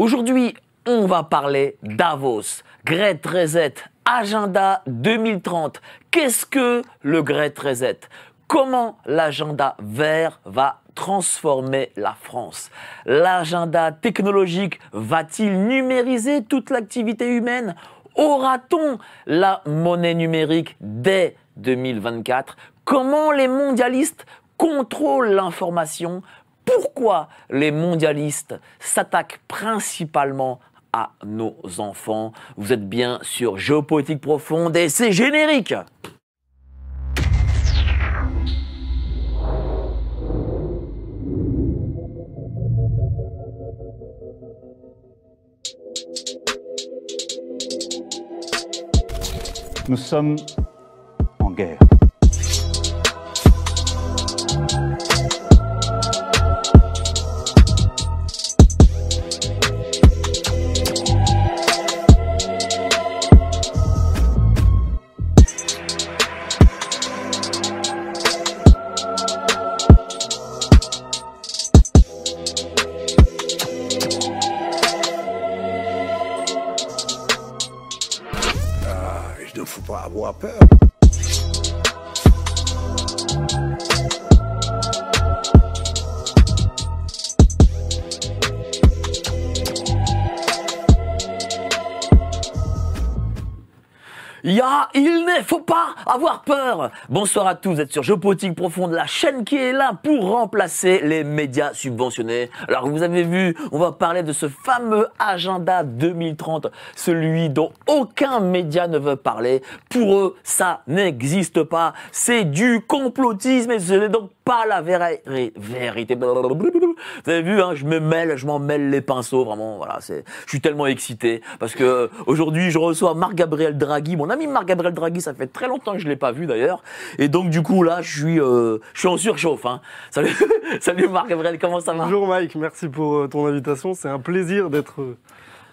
Aujourd'hui, on va parler Davos, Great Reset, Agenda 2030. Qu'est-ce que le Great Reset? Comment l'agenda vert va transformer la France? L'agenda technologique va-t-il numériser toute l'activité humaine? Aura-t-on la monnaie numérique dès 2024 Comment les mondialistes contrôlent l'information? Pourquoi les mondialistes s'attaquent principalement à nos enfants Vous êtes bien sur Géopolitique Profonde et c'est générique Nous sommes en guerre. Avoir peur. Bonsoir à tous, vous êtes sur Géopolitique Profonde, la chaîne qui est là pour remplacer les médias subventionnés. Alors vous avez vu, on va parler de ce fameux agenda 2030, celui dont aucun média ne veut parler. Pour eux, ça n'existe pas. C'est du complotisme et ce n'est donc pas la vérité. Vous avez vu, hein, je me mêle, je m'en mêle les pinceaux, vraiment. Voilà, c'est, je suis tellement excité parce que euh, aujourd'hui, je reçois Marc-Gabriel Draghi, mon ami Marc-Gabriel Draghi. Ça fait très longtemps que je l'ai pas vu d'ailleurs, et donc du coup là, je suis, euh, je suis en surchauffe. Hein. Salut, salut Marc-Gabriel, comment ça va? Bonjour Mike, merci pour euh, ton invitation. C'est un plaisir d'être euh,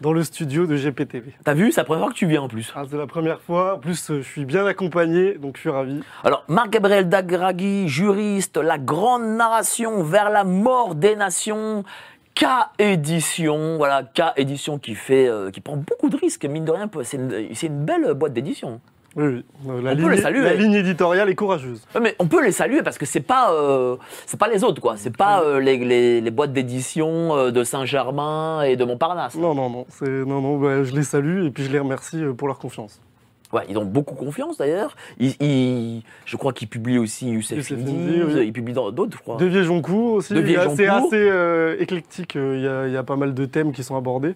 dans le studio de GPTV. T'as vu, c'est la première fois que tu viens en plus. Ah, c'est la première fois. En plus, euh, je suis bien accompagné, donc je suis ravi. Alors, Marc-Gabriel Draghi, juriste, la grande narration vers la mort des nations. K édition, voilà, K édition qui fait, euh, qui prend beaucoup de risques, mine de rien, c'est une, c'est une belle boîte d'édition. Oui, oui. Euh, La, On peut ligne, les saluer. la ligne éditoriale est courageuse. Mais on peut les saluer parce que c'est pas, euh, c'est pas les autres quoi, c'est pas euh, les, les, les boîtes d'édition de Saint-Germain et de Montparnasse. Non, non, non. Non, non bah, je les salue et puis je les remercie pour leur confiance. Ouais, ils ont beaucoup confiance d'ailleurs. Ils, ils- je crois qu'ils publient aussi Youssef Indy, oui. ils publient dans d'autres, je crois. De Viejoncourt aussi. C'est assez euh, éclectique. Il y, a, il y a pas mal de thèmes qui sont abordés.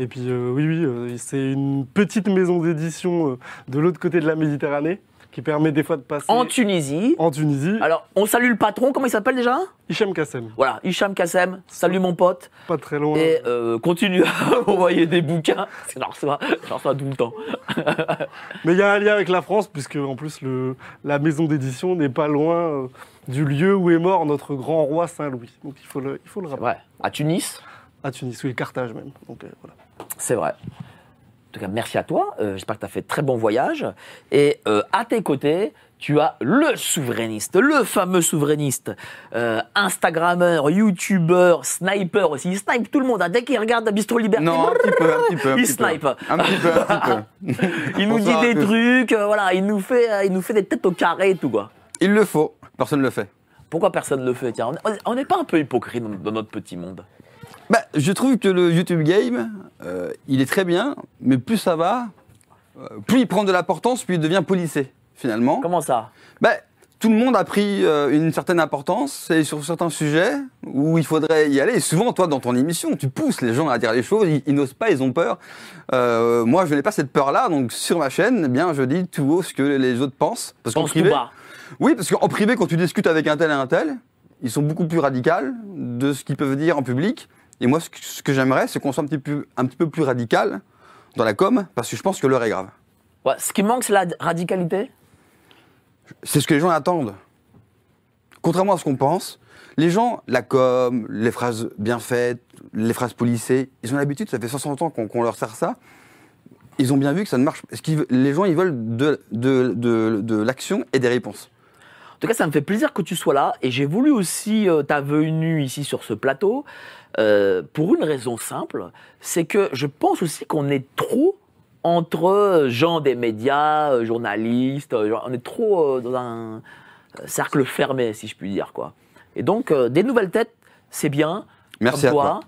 Et puis, euh, oui, oui, euh, c'est une petite maison d'édition euh, de l'autre côté de la Méditerranée qui permet des fois de passer En Tunisie. en Tunisie. Alors, on salue le patron, comment il s'appelle déjà? Hicham Kassem, Voilà, Hicham Kassem, salut mon pote, pas très loin. et euh, continue à m'envoyer des bouquins, j'en reçois, reçois tout le temps. Mais il y a un lien avec la France, puisque en plus le, la maison d'édition n'est pas loin euh, du lieu où est mort notre grand roi Saint-Louis. Donc il faut le, il faut le rappeler. Ouais, à Tunis, À Tunis, oui, Carthage même. Donc, euh, voilà. C'est vrai. En tout cas, merci à toi, euh, j'espère que tu as fait très bon voyage, et euh, à tes côtés, tu as le souverainiste, le fameux souverainiste, euh, Instagrammeur, YouTubeur, sniper aussi. Il snipe tout le monde. hein. Dès qu'il regarde Bistro Liberté, Non, un petit peu, un petit peu. un il petit peu. snipe. Un petit peu, un petit peu. il nous dit des trucs, voilà, il nous, fait, il nous fait des têtes au carré et tout, quoi. Il le faut. Personne ne le fait. Pourquoi personne ne le fait Tiens, on- n'est pas un peu hypocrite dans notre petit monde? Bah, je trouve que le YouTube Game, euh, il est très bien, mais plus ça va, euh, plus il prend de l'importance, plus il devient policé, finalement. Comment ça? Bah, tout le monde a pris euh, une certaine importance et sur certains sujets où il faudrait y aller. Et souvent, toi, dans ton émission, tu pousses les gens à dire les choses. Ils, ils n'osent pas, ils ont peur. Euh, moi, je n'ai pas cette peur-là. Donc, sur ma chaîne, eh bien, je dis tout haut ce que les autres pensent. Parce qu'en privé, oui, parce qu'en privé, quand tu discutes avec un tel et un tel, ils sont beaucoup plus radicaux de ce qu'ils peuvent dire en public. Et moi, ce que, j'aimerais, c'est qu'on soit un petit, peu, un petit peu plus radical dans la com, parce que je pense que l'heure est grave. Ouais, ce qui manque, c'est la radicalité? C'est ce que les gens attendent. Contrairement à ce qu'on pense, les gens, la com, les phrases bien faites, les phrases polissées, ils ont l'habitude, ça fait 60 ans qu'on leur sert ça. Ils ont bien vu que ça ne marche pas. Les gens, ils veulent de, de, de, de l'action et des réponses. tout cas, ça me fait plaisir que tu sois là et j'ai voulu aussi euh, ta venue ici sur ce plateau euh, pour une raison simple, c'est que je pense aussi qu'on est trop entre gens des médias, euh, journalistes, euh, on est trop euh, dans un euh, cercle fermé, si je puis dire, quoi. Et donc, euh, des nouvelles têtes, c'est bien. Merci comme à toi. toi.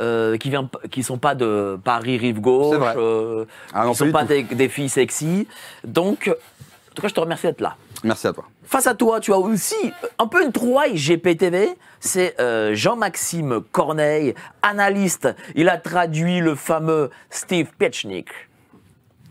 euh, qui vient, qui sont pas de Paris rive gauche, euh, Ah qui sont pas des filles sexy. Donc, en tout cas, je te remercie d'être là. Merci à toi. Face à toi, tu as aussi un peu une trouvaille GPTV. C'est euh, Jean-Maxime Corneille, analyste. Il a traduit le fameux Steve Petchnik.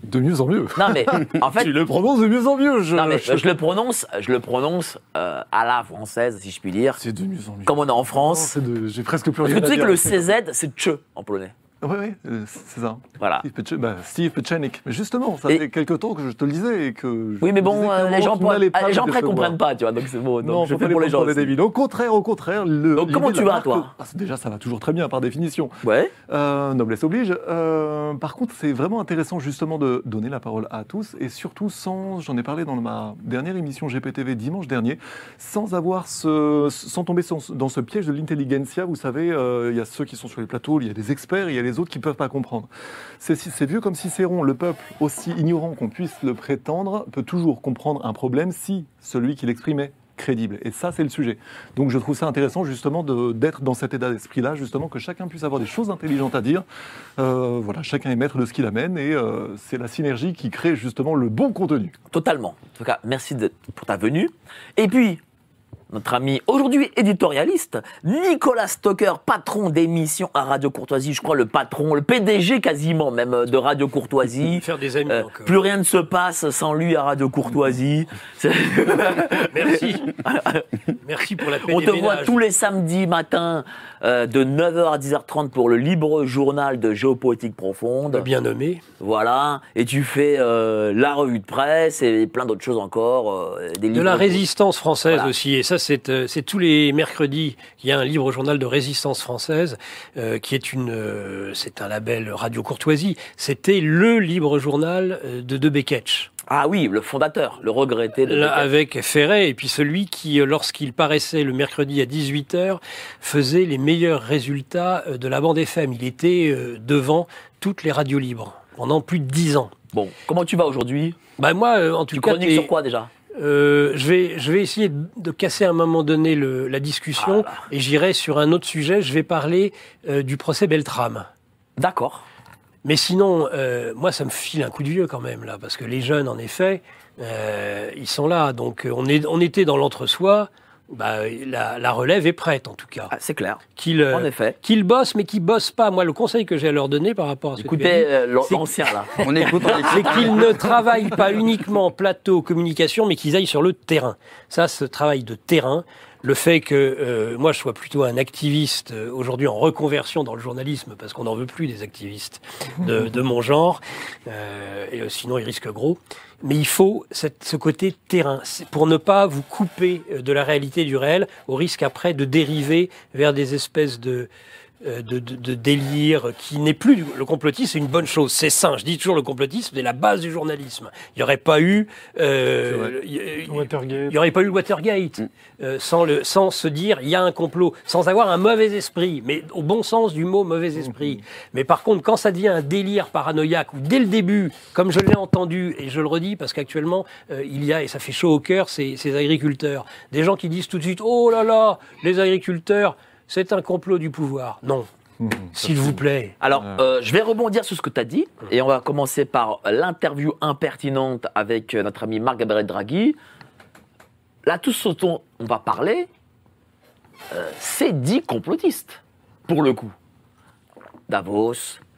De mieux en mieux. Non mais en fait, tu le prononces de mieux en mieux. Je, non, mais je- je le prononce, je le prononce euh, à la française, si je puis dire. C'est de mieux en mieux. Comme on est en France. de- J'ai presque plus Parce rien que tu à sais que le CZ, c'est tche en polonais. Ouais, ouais, euh, c'est ça. Voilà. Steve, bah, Steve Petchenik. Mais justement, ça Et- fait quelques temps que je te le disais et que. je Oui, mais bon, euh, les gens, pour- les gens après comprennent pas, tu vois. Donc c'est bon. Donc Non, je fais pour les gens. David. Au contraire, au contraire. Le, Donc, comment tu vas, toi Ah, Déjà, ça va toujours très bien par définition. Ouais. Euh, noblesse oblige. Par contre, c'est vraiment intéressant justement de donner la parole à tous et surtout sans, j'en ai parlé dans ma dernière émission GPTV dimanche dernier, sans avoir ce, sans tomber sans- dans ce piège de l'intelligentsia. Vous savez, il y a ceux qui sont sur les plateaux, il y a des experts, il y a les autres qui peuvent pas comprendre. C'est vieux comme Cicéron. Le peuple, aussi ignorant qu'on puisse le prétendre, peut toujours comprendre un problème si celui qui l'exprime est crédible. Et ça, c'est le sujet. Donc, je trouve ça intéressant justement d'être dans cet état d'esprit-là, justement que chacun puisse avoir des choses intelligentes à dire. Euh, voilà, chacun est maître de ce qu'il amène et euh, c'est la synergie qui crée justement le bon contenu. Totalement. En tout cas, merci pour ta venue. Et puis, notre ami aujourd'hui éditorialiste, Nicolas Stocker, patron d'émission à Radio Courtoisie, je crois le patron, le PDG quasiment même euh, de Radio Courtoisie. Faire des amis Euh, encore. plus rien ne se passe sans lui à Radio Courtoisie. Merci. Merci pour la paix On des te voit tous les samedis matins euh, de 9h à 10h30 pour le libre journal de géopolitique profonde. Bien nommé. Voilà. Et tu fais euh, la revue de presse et plein d'autres choses encore. euh, des De la résistance française Voilà. aussi. Et ça, c'est euh, c'est tous les mercredis. Il y a un livre journal de résistance française euh, qui est une, euh, c'est un label Radio Courtoisie. C'était le libre journal de De Beketch. Ah oui, le fondateur, le regretté de Là, avec Ferret, et puis celui qui, lorsqu'il paraissait le mercredi à 18h, faisait les meilleurs résultats de la bande FM. Il était devant toutes les radios libres pendant plus de 10 ans. Bon, comment tu vas aujourd'hui? Bah moi, euh, en tout Tu cas, chroniques sur quoi déjà? Euh, je vais, je vais essayer de casser à un moment donné le- la discussion Ah et j'irai sur un autre sujet. Je vais parler euh, du procès Beltrame. D'accord. Mais sinon, euh, moi, ça me file un coup de vieux quand même là, parce que les jeunes, en effet, euh, ils sont là. Donc, euh, on, est, on était dans l'entre-soi. Bah, la, la relève est prête, en tout cas. Ah, c'est clair. Qu'ils euh, En effet. qu'ils bossent, mais qu'ils bossent pas. Moi, le conseil que j'ai à leur donner par rapport à ce Écoutez euh, l'ancien là. On écoute, c'est qu'ils ne travaillent pas uniquement plateau, communication, mais qu'ils aillent sur le terrain. Ça, ce travail de terrain, le fait que euh, moi je sois plutôt un activiste euh, aujourd'hui en reconversion dans le journalisme, parce qu'on n'en veut plus des activistes de, de mon genre, euh, et euh, sinon ils risquent gros. Mais il faut cette- ce côté terrain, pour ne pas vous couper de la réalité du réel, au risque après de dériver vers des espèces de de, de, de délire qui n'est plus du- le complotisme, c'est une bonne chose, c'est sain. Je dis toujours le complotisme, c'est la base du journalisme. Il n'y aurait pas eu, euh, il y- il Watergate. n'y aurait pas eu le Watergate euh, sans le, sans se dire il y a un complot, sans avoir un mauvais esprit, mais au bon sens du mot mauvais esprit. Mais par contre, quand ça devient un délire paranoïaque, ou dès le début, comme je l'ai entendu et je le redis parce qu'actuellement euh, il y a et ça fait chaud au cœur, ces, ces agriculteurs, des gens qui disent tout de suite oh là là, les agriculteurs c'est un complot du pouvoir. Non, s'il vous plaît. Alors, euh, je vais rebondir sur ce que tu as dit, et on va commencer par l'interview impertinente avec euh, notre ami Marc-Gabriel Draghi. Là, tout ce dont on va parler, euh, c'est dit complotiste, pour le coup. Davos,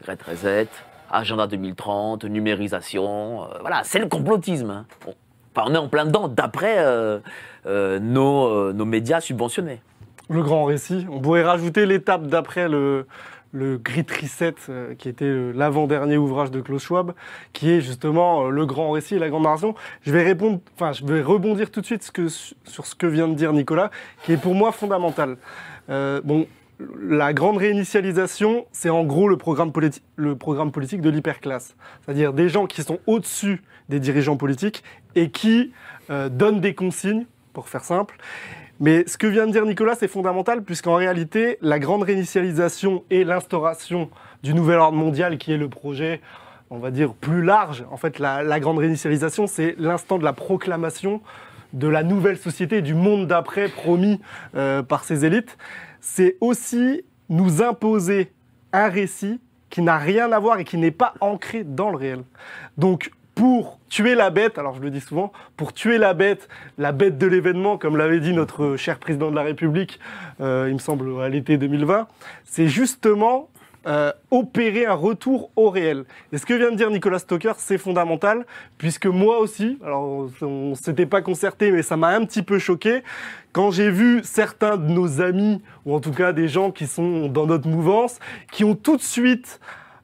Red Reset, Agenda 2030, numérisation, euh, voilà, c'est le complotisme. hein. Bon. Enfin, on est en plein dedans, d'après euh, euh, nos, euh, nos médias subventionnés. Le grand récit. On pourrait rajouter l'étape d'après le, le Grit Reset, euh, qui était euh, l'avant-dernier ouvrage de Klaus Schwab, qui est justement euh, le grand récit et la grande narration. Je vais répondre, je vais rebondir tout de suite sur ce que vient de dire Nicolas, qui est pour moi fondamental. Bon, la grande réinitialisation, c'est en gros le programme, le programme politique de l'hyperclasse. C'est-à-dire des gens qui sont au-dessus des dirigeants politiques et qui donnent des consignes pour faire simple. Mais ce que vient de dire Nicolas, c'est fondamental, puisqu'en réalité, la grande réinitialisation et l'instauration du nouvel ordre mondial, qui est le projet, on va dire, plus large, en fait, la, grande réinitialisation, c'est l'instant de la proclamation de la nouvelle société, du monde d'après promis euh, par ces élites. C'est aussi nous imposer un récit qui n'a rien à voir et qui n'est pas ancré dans le réel. Donc, pour tuer la bête, alors je le dis souvent, pour tuer la bête, la bête de l'événement, comme l'avait dit notre cher président de la République, euh, il me semble à l'été 2020, c'est justement euh, opérer un retour au réel. Et ce que vient de dire Nicolas Stoker, c'est fondamental, puisque moi aussi, alors on s'était pas concerté, mais ça m'a un petit peu choqué, quand j'ai vu certains de nos amis, ou en tout cas des gens qui sont dans notre mouvance, qui ont tout de suite...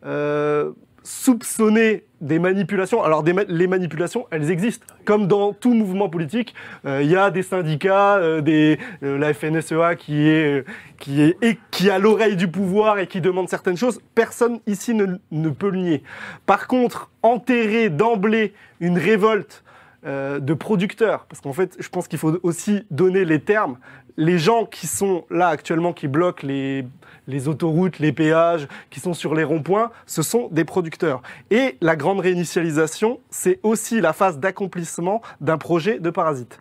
euh, soupçonné des manipulations. Alors les manipulations, elles existent. Comme dans tout mouvement politique, euh, il y a des syndicats, euh, euh, la FNSEA qui est, qui est et qui a l'oreille du pouvoir et qui demande certaines choses. Personne ici ne, peut le nier. Par contre, enterrer d'emblée une révolte de producteurs, parce qu'en fait, je pense qu'il faut aussi donner les termes. Les gens qui sont là actuellement, qui bloquent les, les autoroutes, les péages, qui sont sur les ronds-points, ce sont des producteurs. Et la grande réinitialisation, c'est aussi la phase d'accomplissement d'un projet de parasite.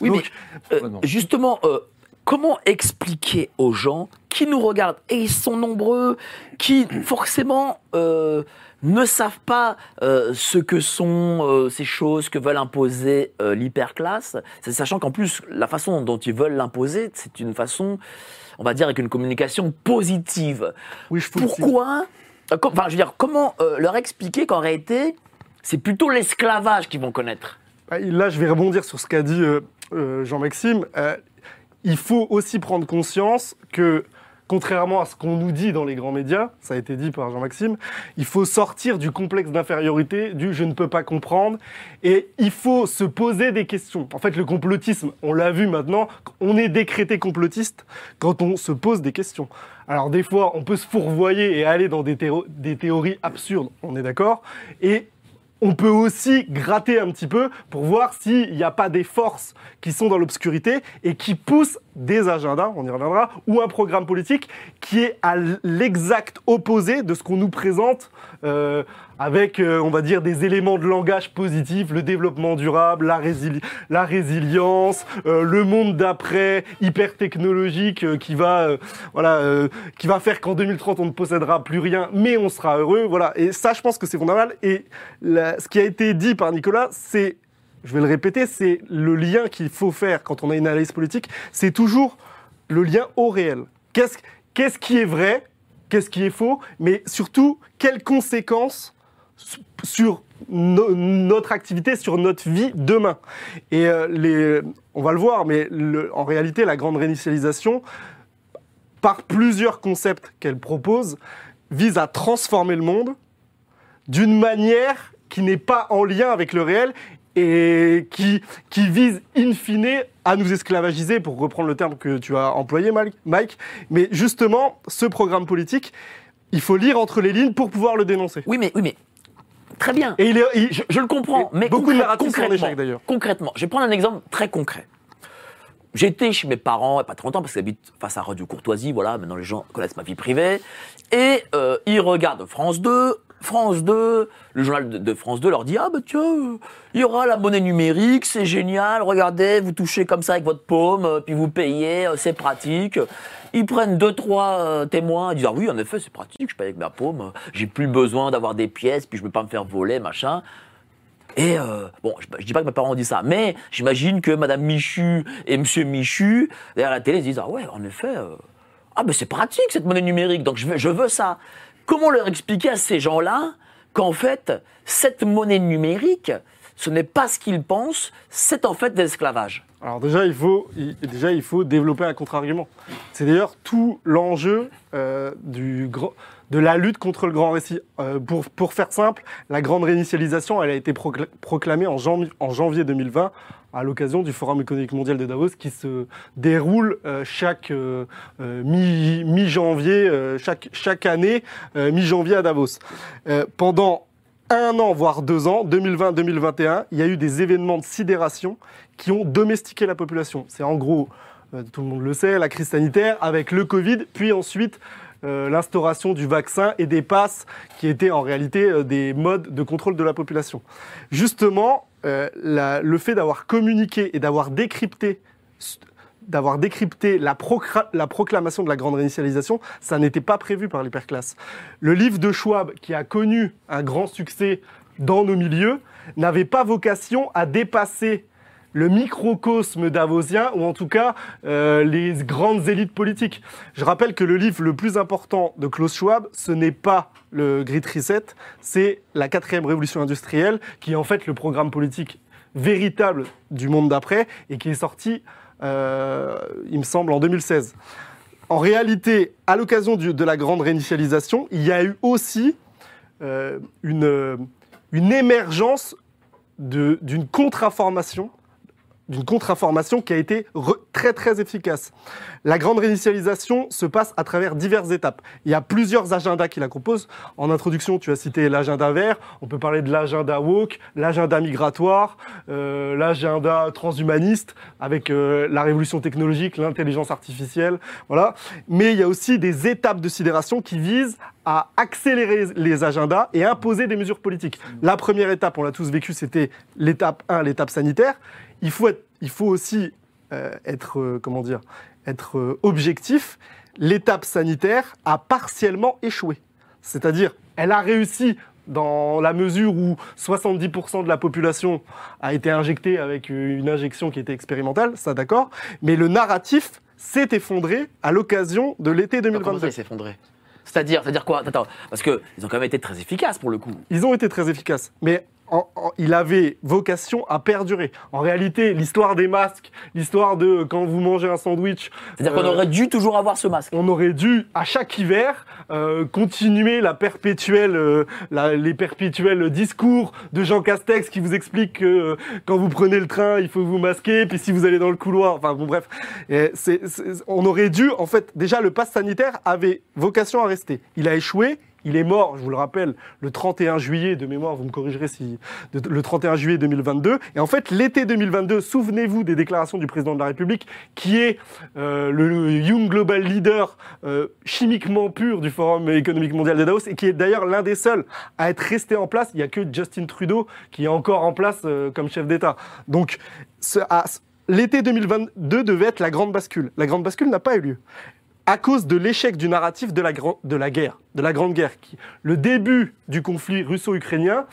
Oui, Donc, mais euh, justement, euh, comment expliquer aux gens qui nous regardent, et ils sont nombreux, qui forcément euh, ne savent pas euh, ce que sont euh, ces choses que veulent imposer euh, l'hyperclasse, sachant qu'en plus, la façon dont ils veulent l'imposer, c'est une façon, on va dire, avec une communication positive. oui, je Pourquoi Enfin, je veux dire, comment leur expliquer qu'en réalité, c'est plutôt l'esclavage qu'ils vont connaître? Ah, Là, je vais rebondir sur ce qu'a dit Jean-Maxime. Il faut aussi prendre conscience que, contrairement à ce qu'on nous dit dans les grands médias, ça a été dit par Jean-Maxime, il faut sortir du complexe d'infériorité, du je ne peux pas comprendre, et il faut se poser des questions. En fait, le complotisme, on l'a vu maintenant, on est décrété complotiste quand on se pose des questions. Alors des fois, on peut se fourvoyer et aller dans des, des théories absurdes, on est d'accord, et on peut aussi gratter un petit peu pour voir s'il n'y a pas des forces qui sont dans l'obscurité et qui poussent des agendas, on y reviendra, ou un programme politique qui est à l'exact opposé de ce qu'on nous présente euh, avec, euh, on va dire, des éléments de langage positifs, le développement durable, la, résili- la résilience, euh, le monde d'après, hyper technologique, euh, qui va, euh, voilà, euh, qui va faire qu'en 2030 on ne possédera plus rien, mais on sera heureux, voilà. Et ça, je pense que c'est fondamental. Et la- ce qui a été dit par Nicolas, c'est, je vais le répéter, c'est le lien qu'il faut faire quand on a une analyse politique, c'est toujours le lien au réel. Qu'est-ce qui est vrai, qu'est-ce qui est faux, mais surtout quelles conséquences sur no- notre activité, sur notre vie demain. Et euh, on va le voir, mais en réalité, la grande réinitialisation, par plusieurs concepts qu'elle propose, vise à transformer le monde d'une manière qui n'est pas en lien avec le réel et qui, qui vise in fine à nous esclavagiser, pour reprendre le terme que tu as employé, Mike-. Mais justement, ce programme politique, il faut lire entre les lignes pour pouvoir le dénoncer. Oui, mais, oui, mais très bien. Et il est, il- Je, je le comprends, Et mais beaucoup de concrè- en concrètement, d'ailleurs. concrètement, je vais prendre un exemple très concret. J'étais chez mes parents, a pas très longtemps, parce qu'ils habitent face à Radio Courtoisie, voilà, maintenant les gens connaissent ma vie privée, et euh, ils regardent France 2, France 2, le journal de, France 2 leur dit, ah bah tiens, il y aura la monnaie numérique, c'est génial, regardez, vous touchez comme ça avec votre paume, euh, puis vous payez, euh, c'est pratique. Ils prennent deux, trois euh, témoins, ils disent, ah oui, en effet, c'est pratique, je paye avec ma paume, j'ai plus besoin d'avoir des pièces, puis je ne peux pas me faire voler, machin. Et bon, je, je dis pas que mes parents ont dit ça, mais j'imagine que Madame Michu et Monsieur Michu, derrière la télé, se disent Ah ouais, en effet, ah ben c'est pratique cette monnaie numérique, donc je veux ça. Comment leur expliquer à ces gens-là qu'en fait, cette monnaie numérique, ce n'est pas ce qu'ils pensent, c'est en fait de l'esclavage? Alors déjà, il faut, déjà, il faut développer un contre-argument. C'est d'ailleurs tout l'enjeu euh, du grand- de la lutte contre le grand récit. Euh, pour, faire simple, la grande réinitialisation, elle a été procla- proclamée en, janvier- en janvier 2020 à l'occasion du Forum économique mondial de Davos qui se déroule euh, chaque euh, mi- mi-janvier, chaque, chaque année, mi-janvier à Davos. Pendant un an, voire deux ans, 2020-2021, il y a eu des événements de sidération qui ont domestiqué la population. C'est en gros, tout le monde le sait, la crise sanitaire avec le Covid, puis ensuite euh, l'instauration du vaccin et des passes qui étaient en réalité euh, des modes de contrôle de la population. Justement, euh, le fait d'avoir communiqué et d'avoir décrypté d'avoir décrypté la, la proclamation de la grande réinitialisation, ça n'était pas prévu par l'hyperclasse. Le livre de Schwab, qui a connu un grand succès dans nos milieux, n'avait pas vocation à dépasser le microcosme davosien, ou en tout cas euh, les grandes élites politiques. Je rappelle que le livre le plus important de Klaus Schwab, ce n'est pas le Great Reset, c'est la quatrième révolution industrielle, qui est en fait le programme politique véritable du monde d'après, et qui est sorti, euh, il me semble, en 2016. En réalité, à l'occasion de la grande réinitialisation, il y a eu aussi euh, une, une émergence d'une contre-information d'une contre-information qui a été très très efficace. La grande réinitialisation se passe à travers diverses étapes. Il y a plusieurs agendas qui la composent. En introduction, tu as cité l'agenda vert, on peut parler de l'agenda woke, l'agenda migratoire, euh, l'agenda transhumaniste, avec euh, la révolution technologique, l'intelligence artificielle, voilà. Mais il y a aussi des étapes de sidération qui visent à accélérer les agendas et imposer des mesures politiques. La première étape, on l'a tous vécu, c'était l'étape 1, l'étape sanitaire. Il faut, être- il faut aussi euh, être, euh, comment dire, être euh, objectif. L'étape sanitaire a partiellement échoué. C'est-à-dire, elle a réussi dans la mesure où 70% de la population a été injectée avec une injection qui était expérimentale, ça d'accord, mais le narratif s'est effondré à l'occasion de l'été Comment ça, 2022. il s'est effondré? C'est-à-dire, c'est-à-dire quoi? Attends, parce que ils ont quand même été très efficaces pour le coup. Ils ont été très efficaces, mais en- en- il avait vocation à perdurer. En réalité, l'histoire des masques, l'histoire de quand vous mangez un sandwich, C'est-à-dire qu'on euh, aurait dû toujours avoir ce masque. on aurait dû, à chaque hiver, euh, continuer la perpétuelle, euh, la- les perpétuels discours de Jean Castex qui vous explique que quand vous prenez le train, il faut vous masquer, puis si vous allez dans le couloir, enfin bon bref, Et on aurait dû, en fait, déjà le pass sanitaire avait vocation à rester. Il a échoué. Il est mort, je vous le rappelle, le 31 juillet de mémoire, vous me corrigerez si le 31 juillet 2022. Et en fait, l'été 2022, souvenez-vous des déclarations du président de la République, qui est euh, le Young Global Leader euh, chimiquement pur du Forum économique mondial de Davos et qui est d'ailleurs l'un des seuls à être resté en place. Il n'y a que Justin Trudeau qui est encore en place euh, comme chef d'État. Donc, l'été 2022 devait être la grande bascule. La grande bascule n'a pas eu lieu à cause de l'échec du narratif de la, de la guerre, de la Grande Guerre. qui- le début du conflit russo-ukrainien,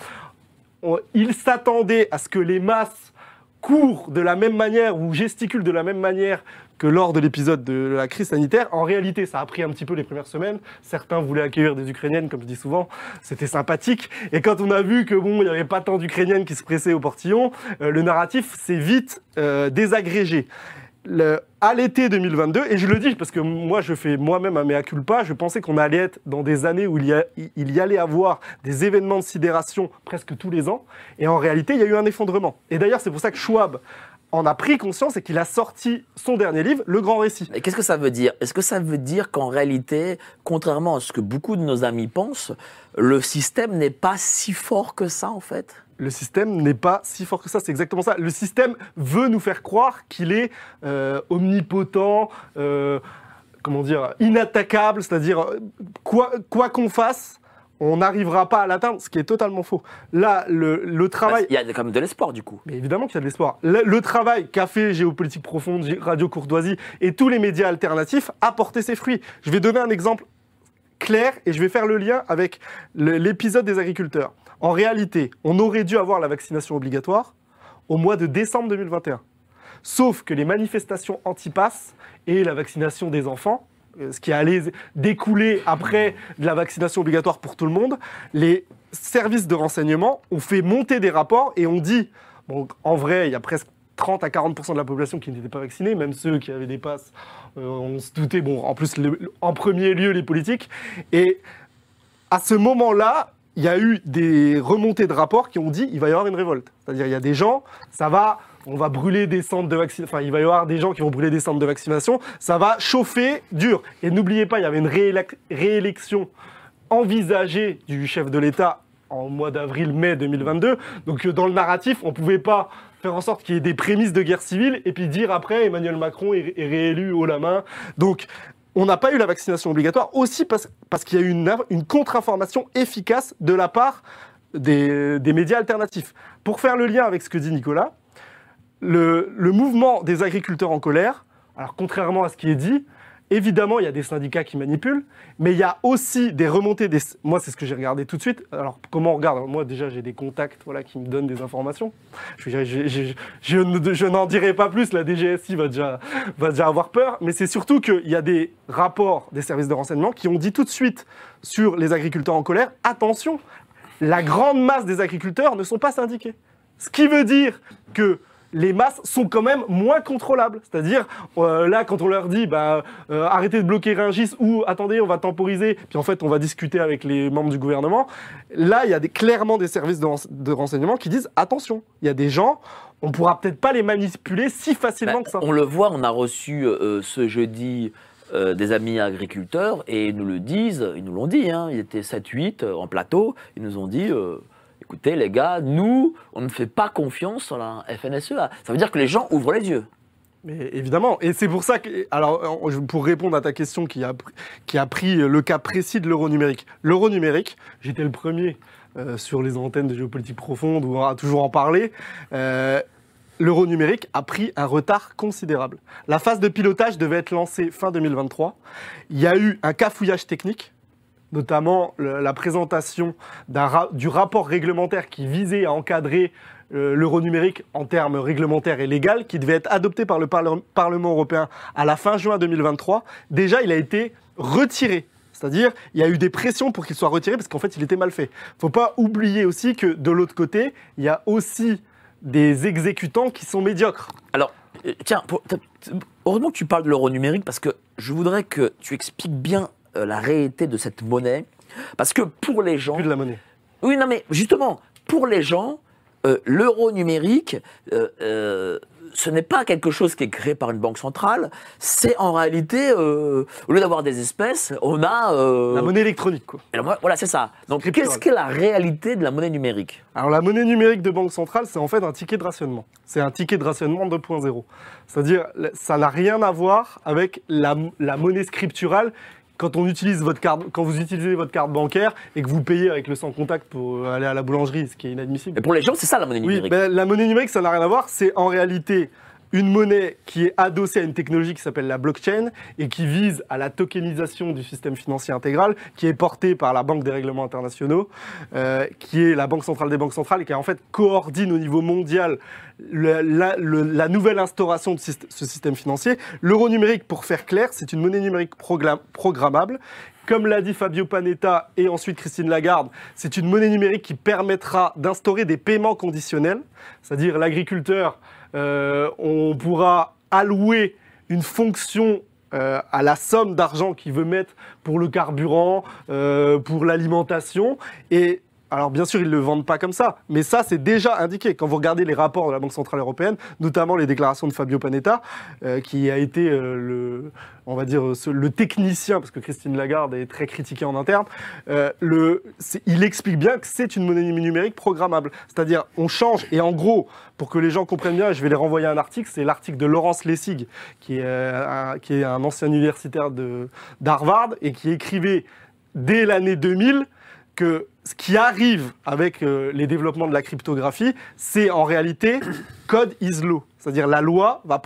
il s'attendait à ce que les masses courent de la même manière ou gesticulent de la même manière que lors de l'épisode de la crise sanitaire. En réalité, ça a pris un petit peu les premières semaines. Certains voulaient accueillir des Ukrainiennes, comme je dis souvent. C'était sympathique. Et quand on a vu que bon, il n'y avait pas tant d'Ukrainiennes qui se pressaient au portillon, euh, le narratif s'est vite euh, désagrégé à l'été 2022, et je le dis parce que moi je fais moi-même un mea culpa, je pensais qu'on allait être dans des années où il y, il y allait avoir des événements de sidération presque tous les ans, et en réalité il y a eu un effondrement. Et d'ailleurs c'est pour ça que Schwab en a pris conscience et qu'il a sorti son dernier livre, Le Grand Récit. Et qu'est-ce que ça veut dire? Est-ce que ça veut dire qu'en réalité, contrairement à ce que beaucoup de nos amis pensent, le système n'est pas si fort que ça en fait? Le système n'est pas si fort que ça, c'est exactement ça. Le système veut nous faire croire qu'il est euh, omnipotent, euh, comment dire, inattaquable, c'est-à-dire quoi qu'on fasse, on n'arrivera pas à l'atteindre, ce qui est totalement faux. Là, le, le travail... Il y a quand même de l'espoir du coup. Mais évidemment qu'il y a de l'espoir. Le, le travail qu'a fait Géopolitique Profonde, Radio Courtoisie et tous les médias alternatifs a porté ses fruits. Je vais donner un exemple clair et je vais faire le lien avec l'épisode des agriculteurs. En réalité, on aurait dû avoir la vaccination obligatoire au mois de décembre 2021. Sauf que les manifestations anti-pass et la vaccination des enfants, euh, ce qui allait découler après la vaccination obligatoire pour tout le monde, les services de renseignement ont fait monter des rapports et ont dit, en vrai, il y a presque 30 à 40% de la population qui n'était pas vaccinée, même ceux qui avaient des passes, euh, on se doutait, bon, en plus, en premier lieu, les politiques. Et à ce moment-là, il y a eu des remontées de rapports qui ont dit il va y avoir une révolte. C'est-à-dire il y a des gens, ça va, on va brûler des centres de vaccination, enfin il va y avoir des gens qui vont brûler des centres de vaccination, ça va chauffer dur. Et n'oubliez pas, il y avait une réélec- réélection envisagée du chef de l'État en mois d'avril-mai 2022. Donc euh, dans le narratif, on pouvait pas faire en sorte qu'il y ait des prémices de guerre civile et puis dire après Emmanuel Macron est, est réélu haut la main. Donc on n'a pas eu la vaccination obligatoire aussi parce, qu'il y a eu une, contre-information efficace de la part des, des médias alternatifs. Pour faire le lien avec ce que dit Nicolas, le, le mouvement des agriculteurs en colère, alors contrairement à ce qui est dit, évidemment, il y a des syndicats qui manipulent, mais il y a aussi des remontées. Moi, c'est ce que j'ai regardé tout de suite. Alors, comment on regarde? Moi, déjà, j'ai des contacts voilà, qui me donnent des informations. Je, je, je n'en dirai pas plus, la DGSI va déjà, va déjà avoir peur, mais c'est surtout qu'il y a des rapports des services de renseignement qui ont dit tout de suite sur les agriculteurs en colère, attention, la grande masse des agriculteurs ne sont pas syndiqués. Ce qui veut dire que les masses sont quand même moins contrôlables. C'est-à-dire, euh, là, quand on leur dit, bah, euh, arrêtez de bloquer Rungis ou attendez, on va temporiser, puis en fait, on va discuter avec les membres du gouvernement, là, il y a des, clairement des services de, rense- de renseignement qui disent, attention, il y a des gens, on pourra peut-être pas les manipuler si facilement Bah, que ça. on le voit, on a reçu euh, ce jeudi euh, des amis agriculteurs et ils nous le disent, ils nous l'ont dit, hein, ils étaient 7-8 euh, en plateau, ils nous ont dit, écoutez les gars, nous, on ne fait pas confiance à la FNSEA. Ça veut dire que les gens ouvrent les yeux. Mais évidemment, et c'est pour ça que, alors, euh, pour répondre à ta question qui a, qui a pris le cas précis de l'euro numérique. L'euro numérique, j'étais le premier euh, sur les antennes de géopolitique profonde où on va toujours en parler. Euh, L'euro numérique a pris un retard considérable. La phase de pilotage devait être lancée fin 2023. Il y a eu un cafouillage technique, notamment la présentation du rapport réglementaire qui visait à encadrer euh, l'euro numérique en termes réglementaires et légal, qui devait être adopté par le Parle- Parlement européen à la fin juin 2023. Déjà, il a été retiré. C'est-à-dire, il y a eu des pressions pour qu'il soit retiré parce qu'en fait, il était mal fait. Faut pas oublier aussi que de l'autre côté, il y a aussi des exécutants qui sont médiocres. Alors, euh, tiens, heureusement que tu parles de l'euro numérique parce que je voudrais que tu expliques bien euh, la réalité de cette monnaie. Parce que pour les gens. Plus de la monnaie. Oui, non, mais justement, pour les gens, euh, l'euro numérique, euh, ce n'est pas quelque chose qui est créé par une banque centrale. C'est en réalité, au lieu d'avoir des espèces, on a. La monnaie électronique, quoi. alors voilà, c'est ça. Donc, qu'est-ce qu'est la réalité de la monnaie numérique? Alors la monnaie numérique de banque centrale, c'est en fait un ticket de rationnement. C'est un ticket de rationnement 2.0. C'est-à-dire, ça n'a rien à voir avec la, la monnaie scripturale. Quand, on utilise votre carte, quand vous utilisez votre carte bancaire et que vous payez avec le sans contact pour aller à la boulangerie, ce qui est inadmissible. Et pour les gens, c'est ça la monnaie Oui, numérique. ben, la monnaie numérique, ça n'a rien à voir. C'est en réalité une monnaie qui est adossée à une technologie qui s'appelle la blockchain et qui vise à la tokenisation du système financier intégral, qui est portée par la Banque des règlements internationaux, euh, qui est la Banque centrale des banques centrales et qui en fait coordonne au niveau mondial la, le- la nouvelle instauration de ce système financier. L'euro numérique, pour faire clair, c'est une monnaie numérique programmable. Comme l'a dit Fabio Panetta et ensuite Christine Lagarde, c'est une monnaie numérique qui permettra d'instaurer des paiements conditionnels, c'est-à-dire l'agriculteur, on pourra allouer une fonction euh, à la somme d'argent qu'il veut mettre pour le carburant, euh, pour l'alimentation, et alors bien sûr, ils ne le vendent pas comme ça, mais ça, c'est déjà indiqué. Quand vous regardez les rapports de la Banque Centrale Européenne, notamment les déclarations de Fabio Panetta, euh, qui a été euh, le, on va dire, le technicien, parce que Christine Lagarde est très critiquée en interne, euh, il explique bien que c'est une monnaie numérique programmable. C'est-à-dire, on change, et en gros, pour que les gens comprennent bien, je vais les renvoyer à un article, c'est l'article de Laurence Lessig, qui est, un, qui est un ancien universitaire d'Harvard, et qui écrivait dès l'année 2000 que ce qui arrive avec euh, les développements de la cryptographie, c'est en réalité code is law. C'est-à-dire la loi va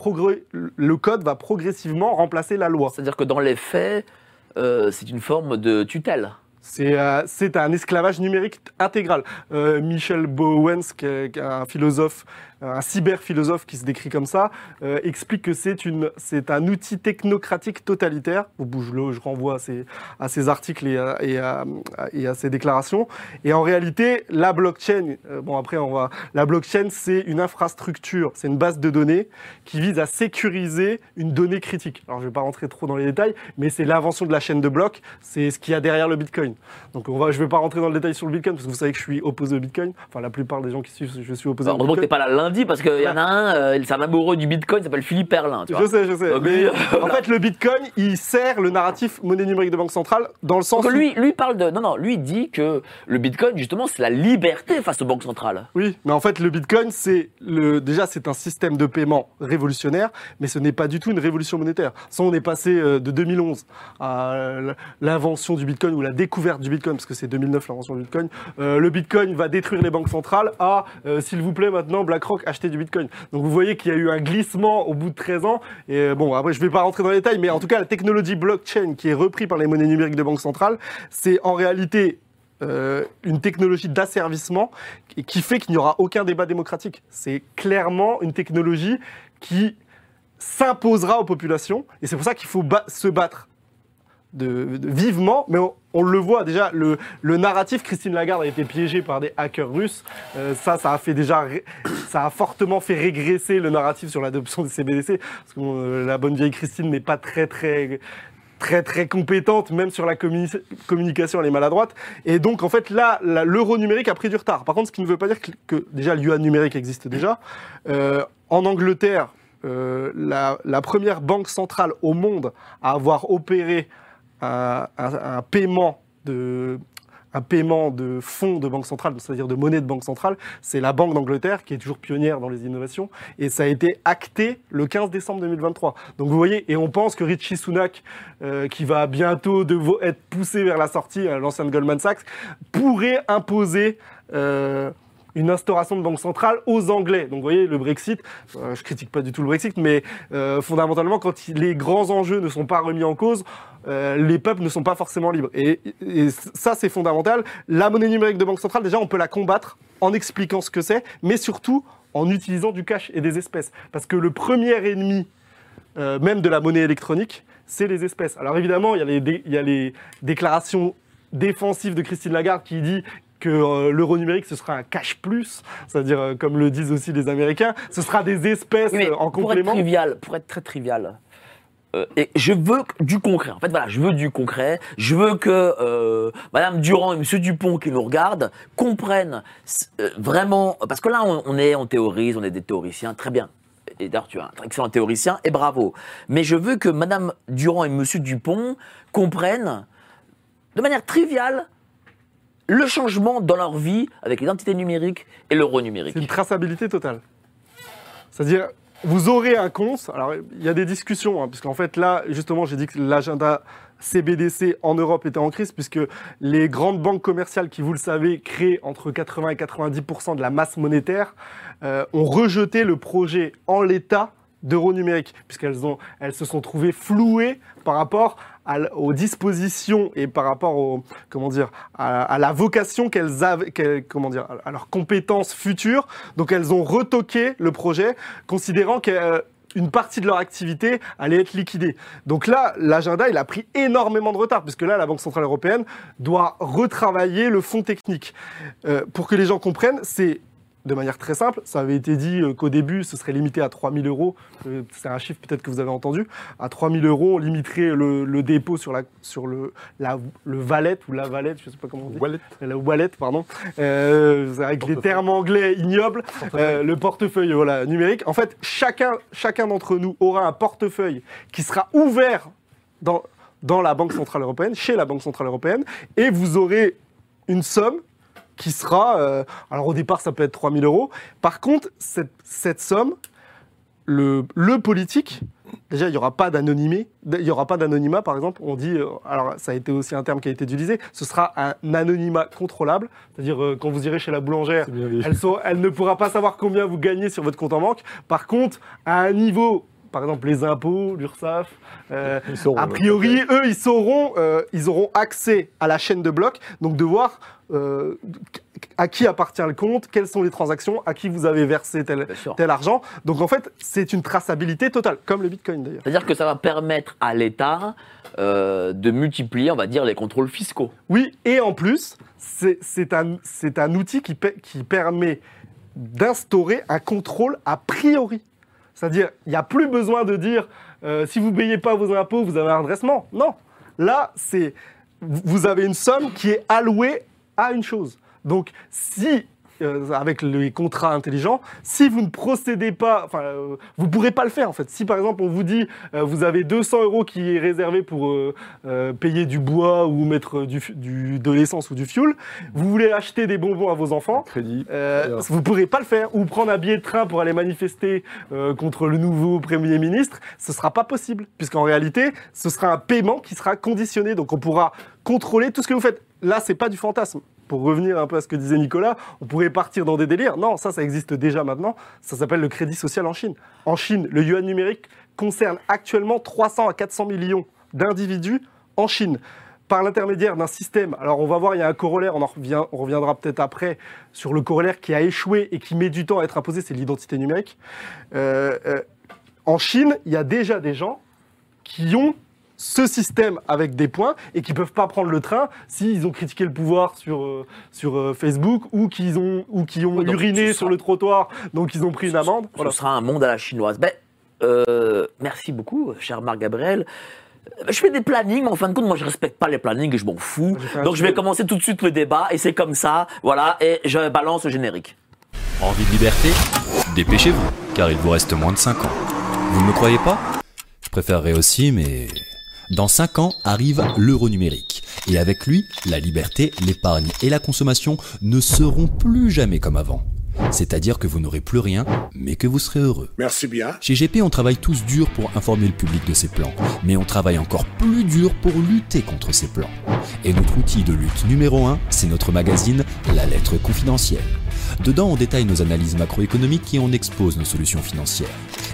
le code va progressivement remplacer la loi. C'est-à-dire que dans les faits, euh, c'est une forme de tutelle. C'est euh, un esclavage numérique intégral. Euh, Michel Bowens, qui est, qui est un philosophe, un cyberphilosophe qui se décrit comme ça, euh, explique que c'est une- c'est un outil technocratique totalitaire. Au bout, je, le- je renvoie à ces, à ces articles et à, et, à, et à ces déclarations. Et en réalité, la blockchain, euh, bon après on va, la blockchain c'est une infrastructure, c'est une base de données qui vise à sécuriser une donnée critique. Alors je vais pas rentrer trop dans les détails, mais c'est l'invention de la chaîne de blocs, c'est ce qu'il y a derrière le Bitcoin. Donc on va, je vais pas rentrer dans le détail sur le Bitcoin parce que vous savez que je suis opposé au Bitcoin. Enfin la plupart des gens qui suivent, je suis opposé au Heureusement que Bitcoin. t'es pas là parce qu'il y en a un, euh, c'est un amoureux du bitcoin, il s'appelle Philippe Perlin. Tu vois. Je sais, je sais. Donc, Mais, lui, en fait, le Bitcoin, il sert le narratif monnaie numérique de banque centrale dans le sens Donc où- lui, lui parle de. Non, non, lui dit que le bitcoin, justement, c'est la liberté face aux banques centrales. Oui, mais en fait, le Bitcoin, c'est le déjà c'est un système de paiement révolutionnaire, mais ce n'est pas du tout une révolution monétaire. Ça, on est passé euh, de 2011 à euh, l'invention du Bitcoin ou la découverte du Bitcoin, parce que c'est 2009 l'invention du Bitcoin. Euh, le Bitcoin va détruire les banques centrales. À euh, s'il vous plaît, maintenant BlackRock achetez du Bitcoin. Donc vous voyez qu'il y a eu un glissement au bout de 13 ans. Et bon, après je vais pas rentrer dans les détails, mais en tout cas la technologie blockchain qui est reprise par les monnaies numériques de banque centrale, c'est en réalité euh, une technologie d'asservissement qui- fait qu'il n'y aura aucun débat démocratique. C'est clairement une technologie qui s'imposera aux populations et c'est pour ça qu'il faut se battre de, vivement, mais on le voit déjà, le, le narratif, Christine Lagarde a été piégée par des hackers russes, Euh, ça, ça a fait déjà, ça a fortement fait régresser le narratif sur l'adoption des CBDC, parce que euh, la bonne vieille Christine n'est pas très très très très compétente, même sur la communi- communication, elle est maladroite. Et donc, en fait, là, l'euro numérique a pris du retard. Par contre, ce qui ne veut pas dire que, déjà l'UA numérique existe déjà. Euh, en Angleterre, la première banque centrale au monde à avoir opéré un, paiement de un paiement de fonds de banque centrale, c'est-à-dire de monnaie de banque centrale, c'est la Banque d'Angleterre qui est toujours pionnière dans les innovations et ça a été acté le 15 décembre 2023. Donc vous voyez, et on pense que Richie Sunak, euh, qui va bientôt être poussé vers la sortie, euh, l'ancien Goldman Sachs, pourrait imposer euh, une instauration de banque centrale aux Anglais. Donc vous voyez, le Brexit, euh, je critique pas du tout le Brexit, mais euh, fondamentalement, quand les grands enjeux ne sont pas remis en cause, euh, les peuples ne sont pas forcément libres. Et, ça, c'est fondamental. La monnaie numérique de banque centrale, déjà, on peut la combattre en expliquant ce que c'est, mais surtout en utilisant du cash et des espèces. Parce que le premier ennemi, même de la monnaie électronique, c'est les espèces. Alors évidemment, il y a les déclarations défensives de Christine Lagarde qui dit que euh, l'euro numérique, ce sera un cash plus, c'est-à-dire, euh, comme le disent aussi les Américains, ce sera des espèces Oui, euh, en pour être trivial, pour être très trivial, et je veux du concret. En fait, voilà, je veux du concret. Je veux que euh, Madame Durand et Monsieur Dupont qui nous regardent comprennent euh, vraiment, parce que là, on, on est, on théorise, on est des théoriciens, très bien. Et d'ailleurs, tu es un excellent théoricien, et bravo. Mais je veux que Madame Durand et Monsieur Dupont comprennent de manière triviale le changement dans leur vie avec l'identité numérique et l'euro numérique. Une traçabilité totale. C'est-à-dire, vous aurez un compte. Alors, il y a des discussions, hein, puisqu'en fait, là, justement, j'ai dit que l'agenda CBDC en Europe était en crise, puisque les grandes banques commerciales, qui, vous le savez, créent entre 80 et 90 de la masse monétaire, euh, ont rejeté le projet en l'état d'euro numérique, puisqu'elles elles se sont trouvées flouées par rapport aux dispositions et par rapport comment dire, à, la vocation qu'elles avaient, comment dire, à leurs compétences futures. Donc elles ont retoqué le projet, considérant qu'une partie de leur activité allait être liquidée. Donc là, l'agenda, il a pris énormément de retard, puisque là, la Banque Centrale Européenne doit retravailler le fonds technique. Euh, pour que les gens comprennent, c'est de manière très simple. Ça avait été dit euh, qu'au début, ce serait limité à 3 000 euros. Euh, C'est un chiffre peut-être que vous avez entendu. À 3 000 euros, on limiterait le, le dépôt sur, la, sur le, la, le valet ou la valette, je ne sais pas comment on dit. Wallet. La wallet, pardon. Euh, avec les termes anglais ignobles. Euh, le portefeuille voilà, numérique. En fait, chacun, chacun d'entre nous aura un portefeuille qui sera ouvert dans, dans la Banque Centrale Européenne, chez la Banque Centrale Européenne, et vous aurez une somme qui sera... euh, alors au départ, ça peut être 3 000 euros. Par contre, cette, cette somme, le, le politique, déjà, il n'y aura pas d'anonymé, il n'y aura pas d'anonymat, par exemple. On dit, euh, alors ça a été aussi un terme qui a été utilisé, ce sera un anonymat contrôlable. C'est-à-dire, euh, quand vous irez chez la boulangère, elle, ne pourra pas savoir combien vous gagnez sur votre compte en banque. Par contre, à un niveau, par exemple les impôts, l'URSSAF, euh, a priori, eux, ils sauront, euh, ils auront accès à la chaîne de blocs, donc de voir euh, à qui appartient le compte, quelles sont les transactions, à qui vous avez versé tel, tel argent. Donc en fait, c'est une traçabilité totale, comme le Bitcoin d'ailleurs. C'est-à-dire que ça va permettre à l'État euh, de multiplier, on va dire, les contrôles fiscaux. Oui, et en plus, c'est un, un outil qui permet d'instaurer un contrôle a priori. C'est-à-dire, il n'y a plus besoin de dire euh, si vous ne payez pas vos impôts, vous avez un redressement. Non. Là, c'est vous avez une somme qui est allouée à une chose. Donc, si euh, avec les contrats intelligents, si vous ne procédez pas, enfin, euh, vous pourrez pas le faire en fait. Si par exemple on vous dit, euh, vous avez 200 euros qui est réservé pour payer du bois ou mettre du, de l'essence ou du fuel, vous voulez acheter des bonbons à vos enfants, Crédit. vous pourrez pas le faire ou prendre un billet de train pour aller manifester contre le nouveau Premier ministre, ce sera pas possible puisqu'en réalité, ce sera un paiement qui sera conditionné. Donc on pourra contrôler tout ce que vous faites. Là, c'est pas du fantasme. Pour revenir un peu à ce que disait Nicolas, on pourrait partir dans des délires. Non, ça, ça existe déjà maintenant. Ça s'appelle le crédit social en Chine. En Chine, le yuan numérique concerne actuellement 300 à 400 millions d'individus en Chine par l'intermédiaire d'un système. Alors on va voir, il y a un corollaire, on, reviendra peut-être après sur le corollaire qui a échoué et qui met du temps à être imposé, c'est l'identité numérique. Euh, euh, en Chine, il y a déjà des gens qui ont ce système avec des points et qui peuvent pas prendre le train s'ils ont critiqué le pouvoir sur, euh, sur euh, Facebook ou qu'ils ont, ou qui ont donc uriné sur sera- le trottoir, donc ils ont pris une amende. Ce Voilà. sera un monde à la chinoise. Ben, euh, merci beaucoup, cher Marc Gabriel. Je fais des plannings, mais en fin de compte, moi, je respecte pas les plannings et je m'en fous. Donc, je vais commencer tout de suite le débat et c'est comme ça, voilà, et je balance le générique. Envie de liberté? Dépêchez-vous, car il vous reste moins de 5 ans. Vous ne me croyez pas? Je préférerais aussi, mais... Dans 5 ans arrive l'euro numérique. Et avec lui, la liberté, l'épargne et la consommation ne seront plus jamais comme avant. C'est-à-dire que vous n'aurez plus rien, mais que vous serez heureux. Merci bien. Chez GP, on travaille tous dur pour informer le public de ces plans, mais on travaille encore plus dur pour lutter contre ces plans. Et notre outil de lutte numéro 1, c'est notre magazine La Lettre Confidentielle. Dedans, on détaille nos analyses macroéconomiques et on expose nos solutions financières.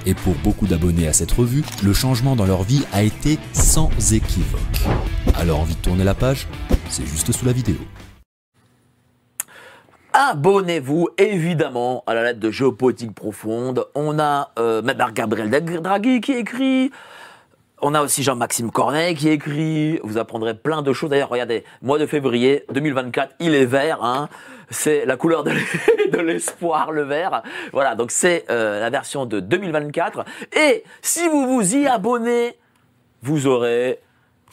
Et pour beaucoup d'abonnés à cette revue, le changement dans leur vie a été sans équivoque. Alors envie de tourner la page C'est juste sous la vidéo. Abonnez-vous évidemment à la lettre de géopolitique profonde. On a euh, Gabriel Draghi qui écrit. On a aussi Jean-Maxime Corneille qui écrit. Vous apprendrez plein de choses. D'ailleurs, regardez, mois de février 2024, il est vert. Hein. C'est la couleur de l'e- de l'espoir, le vert. Voilà, donc c'est euh, la version de 2024. Et si vous vous y abonnez, vous aurez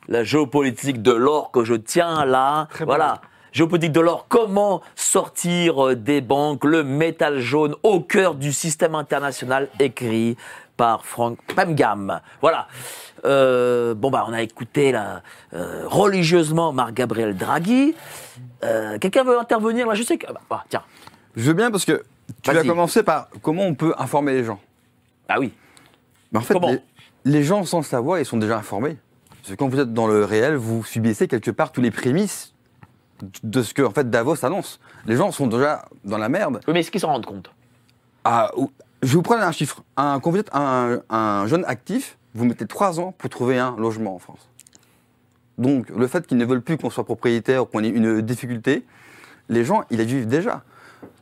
la géopolitique de l'or que je tiens là. Très bon. voilà. Géopolitique de l'or, comment sortir euh, des banques, le métal jaune au cœur du système international, écrit par Frank Pemgam. Voilà. Euh, bon, bah, on a écouté là, euh, religieusement Marc-Gabriel Draghi. Euh, Quelqu'un veut intervenir? Là Je sais que. ah, bah, tiens. Je veux bien parce que tu vas Vas-y. commencer par comment on peut informer les gens. Ah oui. Mais en fait, Comment les, les gens sans le savoir, ils sont déjà informés. Parce que quand vous êtes dans le réel, vous subissez quelque part tous les prémices de ce que en fait Davos annonce. Les gens sont déjà dans la merde. Oui, mais est-ce qu'ils s'en rendent compte? Ah, ou- je vais vous prendre un chiffre. Un, quand vous êtes un, un jeune actif, vous mettez trois ans pour trouver un logement en France. Donc, le fait qu'ils ne veulent plus qu'on soit propriétaire ou qu'on ait une difficulté, les gens, ils la vivent déjà.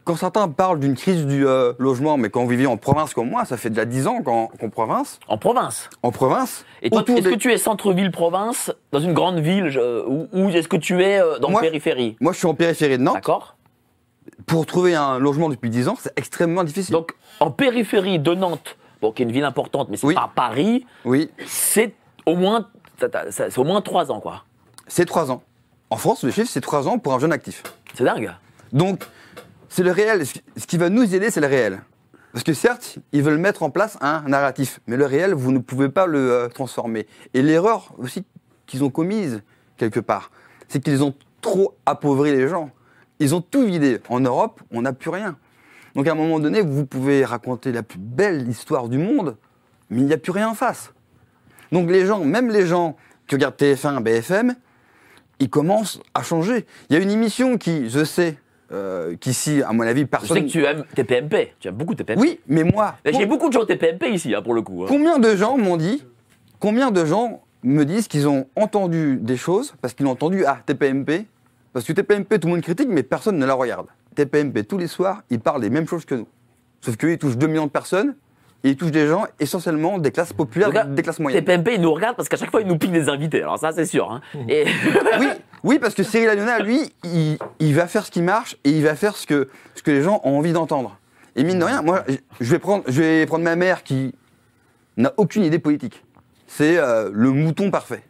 Quand certains parlent d'une crise du euh, logement, mais quand vous vivez en province comme moi, ça fait déjà 10 ans qu'en qu'en province, En province? en province, Et toi, est-ce des- que tu es centre-ville province, dans une grande ville, je- ou, ou est-ce que tu es euh, dans la périphérie? moi je suis en périphérie de Nantes, D'accord pour trouver un logement depuis 10 ans, c'est extrêmement difficile. Donc, en périphérie de Nantes, bon, qui est une ville importante, mais c'est Oui. pas Paris, oui, c'est au moins, c'est au moins trois ans, quoi. c'est 3 ans. En France, le chiffre, c'est 3 ans pour un jeune actif. C'est dingue. Donc, c'est le réel. Ce qui- Ce qui va nous aider, c'est le réel. Parce que certes, ils veulent mettre en place un narratif, mais le réel, vous ne pouvez pas le euh, transformer. Et l'erreur aussi qu'ils ont commise, quelque part, c'est qu'ils ont trop appauvri les gens. Ils ont tout vidé. En Europe, on n'a plus rien. Donc à un moment donné, vous pouvez raconter la plus belle histoire du monde, mais il n'y a plus rien en face. Donc les gens, même les gens qui regardent TF1, BFM, ils commencent à changer. Il y a une émission qui, je sais, euh, qu'ici, à mon avis, Je personne... sais que tu aimes TPMP. Tu aimes beaucoup TPMP. Oui, mais moi, J'ai beaucoup de gens TPMP ici, hein, pour le coup. hein. combien de gens m'ont dit, combien de gens me disent qu'ils ont entendu des choses parce qu'ils ont entendu ah TPMP parce que TPMP tout le monde critique mais personne ne la regarde. TPMP tous les soirs ils parlent des mêmes choses que nous, sauf qu'ils touchent 2 millions de personnes et ils touchent des gens essentiellement des classes populaires, Regarde, des classes moyennes. TPMP, ils nous regardent parce qu'à chaque fois, ils nous piquent des invités. Alors ça, c'est sûr. hein. Et oui, oui, parce que Cyril Hanouna, lui, il, il va faire ce qui marche et il va faire ce que, ce que les gens ont envie d'entendre. Et mine de rien, moi, je vais prendre, je vais prendre ma mère qui n'a aucune idée politique. C'est euh, le mouton parfait.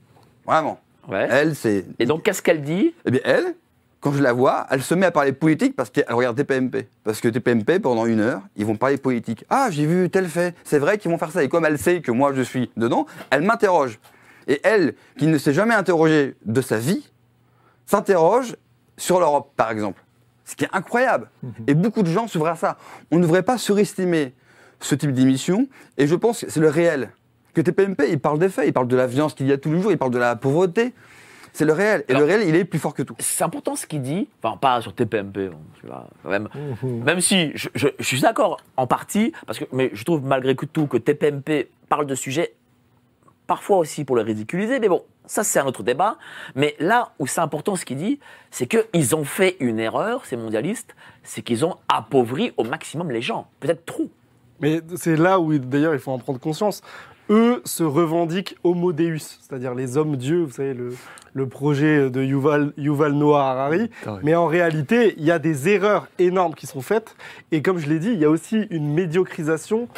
Vraiment. Ouais. Elle, c'est. Et donc, qu'est-ce qu'elle dit? Eh bien, elle, quand je la vois, elle se met à parler politique parce qu'elle regarde TPMP. Parce que TPMP, pendant une heure, ils vont parler politique. Ah, j'ai vu tel fait, c'est vrai qu'ils vont faire ça. Et comme elle sait que moi je suis dedans, elle m'interroge. Et elle, qui ne s'est jamais interrogée de sa vie, s'interroge sur l'Europe, par exemple. Ce qui est incroyable. Et beaucoup de gens s'ouvrent à ça. On ne devrait pas surestimer ce type d'émission. Et je pense que c'est le réel. Que TPMP, il parle des faits, il parle de la violence qu'il y a tous les jours, il parle de la pauvreté. C'est le réel. Et Alors- le réel, il est plus fort que tout. C'est important ce qu'il dit, enfin pas sur TPMP, bon, tu vois, quand même, même si je, je- je suis d'accord en partie, parce que, mais je trouve malgré tout que TPMP parle de sujets parfois aussi pour le ridiculiser, mais bon, ça c'est un autre débat. Mais là où c'est important ce qu'il dit, c'est qu'ils ont fait une erreur, ces mondialistes, c'est qu'ils ont appauvri au maximum les gens, peut-être trop. Mais c'est là où, d'ailleurs, il faut en prendre conscience. Eux se revendiquent Homo Deus, c'est-à-dire les hommes dieux, vous savez, le, le projet de Yuval, Yuval Noah Harari. Carré. Mais en réalité, il y a des erreurs énormes qui sont faites. Et comme je l'ai dit, il y a aussi une médiocrisation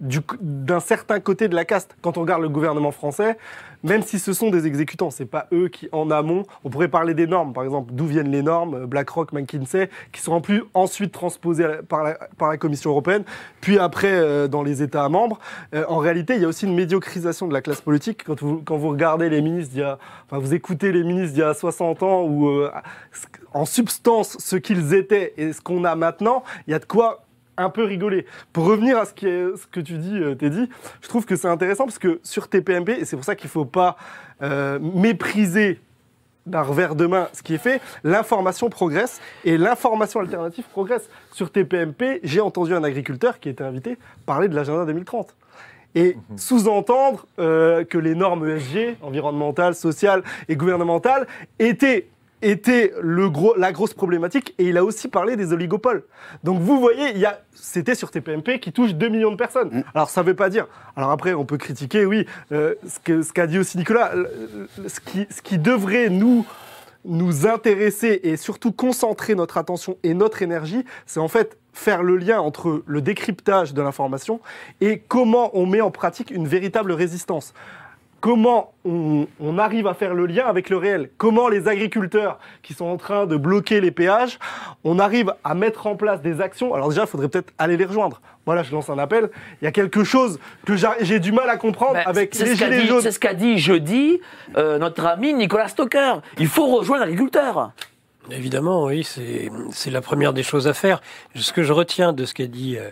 du- d'un certain côté de la caste. Quand on regarde le gouvernement français, même si ce sont des exécutants, c'est pas eux qui en amont. On pourrait parler des normes, par exemple, d'où viennent les normes, BlackRock, McKinsey, qui en plus ensuite transposées par la, Commission européenne, puis après euh, dans les États membres. Euh, en réalité, il y a aussi une médiocrisation de la classe politique. Quand vous, regardez les ministres y a, enfin, vous écoutez les ministres d'il y a 60 ans, ou euh, en substance ce qu'ils étaient et ce qu'on a maintenant, il y a de quoi un peu rigoler. Pour revenir à ce, qui est, ce que tu dis, euh, Teddy, je trouve que c'est intéressant parce que sur TPMP, et c'est pour ça qu'il ne faut pas euh, mépriser d'un revers de main ce qui est fait, l'information progresse et l'information alternative progresse. Sur TPMP, j'ai entendu un agriculteur qui était invité parler de l'agenda 2030 et sous-entendre euh, que les normes ESG, environnementales, sociales et gouvernementales, étaient, étaient le gros, la grosse problématique. Et il a aussi parlé des oligopoles. Donc vous voyez, il y a, c'était sur TPMP qui touche 2 millions de personnes. Alors ça ne veut pas dire. Alors après, on peut critiquer, oui, euh, ce que- ce qu'a dit aussi Nicolas, euh, ce qui, ce qui devrait nous nous intéresser et surtout concentrer notre attention et notre énergie, c'est en fait faire le lien entre le décryptage de l'information et comment on met en pratique une véritable résistance. Comment on, on arrive à faire le lien avec le réel? Comment les agriculteurs qui sont en train de bloquer les péages, on arrive à mettre en place des actions? Alors déjà, il faudrait peut-être aller les rejoindre. Voilà, je lance un appel. Il y a quelque chose que j'a- j'ai du mal à comprendre Ben, avec les gilets dit, jaunes. c'est ce qu'a dit jeudi euh, notre ami Nicolas Stocker. Il faut rejoindre l'agriculteur. Évidemment, oui, c'est c'est la première des choses à faire. Ce que je retiens de ce qu'a dit euh,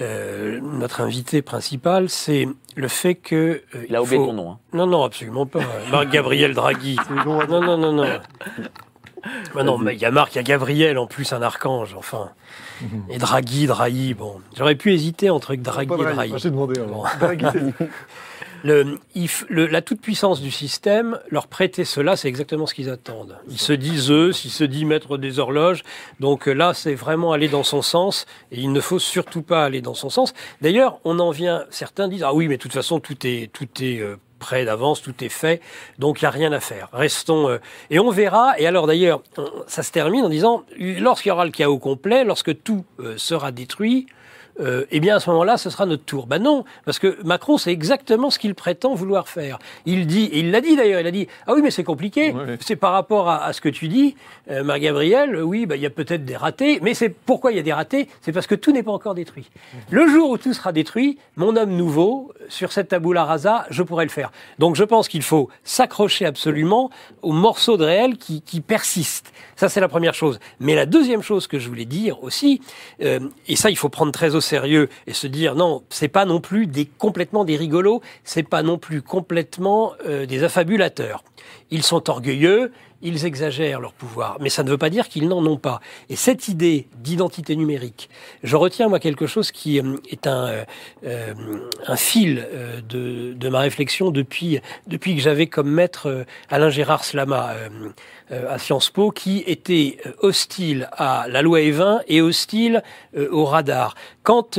euh, notre invité principal, c'est le fait que... euh, Il a oublié faut- ton nom. hein. Non, non, absolument pas. Marc Gabriel Draghi. Non, non, non, non. Bah non, mais il y a Marc, il y a Gabriel, en plus un archange, enfin. Et Draghi, Drahi, bon. J'aurais pu hésiter entre Draghi Pas et Draghi, Drahi. Ah, J'ai demandé avant. Bon. Draghi, c'est- Le, le- la toute-puissance du système, leur prêter cela, c'est exactement ce qu'ils attendent. Ils se disent eux, ils se disent mettre des horloges. Donc euh, là, c'est vraiment aller dans son sens. Et il ne faut surtout pas aller dans son sens. D'ailleurs, on en vient, certains disent, ah oui, mais de toute façon, tout est, tout est euh, prêt d'avance, tout est fait. Donc il n'y a rien à faire. Restons. euh, et on verra. Et alors d'ailleurs, ça se termine en disant, lorsqu'il y aura le chaos complet, lorsque tout euh, sera détruit, euh, eh bien à ce moment-là, ce sera notre tour. Ben non, parce que Macron, c'est exactement ce qu'il prétend vouloir faire. Il dit, et il l'a dit d'ailleurs, il a dit, ah oui, mais c'est compliqué. C'est par rapport à, à ce que tu dis, euh, Marc Gabriel. Oui, ben, il y a peut-être des ratés, mais c'est pourquoi il y a des ratés? C'est parce que tout n'est pas encore détruit. Le jour où tout sera détruit, mon homme nouveau, sur cette tabula rasa, je pourrai le faire. Donc je pense qu'il faut s'accrocher absolument aux morceaux de réel qui, qui persistent. Ça, c'est la première chose. Mais la deuxième chose que je voulais dire aussi, euh, et ça, il faut prendre très au sérieux et se dire non, c'est pas non plus des complètement des rigolos, c'est pas non plus complètement euh, des affabulateurs. Ils sont orgueilleux, ils exagèrent leur pouvoir, mais ça ne veut pas dire qu'ils n'en ont pas. Et cette idée d'identité numérique, je retiens moi quelque chose qui euh, est un, euh, euh, fil euh, de, ma réflexion depuis, depuis que j'avais comme maître Alain Gérard Slama euh, à Sciences Po, qui était hostile à la loi Evin et hostile au radar. Quand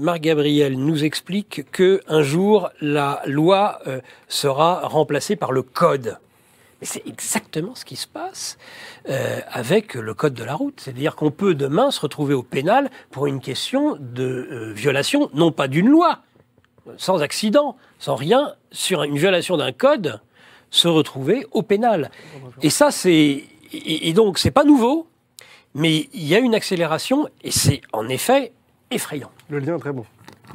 Marc Gabriel nous explique que un jour la loi sera remplacée par le code. C'est exactement ce qui se passe euh, avec le code de la route. C'est-à-dire qu'on peut demain se retrouver au pénal pour une question de euh, violation, non pas d'une loi, sans accident, sans rien, sur une violation d'un code, se retrouver au pénal. Et ça, c'est et, et donc, c'est pas nouveau, mais il y a une accélération et c'est en effet effrayant. Le lien est très bon.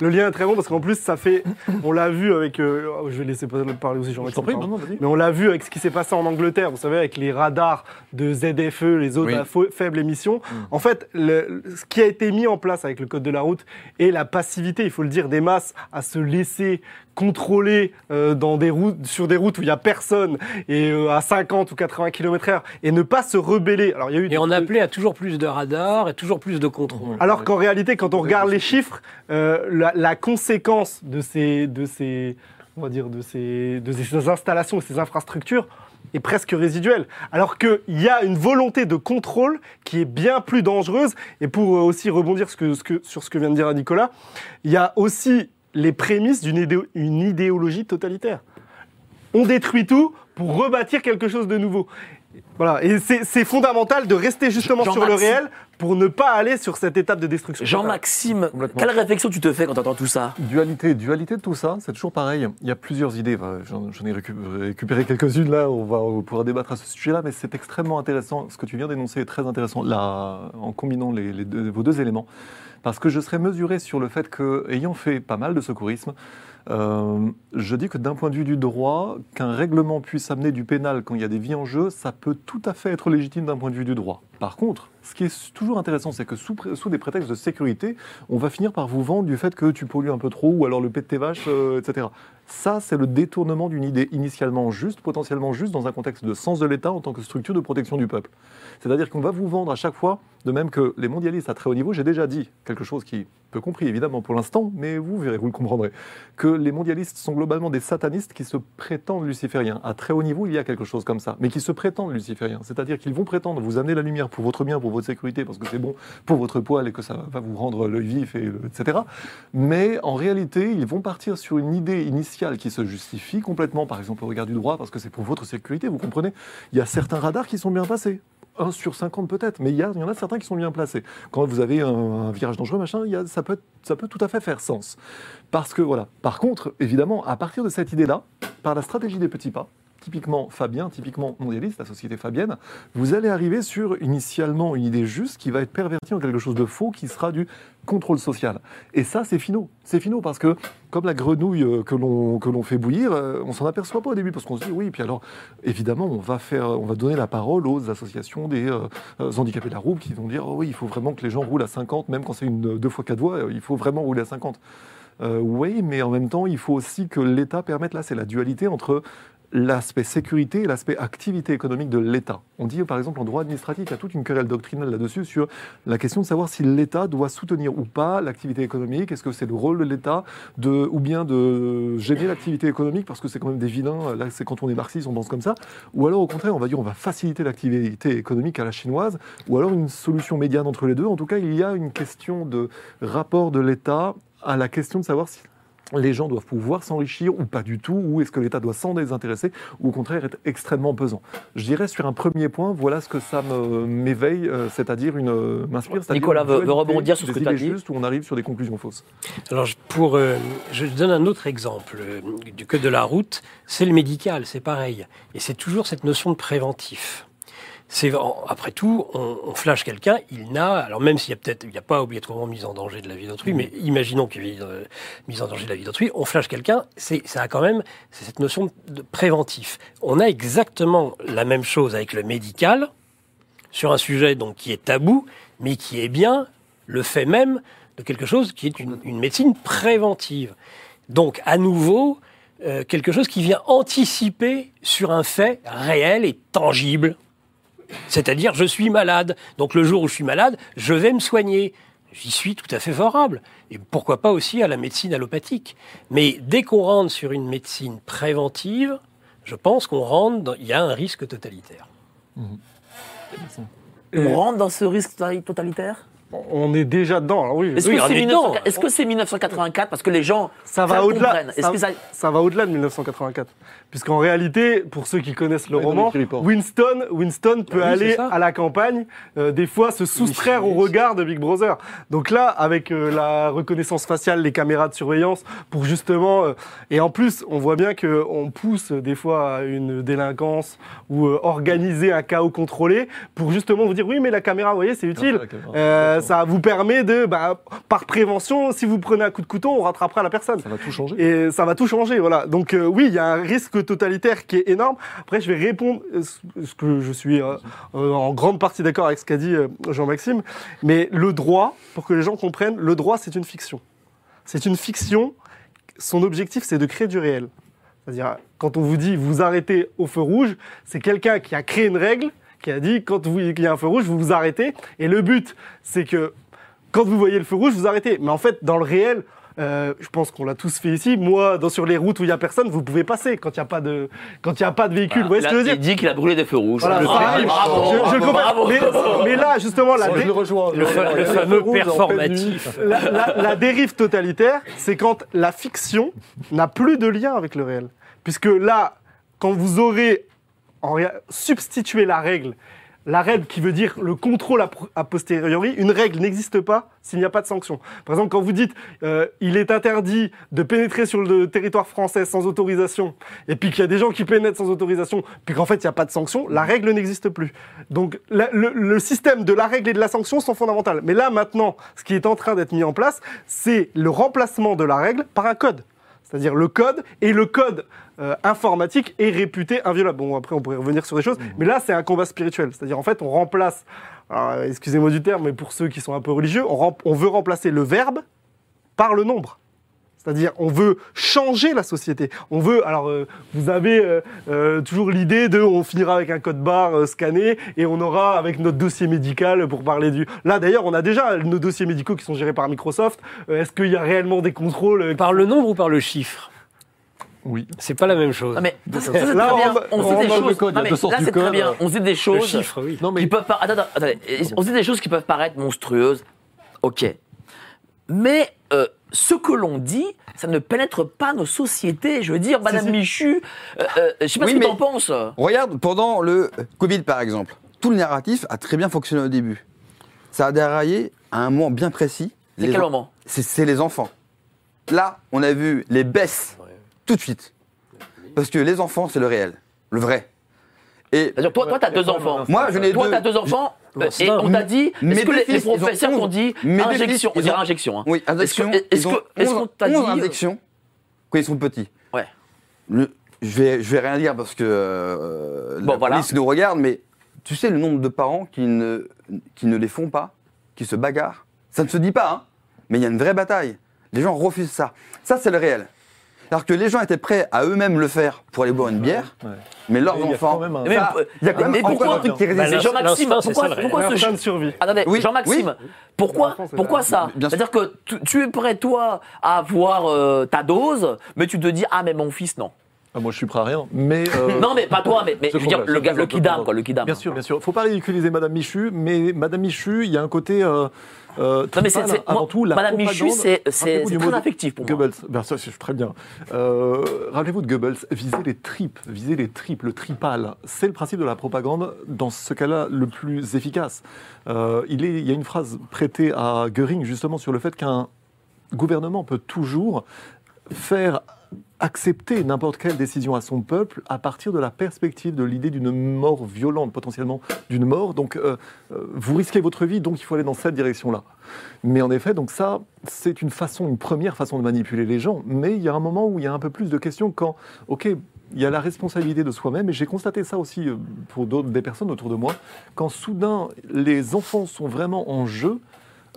Le lien est très bon parce qu'en plus, ça fait. On l'a vu avec. euh, je vais laisser parler aussi Je non, vas-y. Mais on l'a vu avec ce qui s'est passé en Angleterre, vous savez, avec les radars de ZFE, les zones à faible émission. En fait, le- ce qui a été mis en place avec le code de la route et la passivité, il faut le dire, des masses à se laisser contrôler euh, dans des routes, sur des routes où il n'y a personne et euh, à 50 ou 80 km/h et ne pas se rebeller. Alors, il y a eu Et on appelait à toujours plus de radars et toujours plus de contrôle. alors qu'en réalité, quand on regarde les chiffres, euh, la, la conséquence de ces, de ces, on va dire, de ces, de ces installations, ces infrastructures est presque résiduelle. Alors qu'il y a une volonté de contrôle qui est bien plus dangereuse. Et pour aussi rebondir ce que- ce que- sur ce que vient de dire Nicolas, il y a aussi les prémices d'une idéo- une idéologie totalitaire. On détruit tout pour rebâtir quelque chose de nouveau. Voilà, et c'est fondamental de rester justement sur le réel pour ne pas aller sur cette étape de destruction. Jean-Maxime, quelle réflexion tu te fais quand tu entends tout ça? Dualité, dualité de tout ça, c'est toujours pareil. Il y a plusieurs idées. Enfin, J'en ai récu- récupéré quelques-unes là. On va on pourra débattre à ce sujet-là, mais c'est extrêmement intéressant. Ce que tu viens d'énoncer est très intéressant là, en combinant les, les deux- vos deux éléments, parce que je serais mesuré sur le fait que, ayant fait pas mal de secourisme, euh, je dis que d'un point de vue du droit, qu'un règlement puisse amener du pénal quand il y a des vies en jeu, ça peut tout à fait être légitime d'un point de vue du droit. Par contre, ce qui est toujours intéressant, c'est que sous, des prétextes de sécurité, on va finir par vous vendre du fait que tu pollues un peu trop ou alors le pet de tes vaches, euh, etc. Ça, c'est le détournement d'une idée initialement juste, potentiellement juste, dans un contexte de sens de l'État en tant que structure de protection du peuple. C'est-à-dire qu'on va vous vendre à chaque fois, de même que les mondialistes à très haut niveau, j'ai déjà dit quelque chose qui peu compris évidemment pour l'instant, mais vous verrez, vous le comprendrez, que les mondialistes sont globalement des satanistes qui se prétendent lucifériens. À très haut niveau, il y a quelque chose comme ça, mais qui se prétendent lucifériens. C'est-à-dire qu'ils vont prétendre vous amener la lumière pour votre bien, pour votre sécurité, parce que c'est bon pour votre poil et que ça va vous rendre l'œil vif, etc. Mais en réalité, ils vont partir sur une idée initiale qui se justifie complètement, par exemple au regard du droit, parce que c'est pour votre sécurité, vous comprenez Il y a certains radars qui sont bien passés. 1 sur 50 peut-être, mais il y, en a certains qui sont bien placés. Quand vous avez un, virage dangereux, machin, ça, peut, ça peut tout à fait faire sens. Parce que voilà. Par contre, évidemment, à partir de cette idée-là, par la stratégie des petits pas, typiquement Fabien, typiquement mondialiste, la société fabienne, vous allez arriver sur initialement une idée juste qui va être pervertie en quelque chose de faux qui sera du contrôle social. Et ça, c'est finaux. C'est finaux parce que, comme la grenouille euh, que l'on fait bouillir, euh, on s'en aperçoit pas au début parce qu'on se dit oui, puis alors, évidemment, on va faire, on va donner la parole aux associations des euh, handicapés de la roue qui vont dire oh oui, il faut vraiment que les gens roulent à 50, même quand c'est une deux fois quatre voies, il faut vraiment rouler à 50. Euh, oui, mais en même temps, il faut aussi que l'État permette, là, c'est la dualité entre l'aspect sécurité et l'aspect activité économique de l'État. On dit, par exemple, en droit administratif, il y a toute une querelle doctrinale là-dessus sur la question de savoir si l'État doit soutenir ou pas l'activité économique. Est-ce que c'est le rôle de l'État de, ou bien de gêner l'activité économique parce que c'est quand même des vilains. Là, c'est quand on est marxiste, on pense comme ça. Ou alors, au contraire, on va dire, on va faciliter l'activité économique à la chinoise. Ou alors une solution médiane entre les deux. En tout cas, il y a une question de rapport de l'État à la question de savoir si les gens doivent pouvoir s'enrichir ou pas du tout, ou est-ce que l'État doit s'en désintéresser, ou au contraire être extrêmement pesant. Je dirais sur un premier point, voilà ce que ça me- m'éveille, euh, c'est-à-dire une euh, m'inspire. Nicolas une veut- rebondir sur ce que tu as dit. justes où on arrive sur des conclusions fausses. Alors, je- pour, euh, je donne un autre exemple euh, du code de la route. C'est le médical, c'est pareil. Et c'est toujours cette notion de préventif. C'est après tout, on, on flash quelqu'un, il n'a, alors même s'il y a peut-être, il n'y a pas obligatoirement mise en danger de la vie d'autrui, mais imaginons qu'il y ait euh, mise en danger de la vie d'autrui, on flash quelqu'un, c'est, ça a quand même, c'est cette notion de préventif. On a exactement la même chose avec le médical sur un sujet donc qui est tabou, mais qui est bien le fait même de quelque chose qui est une, une médecine préventive. Donc, à nouveau, euh, quelque chose qui vient anticiper sur un fait réel et tangible. C'est-à-dire, je suis malade. Donc, le jour où je suis malade, je vais me soigner. J'y suis tout à fait favorable. Et pourquoi pas aussi à la médecine allopathique. Mais dès qu'on rentre sur une médecine préventive, je pense qu'on rentre, dans- il y a un risque totalitaire. On rentre dans ce risque totalitaire? On est déjà dedans. Alors oui, Est-ce Oui, que c'est est 1900 dedans. est-ce que c'est 1984 parce que les gens ça va au-delà. Ça, que ça- ça va au-delà de 1984, puisqu'en réalité, pour ceux qui connaissent le Ouais, roman. Winston, Winston peut Oui, aller à la campagne, euh, des fois se soustraire au regard de Big Brother. Donc là, avec euh, la reconnaissance faciale, les caméras de surveillance, pour justement, euh, et en plus, on voit bien que on pousse des fois à une délinquance ou euh, organiser un chaos contrôlé pour justement vous dire oui, mais la caméra, vous voyez, c'est utile. Euh, ça vous permet de, bah, par prévention, si vous prenez un coup de couteau, on rattrapera la personne. Ça va tout changer. Et ça va tout changer, voilà. Donc euh, oui, il y a un risque totalitaire qui est énorme. Après, je vais répondre, euh, ce que je suis euh, euh, en grande partie d'accord avec ce qu'a dit Jean-Maxime, mais le droit, pour que les gens comprennent, le droit, c'est une fiction. C'est une fiction. Son objectif, c'est de créer du réel. C'est-à-dire, quand on vous dit vous arrêtez au feu rouge, c'est quelqu'un qui a créé une règle, qui a dit quand vous- il y a un feu rouge, vous vous arrêtez. Et le but, c'est que quand vous voyez le feu rouge, vous arrêtez. Mais en fait, dans le réel, euh, je pense qu'on l'a tous fait ici. Moi, dans, sur les routes où il n'y a personne, vous pouvez passer quand il n'y a pas de, quand il y a pas de véhicule. Vous voyez ce que je veux il dit qu'il a brûlé des feux rouges. Voilà, bravo, je, je le comprends. bravo. Mais, mais là, justement, la, dé- je le rejoins. Le, fa- le fameux performatif. la- la- la dérive totalitaire, c'est quand la fiction n'a plus de lien avec le réel. Puisque là, quand vous aurez en substitué la règle, la règle qui veut dire le contrôle a, a posteriori, une règle n'existe pas s'il n'y a pas de sanction. Par exemple, quand vous dites euh, il est interdit de pénétrer sur le territoire français sans autorisation, et puis qu'il y a des gens qui pénètrent sans autorisation, puis qu'en fait il n'y a pas de sanction, la règle n'existe plus. Donc le, le système de la règle et de la sanction sont fondamentaux. Mais là maintenant, ce qui est en train d'être mis en place, c'est le remplacement de la règle par un code. C'est-à-dire le code, et le code euh, informatique est réputé inviolable. Bon, après, on pourrait revenir sur des choses, mais là, c'est un combat spirituel. C'est-à-dire, en fait, on remplace, alors, excusez-moi du terme, mais pour ceux qui sont un peu religieux, on veut remplacer le verbe par le nombre. C'est-à-dire, on veut changer la société. On veut, alors, euh, vous avez euh, euh, toujours l'idée de, on finira avec un code barre euh, scanné et on aura avec notre dossier médical pour parler du. Là, d'ailleurs, on a déjà nos dossiers médicaux qui sont gérés par Microsoft. Euh, Est-ce qu'il y a réellement des contrôles euh, Par le nombre ou par le chiffre? Oui. C'est pas la même chose. Non, mais ça, c'est très Là, bien. on- On, on sait des choses. code, Non, mais là, c'est très bien. On sait des le choses. chiffre, oui. Non, mais qui peuvent. Attends, attends. On dit des choses qui peuvent paraître monstrueuses. Ok. Mais euh, ce que l'on dit, ça ne pénètre pas nos sociétés. Je veux dire, Madame. Michu, euh, euh, je sais pas Oui, ce que mais- t'en penses. Regarde, pendant le Covid par exemple, tout le narratif a très bien fonctionné au début. Ça a déraillé à un moment bien précis. C'est Les quel en- moment? C'est les enfants. Là, on a vu les baisses tout de suite. Parce que les enfants, c'est le réel, le vrai. Et toi, toi, t'as deux enfants. moi, je n'ai Toi, deux. t'as deux enfants. Euh, c'est et on t'a dit. Est-ce que les, professeurs t'ont dit injection On dirait injection. hein. Oui, injection. Est-ce que- est-ce ils ont que- est-ce 11 qu'on t'a 11 dit- injections quand ils sont petits. Ouais. Le- je vais, je vais rien dire parce que euh, Bon, la voilà. police nous regarde, mais tu sais le nombre de parents qui ne, qui ne les font pas, qui se bagarrent. Ça ne se dit pas, hein, mais il y a une vraie bataille. Les gens refusent ça. Ça, c'est le réel. Alors que les gens étaient prêts à eux-mêmes le faire pour aller boire une bière, Ouais. mais leurs Mais il y a enfants. quand même un- Mais, ça, il quand même encore pourquoi- un truc qui Bah, résiste. Mais Jean-Maxime, pourquoi, pourquoi Un ce de survie. Attendez, Oui, Jean-Maxime, oui. pourquoi, pourquoi ça. C'est-à-dire que tu, tu es prêt, toi, à avoir euh, ta dose, mais tu te dis, ah, mais mon fils, non. Ah, moi, je suis prêt à rien. Mais euh, Non, mais pas toi, mais, mais Je veux dire, le, gars- kidam, quoi, le kidam. Bien sûr, bien sûr. Faut pas ridiculiser Madame Michu, mais Madame Michu, il y a un côté euh, euh, Non, mais c'est, avant moi, tout la Madame Michu, c'est, très mot affectif pour moi. Goebbels, ben ça c'est très bien. Euh, Rappelez-vous de Goebbels, viser les tripes, viser les tripes, le tripal, c'est le principe de la propagande dans ce cas-là le plus efficace. Euh, il, est, il y a une phrase prêtée à Goering justement sur le fait qu'un gouvernement peut toujours faire accepter n'importe quelle décision à son peuple à partir de la perspective de l'idée d'une mort violente, potentiellement d'une mort. Donc, euh, euh, vous risquez votre vie, donc il faut aller dans cette direction-là. Mais en effet, donc ça, c'est une façon, une première façon de manipuler les gens. Mais il y a un moment où il y a un peu plus de questions quand, ok, il y a la responsabilité de soi-même, et j'ai constaté ça aussi euh, pour des personnes autour de moi, quand soudain les enfants sont vraiment en jeu,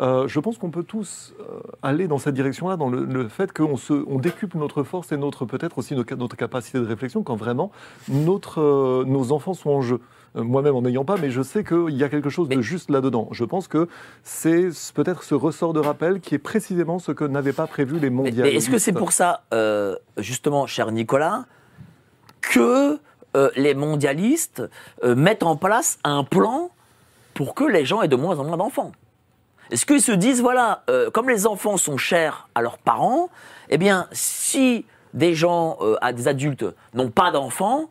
euh, je pense qu'on peut tous euh, aller dans cette direction-là, dans le, le fait qu'on on décuple notre force et notre peut-être aussi notre, notre capacité de réflexion quand vraiment notre, euh, nos enfants sont en jeu. Moi-même en n'ayant pas, mais je sais qu'il y a quelque chose de juste là-dedans. Je pense que c'est ce- peut-être ce ressort de rappel qui est précisément ce que n'avaient pas prévu les mondialistes. mais est-ce que c'est pour ça, justement, cher Nicolas, que les mondialistes mettent en place un plan pour que les gens aient de moins en moins d'enfants? Est-ce qu'ils se disent, voilà, euh, comme les enfants sont chers à leurs parents, eh bien, si des gens, euh, à des adultes, n'ont pas d'enfants,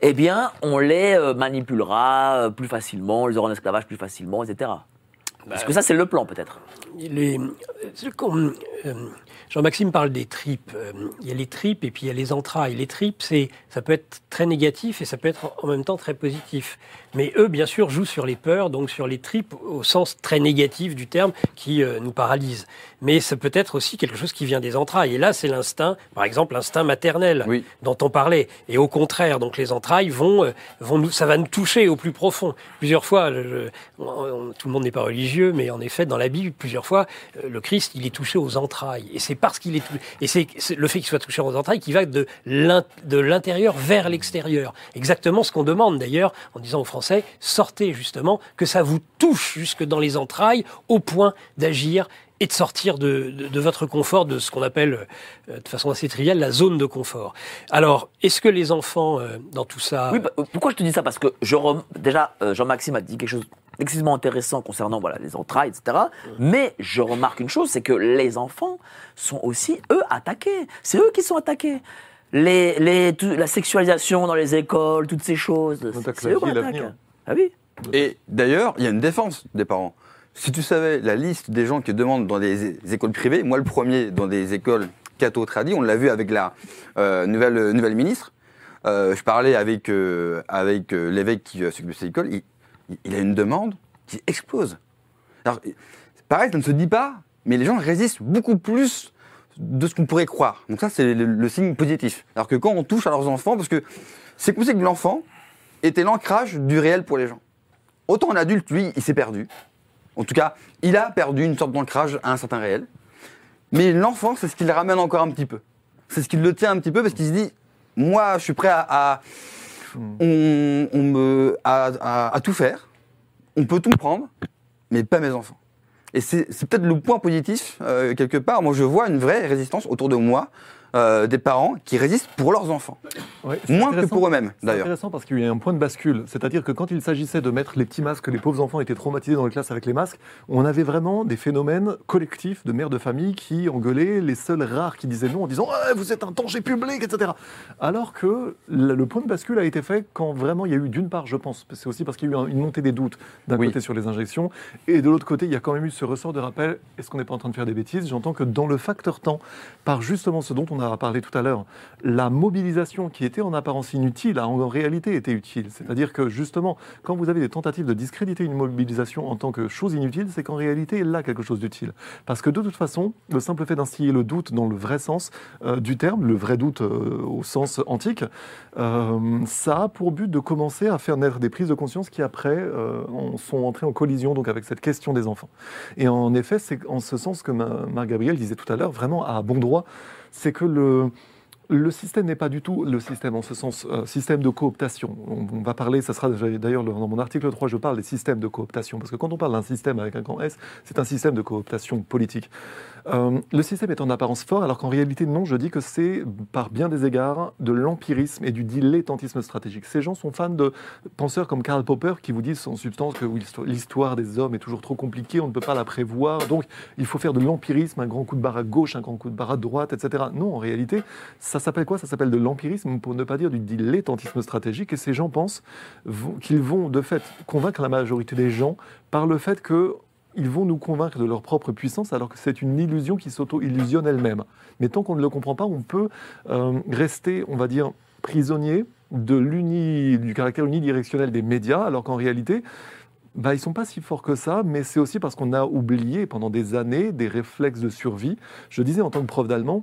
eh bien, on les euh, manipulera plus facilement, on les aura en esclavage plus facilement, etc. Parce que ça, c'est le plan, peut-être. Euh, Jean-Maxime parle des tripes. Euh, Il y a les tripes et puis il y a les entrailles. Les tripes, c'est, ça peut être très négatif et ça peut être en- même temps très positif. Mais eux, bien sûr, jouent sur les peurs, donc sur les tripes au sens très négatif du terme qui euh, nous paralyse. Mais ça peut être aussi quelque chose qui vient des entrailles. Et là, c'est l'instinct, par exemple, l'instinct maternel Oui. dont on parlait. Et au contraire, donc les entrailles vont, vont nous, ça va nous toucher au plus profond. Plusieurs fois, je- je- on- on- tout le monde n'est pas religieux, mais en effet, dans la Bible, plusieurs fois, euh, le Christ, il est touché aux entrailles. Et c'est parce qu'il est, tou- et c'est le fait qu'il soit touché aux entrailles qui va de l'in- de l'intérieur vers l'extérieur. Exactement ce qu'on demande d'ailleurs en disant aux Français, sortez justement, que ça vous touche jusque dans les entrailles au point d'agir et de sortir de, votre confort, de ce qu'on appelle euh, de façon assez triviale la zone de confort. Alors, est-ce que les enfants, euh, dans tout ça... Oui, bah, pourquoi je te dis ça? Parce que déjà, Jean-Maxime a dit quelque chose d'extrêmement intéressant concernant voilà, les entrailles, etc. Mais je remarque une chose, c'est que les enfants sont aussi, eux, attaqués. C'est eux qui sont attaqués. Les, les, tout- la sexualisation dans les écoles, toutes ces choses, c'est eux vie qu'on et attaque. l'avenir. Ah oui Et d'ailleurs, il y a une défense des parents. Si tu savais la liste des gens qui demandent dans des écoles privées, moi le premier dans des écoles catho tradis, on l'a vu avec la euh, nouvelle, euh, nouvelle ministre. Euh, je parlais avec, euh, avec l'évêque qui s'occupe de cette école. Il, il- a une demande qui explose. Alors, pareil, ça ne se dit pas, mais les gens résistent beaucoup plus de ce qu'on pourrait croire. Donc ça, c'est le, signe positif. Alors que quand on touche à leurs enfants, parce que c'est comme si l'enfant était l'ancrage du réel pour les gens. Autant un adulte, lui, il s'est perdu. En tout cas, il a perdu une sorte d'ancrage à un certain réel. Mais l'enfant, c'est ce qui le ramène encore un petit peu. C'est ce qui le tient un petit peu parce qu'il se dit, moi, je suis prêt à- on, me, à tout faire. On peut tout prendre, mais pas mes enfants. Et c'est c'est peut-être le point positif, euh, quelque part. Moi, je vois une vraie résistance autour de moi, euh, des parents qui résistent pour leurs enfants. Ouais, c'est Moins que pour eux-mêmes, C'est d'ailleurs. intéressant parce qu'il y a eu un point de bascule. C'est-à-dire que quand il s'agissait de mettre les petits masques, les pauvres enfants étaient traumatisés dans les classes avec les masques, on avait vraiment des phénomènes collectifs de mères de famille qui engueulaient les seuls rares qui disaient non en disant Ouais, vous êtes un danger public, etc. Alors que le point de bascule a été fait quand vraiment il y a eu, d'une part, je pense, c'est aussi parce qu'il y a eu un- une montée des doutes d'un Oui. côté sur les injections, et de l'autre côté, il y a quand même eu ce ressort de rappel est-ce qu'on n'est pas en train de faire des bêtises? J'entends que dans le facteur temps, par justement ce dont on a parlé tout à l'heure, la mobilisation qui était en apparence inutile a en réalité été utile. C'est-à-dire que justement, quand vous avez des tentatives de discréditer une mobilisation en tant que chose inutile, c'est qu'en réalité, elle a quelque chose d'utile. Parce que de toute façon, le simple fait d'instiller le doute dans le vrai sens euh, du terme, le vrai doute euh, au sens antique, euh, ça a pour but de commencer à faire naître des prises de conscience qui après sont entrées en collision donc avec cette question des enfants. Et en effet, c'est en ce sens que ma- Marc Gabriel disait tout à l'heure, vraiment à bon droit, c'est que le, le système n'est pas du tout le système en ce sens, euh, système de cooptation. On, va parler, ça sera d'ailleurs le- dans mon article 3, je parle des systèmes de cooptation. Parce que quand on parle d'un système avec un grand S, c'est un système de cooptation politique. Euh, le système est en apparence fort, alors qu'en réalité, non, je dis que c'est par bien des égards de l'empirisme et du dilettantisme stratégique. Ces gens sont fans de penseurs comme Karl Popper qui vous disent en substance que l'histoire des hommes est toujours trop compliquée, on ne peut pas la prévoir, donc il faut faire de l'empirisme, un grand coup de barre à gauche, un grand coup de barre à droite, etc. Non, en réalité, ça s'appelle quoi? Ça s'appelle de l'empirisme, pour ne pas dire du dilettantisme stratégique, et ces gens pensent qu'ils vont de fait convaincre la majorité des gens par le fait que ils vont nous convaincre de leur propre puissance alors que c'est une illusion qui s'auto-illusionne elle-même. Mais tant qu'on ne le comprend pas, on peut euh, rester, on va dire, prisonnier de du caractère unidirectionnel des médias, alors qu'en réalité, bah, ils sont pas si forts que ça, mais c'est aussi parce qu'on a oublié pendant des années des réflexes de survie. Je disais en tant que prof d'allemand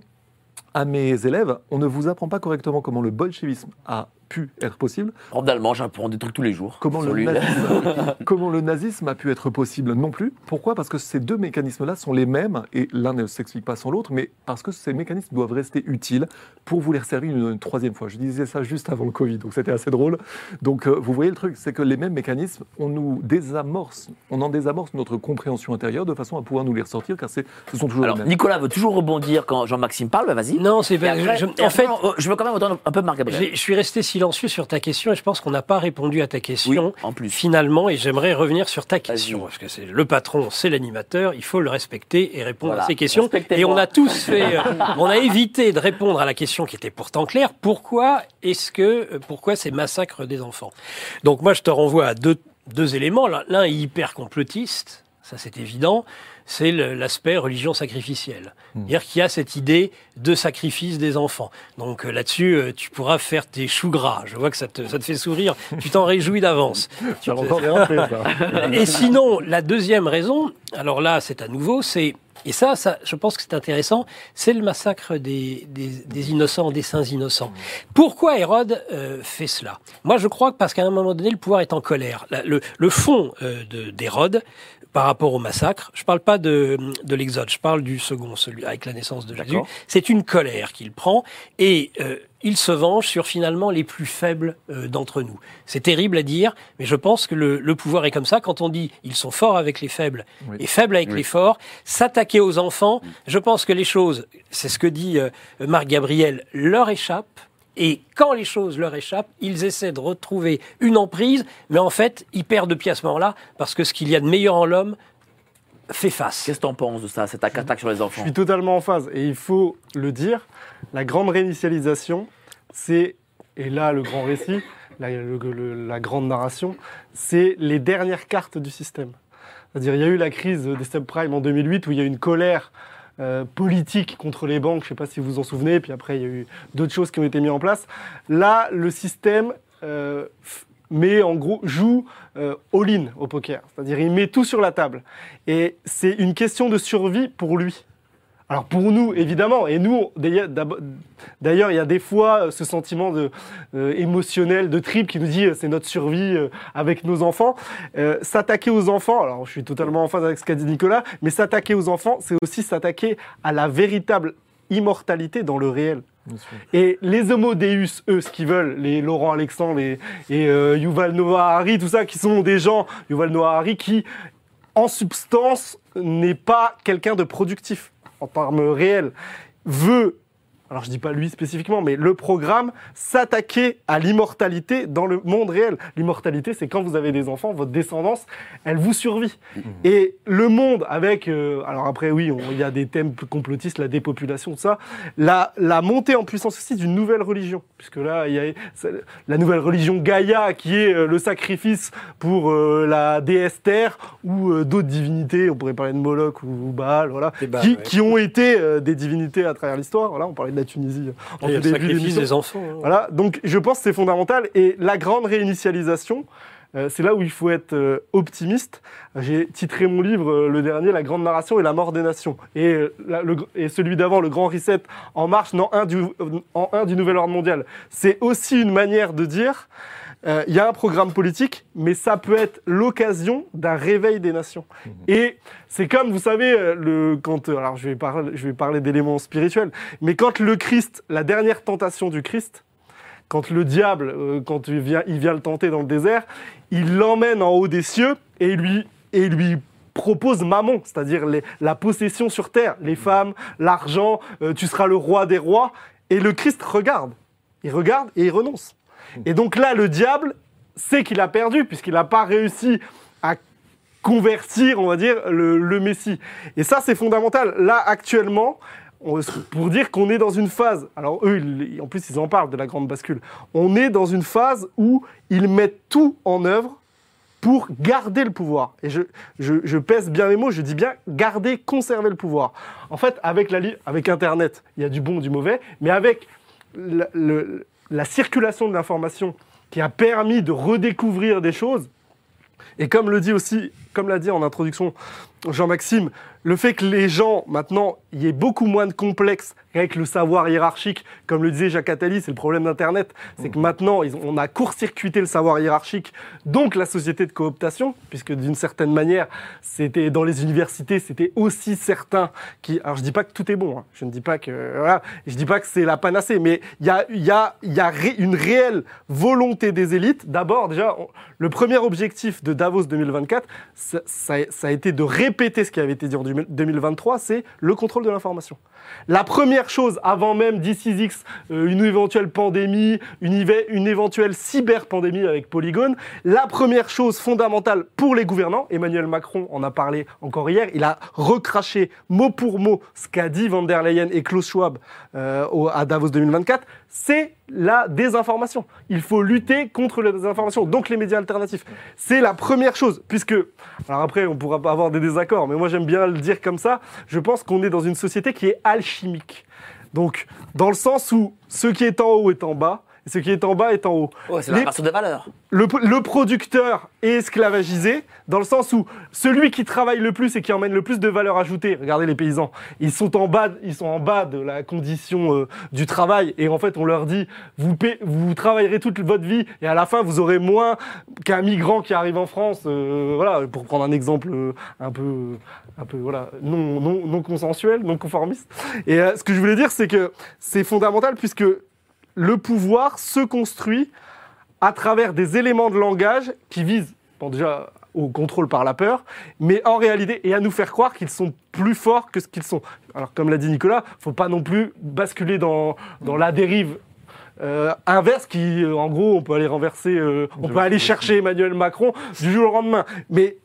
à mes élèves, on ne vous apprend pas correctement comment le bolchevisme a pu être possible, Prof d'allemand, j'apprends des trucs tous les jours. Comment le, nazisme, comment le nazisme a pu être possible non plus? Pourquoi? Parce que ces deux mécanismes-là sont les mêmes, et l'un ne s'explique pas sans l'autre, mais parce que ces mécanismes doivent rester utiles pour vous les resservir une, une troisième fois. Je disais ça juste avant le Covid, donc c'était assez drôle. Donc euh, vous voyez le truc, c'est que les mêmes mécanismes, on nous désamorce, on en désamorce notre compréhension intérieure de façon à pouvoir nous les ressortir, car c'est- ce sont toujours Alors, les mêmes. Nicolas veut toujours rebondir quand Jean-Maxime parle, bah, vas-y. Non, c'est Et pas. après- je- et en fait, euh, je veux quand même entendre un peu Marc Gabriel. je suis resté silencieux silencieux sur ta question et je pense qu'on n'a pas répondu à ta Oui, question. en plus. Finalement, et j'aimerais revenir sur ta question, parce que c'est le patron, c'est l'animateur, il faut le respecter et répondre Voilà. à ses questions. Et on a tous fait, euh, on a évité de répondre à la question qui était pourtant claire. Pourquoi est-ce que, euh, pourquoi ces massacres des enfants? Donc moi, je te renvoie à deux, deux éléments. L'un l'un est hyper complotiste, ça c'est évident. C'est l'aspect religion sacrificielle. C'est-à-dire qu'il y a cette idée de sacrifice des enfants. Donc euh, là-dessus, euh, tu pourras faire tes choux gras. Je vois que ça te, ça te fait sourire. Tu t'en réjouis d'avance. Tu te- et sinon, la deuxième raison, alors là, c'est à nouveau, c'est et ça, ça, je pense que c'est intéressant, c'est le massacre des, des, des innocents, des saints innocents. Pourquoi Hérode euh, fait cela? Moi, je crois que parce qu'à un moment donné, le pouvoir est en colère. La- le, le fond euh, de- d'Hérode, par rapport au massacre, je parle pas de, de l'Exode, je parle du second, celui avec la naissance de Jésus. C'est une colère qu'il prend et euh, il se venge sur finalement les plus faibles euh, d'entre nous. C'est terrible à dire, mais je pense que le, le pouvoir est comme ça. Quand on dit ils sont forts avec les faibles Oui. et faibles avec Oui. les forts, s'attaquer aux enfants, je pense que les choses, c'est ce que dit euh, Marc Gabriel, leur échappent. Et quand les choses leur échappent, ils essaient de retrouver une emprise, mais en fait, ils perdent de pied à ce moment-là, parce que ce qu'il y a de meilleur en l'homme fait face. Qu'est-ce que t'en penses de ça, cette attaque sur les Je enfants suis totalement en phase. Et il faut le dire, la grande réinitialisation, c'est, et là le grand récit, la, le- le- la grande narration, c'est les dernières cartes du système. C'est-à-dire, il y a eu la crise des subprimes en 2008 où il y a eu une colère euh, politique contre les banques, je ne sais pas si vous vous en souvenez, puis après il y a eu d'autres choses qui ont été mises en place. Là, le système euh, met en gros, joue euh, all-in au poker. C'est-à-dire, il met tout sur la table. Et c'est une question de survie pour lui. Alors pour nous, évidemment, et nous, d'ailleurs, il y a des fois euh, ce sentiment de, euh, émotionnel, de trip qui nous dit euh, c'est notre survie euh, avec nos enfants. Euh, s'attaquer aux enfants, alors je suis totalement en phase avec ce qu'a dit Nicolas, mais s'attaquer aux enfants, c'est aussi s'attaquer à la véritable immortalité dans le réel. Et les Homo Deus, eux, ce qu'ils veulent, les Laurent Alexandre les, et Yuval Noah Harari, tout ça, qui sont des gens, Yuval Noah Harari, qui, en substance, n'est pas quelqu'un de productif en termes réels, veut, alors je dis pas lui spécifiquement, mais le programme, s'attaquer à l'immortalité dans le monde réel. L'immortalité, c'est quand vous avez des enfants, votre descendance, elle vous survit. Et le monde avec, euh, alors après oui, il y a des thèmes complotistes, la dépopulation, tout ça, la, la montée en puissance aussi d'une nouvelle religion, puisque là, il y a la nouvelle religion Gaïa qui est euh, le sacrifice pour euh, la déesse Terre ou d'autres divinités, on pourrait parler de Moloch ou, ou Baal, voilà, qui, ouais. qui ont été des divinités à travers l'histoire. Voilà, on parlait de la Tunisie euh, en tout début d'émission. des enfants. hein. Voilà, donc je pense que c'est fondamental. Et la grande réinitialisation, euh, c'est là où il faut être euh, optimiste. J'ai titré mon livre, le dernier, La grande narration et la mort des nations. Et, la- le- et celui d'avant, Le grand reset, En marche, en un du, en un du nouvel ordre mondial. C'est aussi une manière de dire, euh, il y a un programme politique, mais ça peut être l'occasion d'un réveil des nations. Et c'est comme, vous savez, euh, le, quand, euh, alors je vais parler, je vais parler d'éléments spirituels, mais quand le Christ, la dernière tentation du Christ, quand le diable, euh, quand il vient, il vient le tenter dans le désert, il l'emmène en haut des cieux et il lui, et lui propose mammon, c'est-à-dire la possession sur terre, les femmes, l'argent, euh, tu seras le roi des rois. Et le Christ regarde, il regarde et il renonce. Et donc là, le diable sait qu'il a perdu puisqu'il n'a pas réussi à convertir, on va dire, le, Messie. Et ça, c'est fondamental. Là, actuellement, pour dire qu'on est dans une phase, alors eux, en plus, ils en parlent de la grande bascule, on est dans une phase où ils mettent tout en œuvre pour garder le pouvoir. Et je, pèse bien mes mots, je dis bien garder, conserver le pouvoir. En fait, avec, la, avec Internet, il y a du bon, du mauvais, mais avec le- la circulation de l'information qui a permis de redécouvrir des choses, et comme le dit aussi, comme l'a dit en introduction Jean-Maxime, le fait que les gens, maintenant, y ait beaucoup moins de complexes avec le savoir hiérarchique, comme le disait Jacques Attali, c'est le problème d'Internet, c'est que maintenant, ils ont- on a court-circuité le savoir hiérarchique, donc la société de cooptation, puisque d'une certaine manière, c'était dans les universités, c'était aussi certains qui... Alors je dis pas que tout est bon, hein, je ne dis pas que... Voilà, je dis pas que c'est la panacée, mais il y a, il y a, il y a ré- une réelle volonté des élites. D'abord, déjà, on- le premier objectif de Davos 2024, ça, a été de répéter ce qui avait été dit en 2023, c'est le contrôle de l'information. La première chose, avant même d'ICIX, euh, une éventuelle pandémie, une, éve- une éventuelle cyber-pandémie avec Polygone, la première chose fondamentale pour les gouvernants, Emmanuel Macron en a parlé encore hier, il a recraché mot pour mot ce qu'a dit Van der Leyen et Klaus Schwab euh, à Davos 2024, c'est la désinformation. Il faut lutter contre la désinformation, donc les médias alternatifs. C'est la première chose, puisque, alors après, on pourra avoir des désaccords, mais moi j'aime bien le dire comme ça, je pense qu'on est dans une société qui est alchimique. Donc, dans le sens où ce qui est en haut est en bas, ce qui est en bas est en haut. Ouais, c'est l'inversion des valeurs. le, le producteur est esclavagisé dans le sens où celui qui travaille le plus et qui emmène le plus de valeur ajoutée, regardez les paysans, ils sont en bas, ils sont en bas de la condition euh, du travail et en fait on leur dit vous, paie- vous travaillerez toute votre vie et à la fin vous aurez moins qu'un migrant qui arrive en France, euh, voilà pour prendre un exemple euh, un peu un peu voilà non non non consensuel, non conformiste. Et euh, ce que je voulais dire c'est que c'est fondamental puisque le pouvoir se construit à travers des éléments de langage qui visent, déjà au contrôle par la peur, mais en réalité, et à nous faire croire qu'ils sont plus forts que ce qu'ils sont. Alors, comme l'a dit Nicolas, faut pas non plus basculer dans la dérive euh, inverse qui, euh, en gros, on peut aller renverser, euh, on peut aller chercher Emmanuel Macron du jour au lendemain. Mais,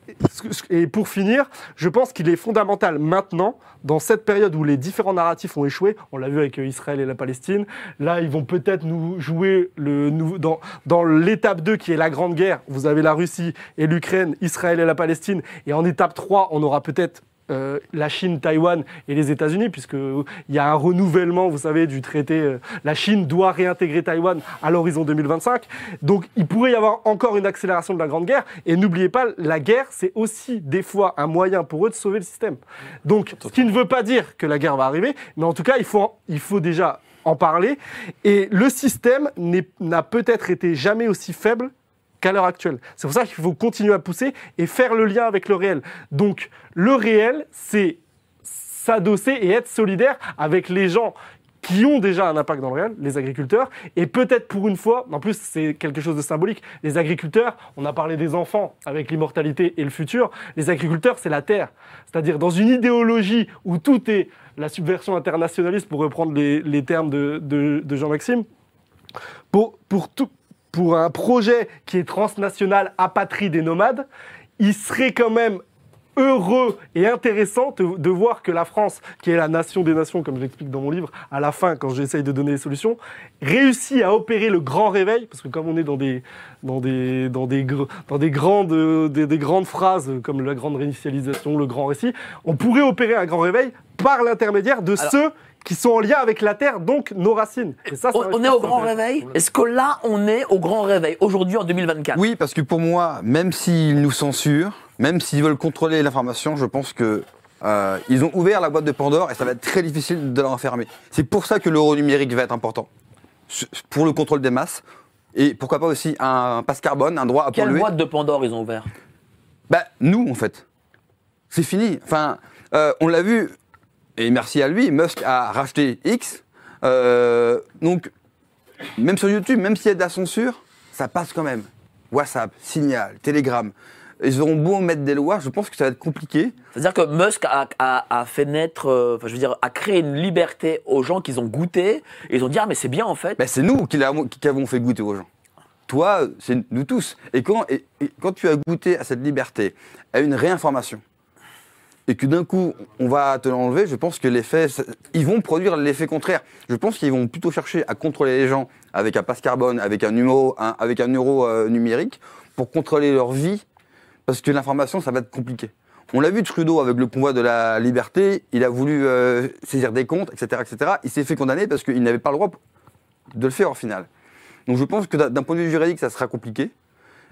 et pour finir, je pense qu'il est fondamental maintenant, dans cette période où les différents narratifs ont échoué, on l'a vu avec Israël et la Palestine, là, ils vont peut-être nous jouer le, dans, dans l'étape 2 qui est la Grande Guerre, vous avez la Russie et l'Ukraine, Israël et la Palestine, et en étape 3, on aura peut-être euh, la Chine, Taïwan et les États-Unis, puisque il y a un renouvellement, vous savez, du traité. euh, la Chine doit réintégrer Taïwan à l'horizon 2025. Donc, il pourrait y avoir encore une accélération de la Grande Guerre. Et n'oubliez pas, la guerre, c'est aussi des fois un moyen pour eux de sauver le système. Donc, ce qui ne veut pas dire que la guerre va arriver, mais en tout cas, il faut, il faut déjà en parler. Et le système n'a peut-être été jamais aussi faible qu'à l'heure actuelle. C'est pour ça qu'il faut continuer à pousser et faire le lien avec le réel. Donc, le réel, c'est s'adosser et être solidaire avec les gens qui ont déjà un impact dans le réel, les agriculteurs, et peut-être pour une fois, en plus c'est quelque chose de symbolique, les agriculteurs, on a parlé des enfants avec l'immortalité et le futur, les agriculteurs c'est la terre. C'est-à-dire dans une idéologie où tout est la subversion internationaliste, pour reprendre les, termes de, Jean-Maxime, pour, tout, pour un projet qui est transnational, apatride et nomade, il serait quand même heureux et intéressant de, de voir que la France, qui est la nation des nations, comme je l'explique dans mon livre, à la fin, quand j'essaye de donner des solutions, réussit à opérer le grand réveil, parce que comme on est dans des, dans des, dans des, gr- dans des, grandes, des, des grandes phrases comme la grande réinitialisation, le grand récit, on pourrait opérer un grand réveil par l'intermédiaire de Alors- ceux qui sont en lien avec la Terre, donc nos racines. Et ça, ça On, est au grand réveil Est-ce que là, on est au grand réveil, aujourd'hui en 2024 Oui, parce que pour moi, même s'ils nous censurent, même s'ils veulent contrôler l'information, je pense que euh, ils ont ouvert la boîte de Pandore et ça va être très difficile de la refermer. C'est pour ça que l'euro numérique va être important pour le contrôle des masses et pourquoi pas aussi un passe carbone, un droit à Quelle polluer. boîte de Pandore ils ont ouvert? Bah nous en fait, c'est fini. Enfin, euh, on l'a vu et merci à lui, Musk a racheté X. Euh, donc même sur YouTube, même s'il y a de la censure, ça passe quand même. WhatsApp, Signal, Telegram. Ils auront beau mettre des lois, je pense que ça va être compliqué. C'est-à-dire que Musk a, a- a fait naître, euh, enfin je veux dire, a créé une liberté aux gens qu'ils ont goûté, et ils ont dit ah mais c'est bien en fait. Ben, c'est nous qui avons fait goûter aux gens. Toi, c'est nous tous. Et quand, et- et quand tu as goûté à cette liberté, à une réinformation, et que d'un coup, on va te l'enlever, je pense que l'effet, ils vont produire l'effet contraire. Je pense qu'ils vont plutôt chercher à contrôler les gens avec un passe carbone, avec un numéro, avec un euro euh, numérique, pour contrôler leur vie, parce que l'information, ça va être compliqué. On l'a vu Trudeau avec le convoi de la liberté, il a voulu euh, saisir des comptes, etc., etc. Il s'est fait condamner parce qu'il n'avait pas le droit de le faire au final. Donc je pense que d'un point de vue juridique, ça sera compliqué.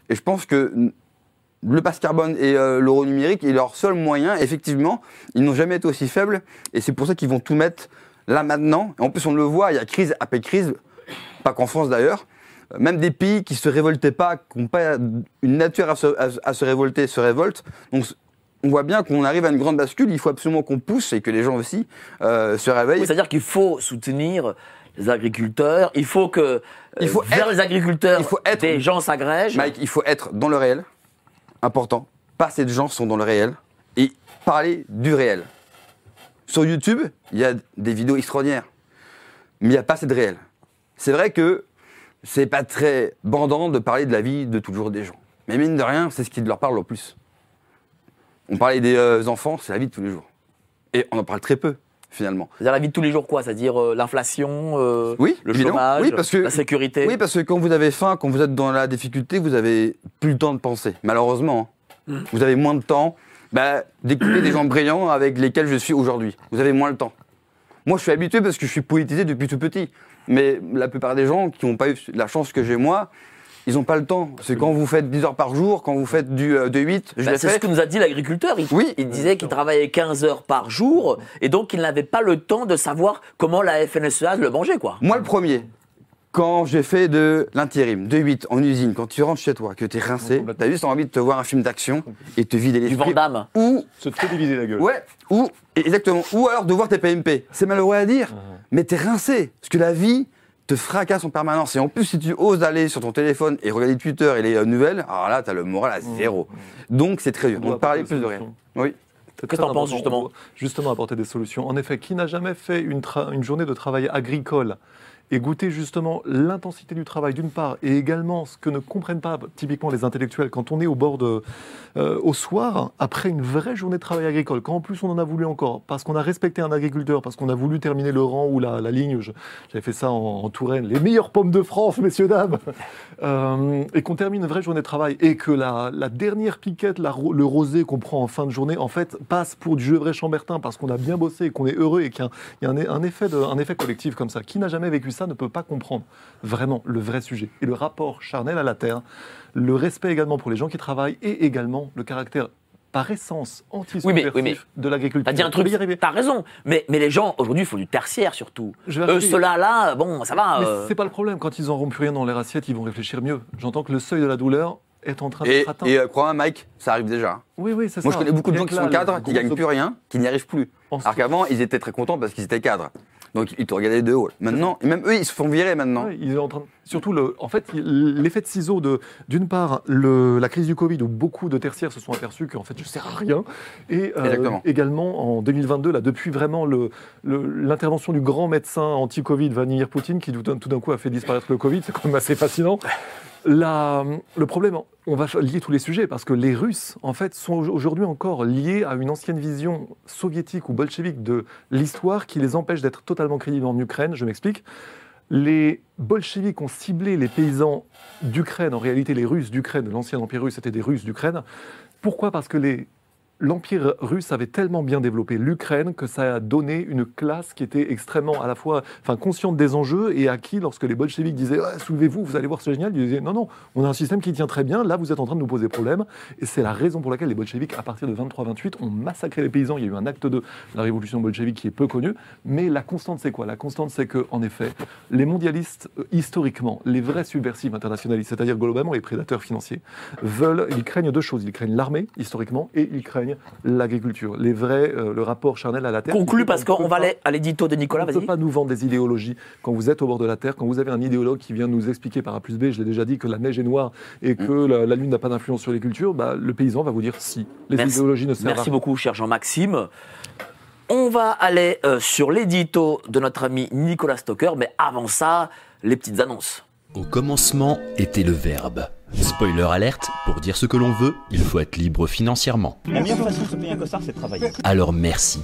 Et je pense que le passe carbone et euh, l'euro numérique est leur seul moyen. Effectivement, ils n'ont jamais été aussi faibles. Et c'est pour ça qu'ils vont tout mettre là maintenant. En plus, on le voit, il y a crise après crise, pas qu'en France d'ailleurs. Euh, Même des pays qui se révoltaient pas, qui n'ont pas une nature à se, à- à se révolter, se révoltent. Donc on voit bien qu'on arrive à une grande bascule. Il faut absolument qu'on pousse et que les gens aussi euh, se réveillent. Oui, C'est-à-dire qu'il faut soutenir les agriculteurs, il faut que euh, Il faut vers être- les agriculteurs, il faut être- des gens s'agrègent. Mike, il faut être dans le réel, important. Pas assez de gens sont dans le réel. et parler du réel. Sur YouTube, il y a des vidéos extraordinaires, mais il n'y a pas assez de réel. C'est vrai que c'est pas très bandant de parler de la vie de toujours des gens. Mais mine de rien, c'est ce qui leur parle le plus. On parlait des euh, enfants, c'est la vie de tous les jours. Et on en parle très peu, finalement. C'est-à-dire la vie de tous les jours, quoi C'est-à-dire euh, l'inflation, euh, Oui, le chômage, Oui, parce que- la sécurité. Oui, parce que quand vous avez faim, quand vous êtes dans la difficulté, vous avez plus le temps de penser. Malheureusement, hein. vous avez moins de temps bah, d'écouter des gens brillants avec lesquels je suis aujourd'hui. Vous avez moins le temps. Moi, je suis habitué parce que je suis politisé depuis tout petit. Mais la plupart des gens qui n'ont pas eu la chance que j'ai moi, ils n'ont pas le temps. C'est quand vous faites 10 heures par jour, quand vous faites du euh, de 8, je Bah, c'est ce que nous a dit l'agriculteur. Il, Oui. il disait qu'il travaillait 15 heures par jour et donc il n'avait pas le temps de savoir comment la FNSEA le mangeait, quoi. Moi, le premier, quand j'ai fait de l'intérim, de 8 en usine, quand tu rentres chez toi, que tu es rincé, tu as juste envie de te voir un film d'action et te vider Du l'esprit. Vandame. Ou Se te diviser la gueule. Ouais, ou exactement, ou alors de voir tes PMP. C'est malheureux à dire, mais t'es rincé, parce que la vie te fracasse en permanence. Et en plus, si tu oses aller sur ton téléphone et regarder Twitter et les euh, nouvelles, alors là, t'as le moral à zéro. Donc c'est très dur. On Donc parler plus de rien. Oui. Qu'est-ce que t'en penses, important. justement? Justement, apporter des solutions. En effet, qui n'a jamais fait une journée de travail agricole? Et goûté justement l'intensité du travail d'une part et également ce que ne comprennent pas typiquement les intellectuels quand on est au bord de euh, au soir après une vraie journée de travail agricole quand en plus on en a voulu encore parce qu'on a respecté un agriculteur parce qu'on a voulu terminer le rang ou la, ligne j'avais fait ça en, Touraine les meilleures pommes de France messieurs dames Euh, et qu'on termine une vraie journée de travail et que la, dernière piquette, la le rosé qu'on prend en fin de journée, en fait, passe pour du vrai chambertin parce qu'on a bien bossé qu'on est heureux et qu'il y a, un effet collectif comme ça. Qui n'a jamais vécu ça? Ne peut pas comprendre vraiment le vrai sujet. Et le rapport charnel à la terre, le respect également pour les gens qui travaillent et également le caractère par essence anti Oui, mais- oui, mais- de l'agriculture. T'as dit un truc, t'as raison. Mais, mais les gens, aujourd'hui, il faut du tertiaire surtout. Eux, ceux-là, là, bon, ça va. Mais euh, c'est pas le problème. Quand ils n'auront plus rien dans leur assiette, ils vont réfléchir mieux. J'entends que le seuil de la douleur est en train Et, d'être atteint. et euh, crois-moi, Mike, ça arrive déjà. oui, oui, c'est ça. Moi, je connais beaucoup de gens qui là, sont cadres, qui gagnent plus rien, qui n'y arrivent plus. Alors qu'avant, ils étaient très contents parce qu'ils étaient cadres. Donc ils te regardaient de haut. Maintenant, même eux, ils se font virer maintenant. Ouais, il est en train de- Surtout, le, en fait, l'effet de ciseau de, d'une part, le, la crise du Covid, où beaucoup de tertiaires se sont aperçus qu'en fait, je ne sers à rien. Et euh, également, en 2022, là, depuis vraiment le, l'intervention du grand médecin anti-Covid, Vladimir Poutine, qui tout d'un coup a fait disparaître le Covid, c'est quand même assez fascinant. Le problème, on va lier tous les sujets, parce que les Russes, en fait, sont aujourd'hui encore liés à une ancienne vision soviétique ou bolchevique de l'histoire qui les empêche d'être totalement crédibles en Ukraine. Je m'explique. Les bolcheviks ont ciblé les paysans d'Ukraine, en réalité les Russes d'Ukraine, l'ancien empire russe, c'était des Russes d'Ukraine. Pourquoi? Parce que les- l'empire russe avait tellement bien développé l'Ukraine que ça a donné une classe qui était extrêmement à la fois enfin, consciente des enjeux et à qui, lorsque les bolcheviks disaient Soulevez-vous, vous allez voir, c'est génial, ils disaient Non, non, on a un système qui tient très bien, là vous êtes en train de nous poser problème. Et c'est la raison pour laquelle les bolcheviks, à partir de 23-28, ont massacré les paysans. Il y a eu un acte de la révolution bolchevique qui est peu connu. Mais la constante, c'est quoi? La constante, c'est que, en effet, les mondialistes, euh, historiquement, les vrais subversifs internationalistes, c'est-à-dire globalement les prédateurs financiers, veulent, ils craignent deux choses. Ils craignent l'armée, historiquement, et ils craignent l'agriculture. Les vrais, euh, le rapport charnel à la terre. Conclu parce qu'on va aller à l'édito de Nicolas, on ne peut pas nous vendre des idéologies quand vous êtes au bord de la Terre, quand vous avez un idéologue qui vient nous expliquer par A plus B, je l'ai déjà dit, que la neige est noire et que la, la Lune n'a pas d'influence sur les cultures, bah, le paysan va vous dire si. Les Merci. idéologies ne servent à Merci rien. beaucoup, cher Jean-Maxime. On va aller euh, sur l'édito de notre ami Nicolas Stocker, mais avant ça, les petites annonces. Au commencement était le verbe. Spoiler alerte, pour dire ce que l'on veut, il faut être libre financièrement. La meilleure façon de se payer un costard, c'est de travailler. Alors merci.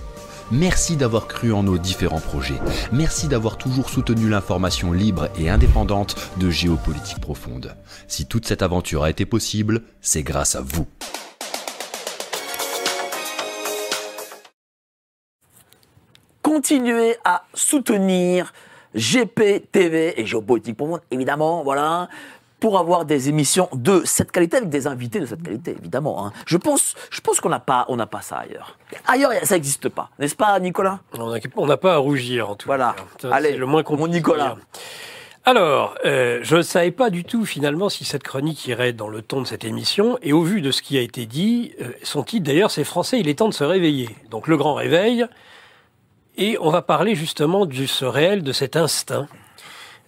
Merci d'avoir cru en nos différents projets. Merci d'avoir toujours soutenu l'information libre et indépendante de géopolitique profonde. Si toute cette aventure a été possible, c'est grâce à vous. Continuez à soutenir GPTV et Géopolitique pour vous, évidemment, voilà, pour avoir des émissions de cette qualité avec des invités de cette qualité, évidemment. hein. Je pense, je pense qu'on n'a pas, on n'a pas ça ailleurs. Ailleurs, ça n'existe pas, n'est-ce pas, Nicolas? On n'a- pas à rougir, en tout Voilà. cas. Ça, Allez, le moins qu'on mon Nicolas. Alors, euh, je ne savais pas du tout finalement si cette chronique irait dans le ton de cette émission, et au vu de ce qui a été dit, euh, son titre d'ailleurs c'est Français, il est temps de se réveiller. Donc le grand réveil, et on va parler justement de ce réel, de cet instinct,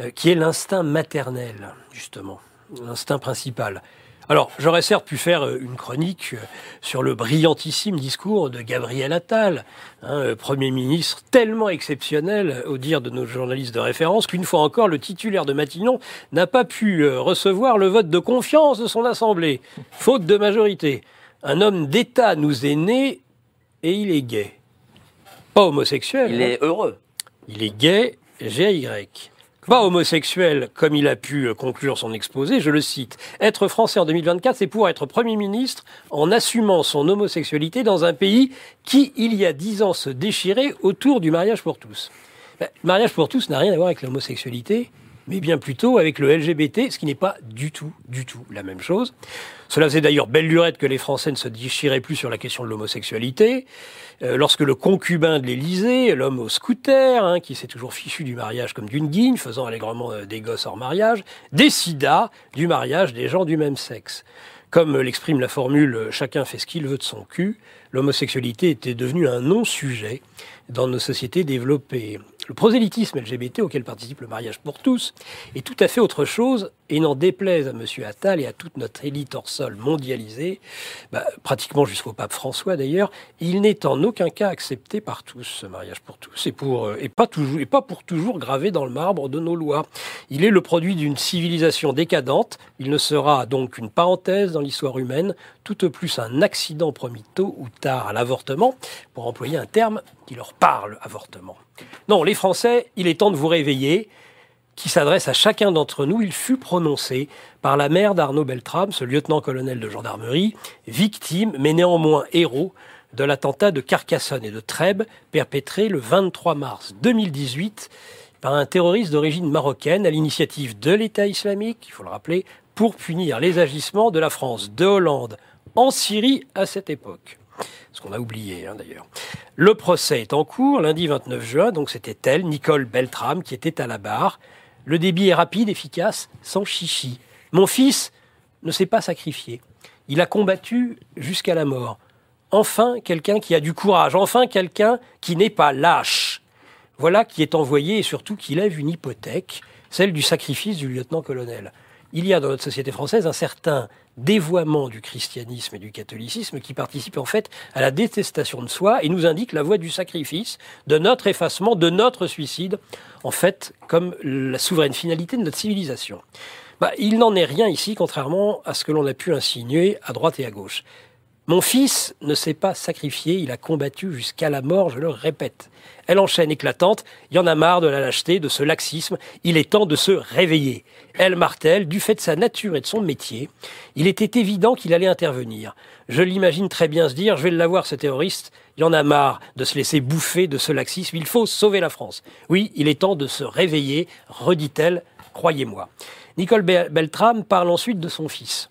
euh, qui est l'instinct maternel, justement, l'instinct principal. Alors, j'aurais certes pu faire euh, une chronique euh, sur le brillantissime discours de Gabriel Attal, hein, euh, Premier ministre tellement exceptionnel, au dire de nos journalistes de référence, qu'une fois encore, le titulaire de Matignon n'a pas pu recevoir le vote de confiance de son Assemblée, faute de majorité. Un homme d'État nous est né et il est gay. Pas homosexuel. Il hein. est heureux. Il est gay, G-A-Y. Pas homosexuel, comme il a pu euh, conclure son exposé, je le cite. Être français en 2024, c'est pouvoir être Premier ministre en assumant son homosexualité dans un pays qui, il y a dix ans, se déchirait autour du mariage pour tous. Ben, Le mariage pour tous n'a rien à voir avec l'homosexualité, mais bien plutôt avec le LGBT, ce qui n'est pas du tout, du tout la même chose. Cela faisait d'ailleurs belle lurette que les Français ne se déchiraient plus sur la question de l'homosexualité. Euh, lorsque le concubin de l'Élysée, l'homme au scooter, hein, qui s'est toujours fichu du mariage comme d'une guigne, faisant allègrement euh, des gosses hors mariage, décida du mariage des gens du même sexe. Comme l'exprime la formule euh, chacun fait ce qu'il veut de son cul, l'homosexualité était devenue un non-sujet dans nos sociétés développées. Le prosélytisme LGBT auquel participe le mariage pour tous est tout à fait autre chose et n'en déplaise à M. Attal et à toute notre élite hors sol mondialisée, bah, pratiquement jusqu'au pape François d'ailleurs, il n'est en aucun cas accepté par tous, ce mariage pour tous, et, pour, euh, et, pas et pas pour toujours gravé dans le marbre de nos lois. Il est le produit d'une civilisation décadente, il ne sera donc qu'une parenthèse dans l'histoire humaine, tout au plus un accident promis tôt ou tard à l'avortement, pour employer un terme qui leur parle, avortement. Non, les Français, il est temps de vous réveiller qui s'adresse à chacun d'entre nous, il fut prononcé par la mère d'Arnaud Beltrame, ce lieutenant-colonel de gendarmerie, victime, mais néanmoins héros, de l'attentat de Carcassonne et de Trèbes, perpétré le 23 mars 2018 par un terroriste d'origine marocaine à l'initiative de l'État islamique, il faut le rappeler, pour punir les agissements de la France, de Hollande, en Syrie à cette époque. Ce qu'on a oublié hein, d'ailleurs. Le procès est en cours lundi 29 juin, donc c'était elle, Nicole Beltrame, qui était à la barre. Le débit est rapide, efficace, sans chichi. Mon fils ne s'est pas sacrifié. Il a combattu jusqu'à la mort. Enfin, quelqu'un qui a du courage. Enfin, quelqu'un qui n'est pas lâche. Voilà qui est envoyé et surtout qui lève une hypothèque, celle du sacrifice du lieutenant-colonel. Il y a dans notre société française un certain dévoiement du christianisme et du catholicisme qui participe en fait à la détestation de soi et nous indique la voie du sacrifice, de notre effacement, de notre suicide, en fait comme la souveraine finalité de notre civilisation. Bah, il n'en est rien ici, contrairement à ce que l'on a pu insinuer à droite et à gauche. Mon fils ne s'est pas sacrifié, il a combattu jusqu'à la mort, je le répète. Elle enchaîne éclatante, il y en a marre de la lâcheté, de ce laxisme, il est temps de se réveiller. Elle martèle, du fait de sa nature et de son métier, il était évident qu'il allait intervenir. Je l'imagine très bien se dire, je vais l'avoir ce terroriste, il y en a marre de se laisser bouffer de ce laxisme, il faut sauver la France. Oui, il est temps de se réveiller, redit-elle, croyez-moi. Nicole Beltrame parle ensuite de son fils.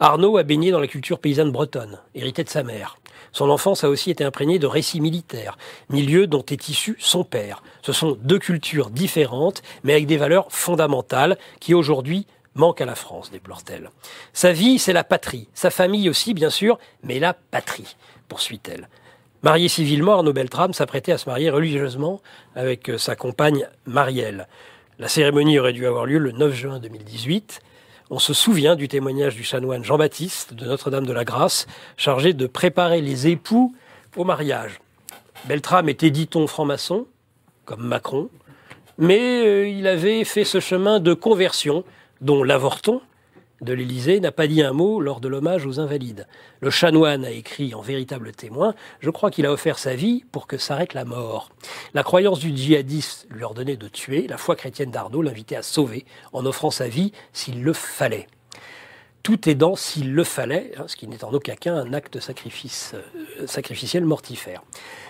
Arnaud a baigné dans la culture paysanne bretonne, hérité de sa mère. Son enfance a aussi été imprégnée de récits militaires, milieu dont est issu son père. Ce sont deux cultures différentes, mais avec des valeurs fondamentales qui aujourd'hui manquent à la France, déplore-t-elle. Sa vie, c'est la patrie. Sa famille aussi, bien sûr, mais la patrie, poursuit-elle. Marié civilement, Arnaud Beltrame s'apprêtait à se marier religieusement avec sa compagne Marielle. La cérémonie aurait dû avoir lieu le 9 juin 2018. On se souvient du témoignage du chanoine Jean-Baptiste de Notre-Dame de la Grâce, chargé de préparer les époux au mariage. Beltrame était, dit-on, franc-maçon, comme Macron, mais euh, il avait fait ce chemin de conversion, dont l'avorton de l'Élysée n'a pas dit un mot lors de l'hommage aux invalides. Le chanoine a écrit en véritable témoin Je crois qu'il a offert sa vie pour que s'arrête la mort. La croyance du djihadiste lui ordonnait de tuer, la foi chrétienne d'Arnaud l'invitait à sauver en offrant sa vie s'il le fallait. Tout dans s'il le fallait, hein, ce qui n'est en aucun cas un acte sacrifice, euh, sacrificiel mortifère.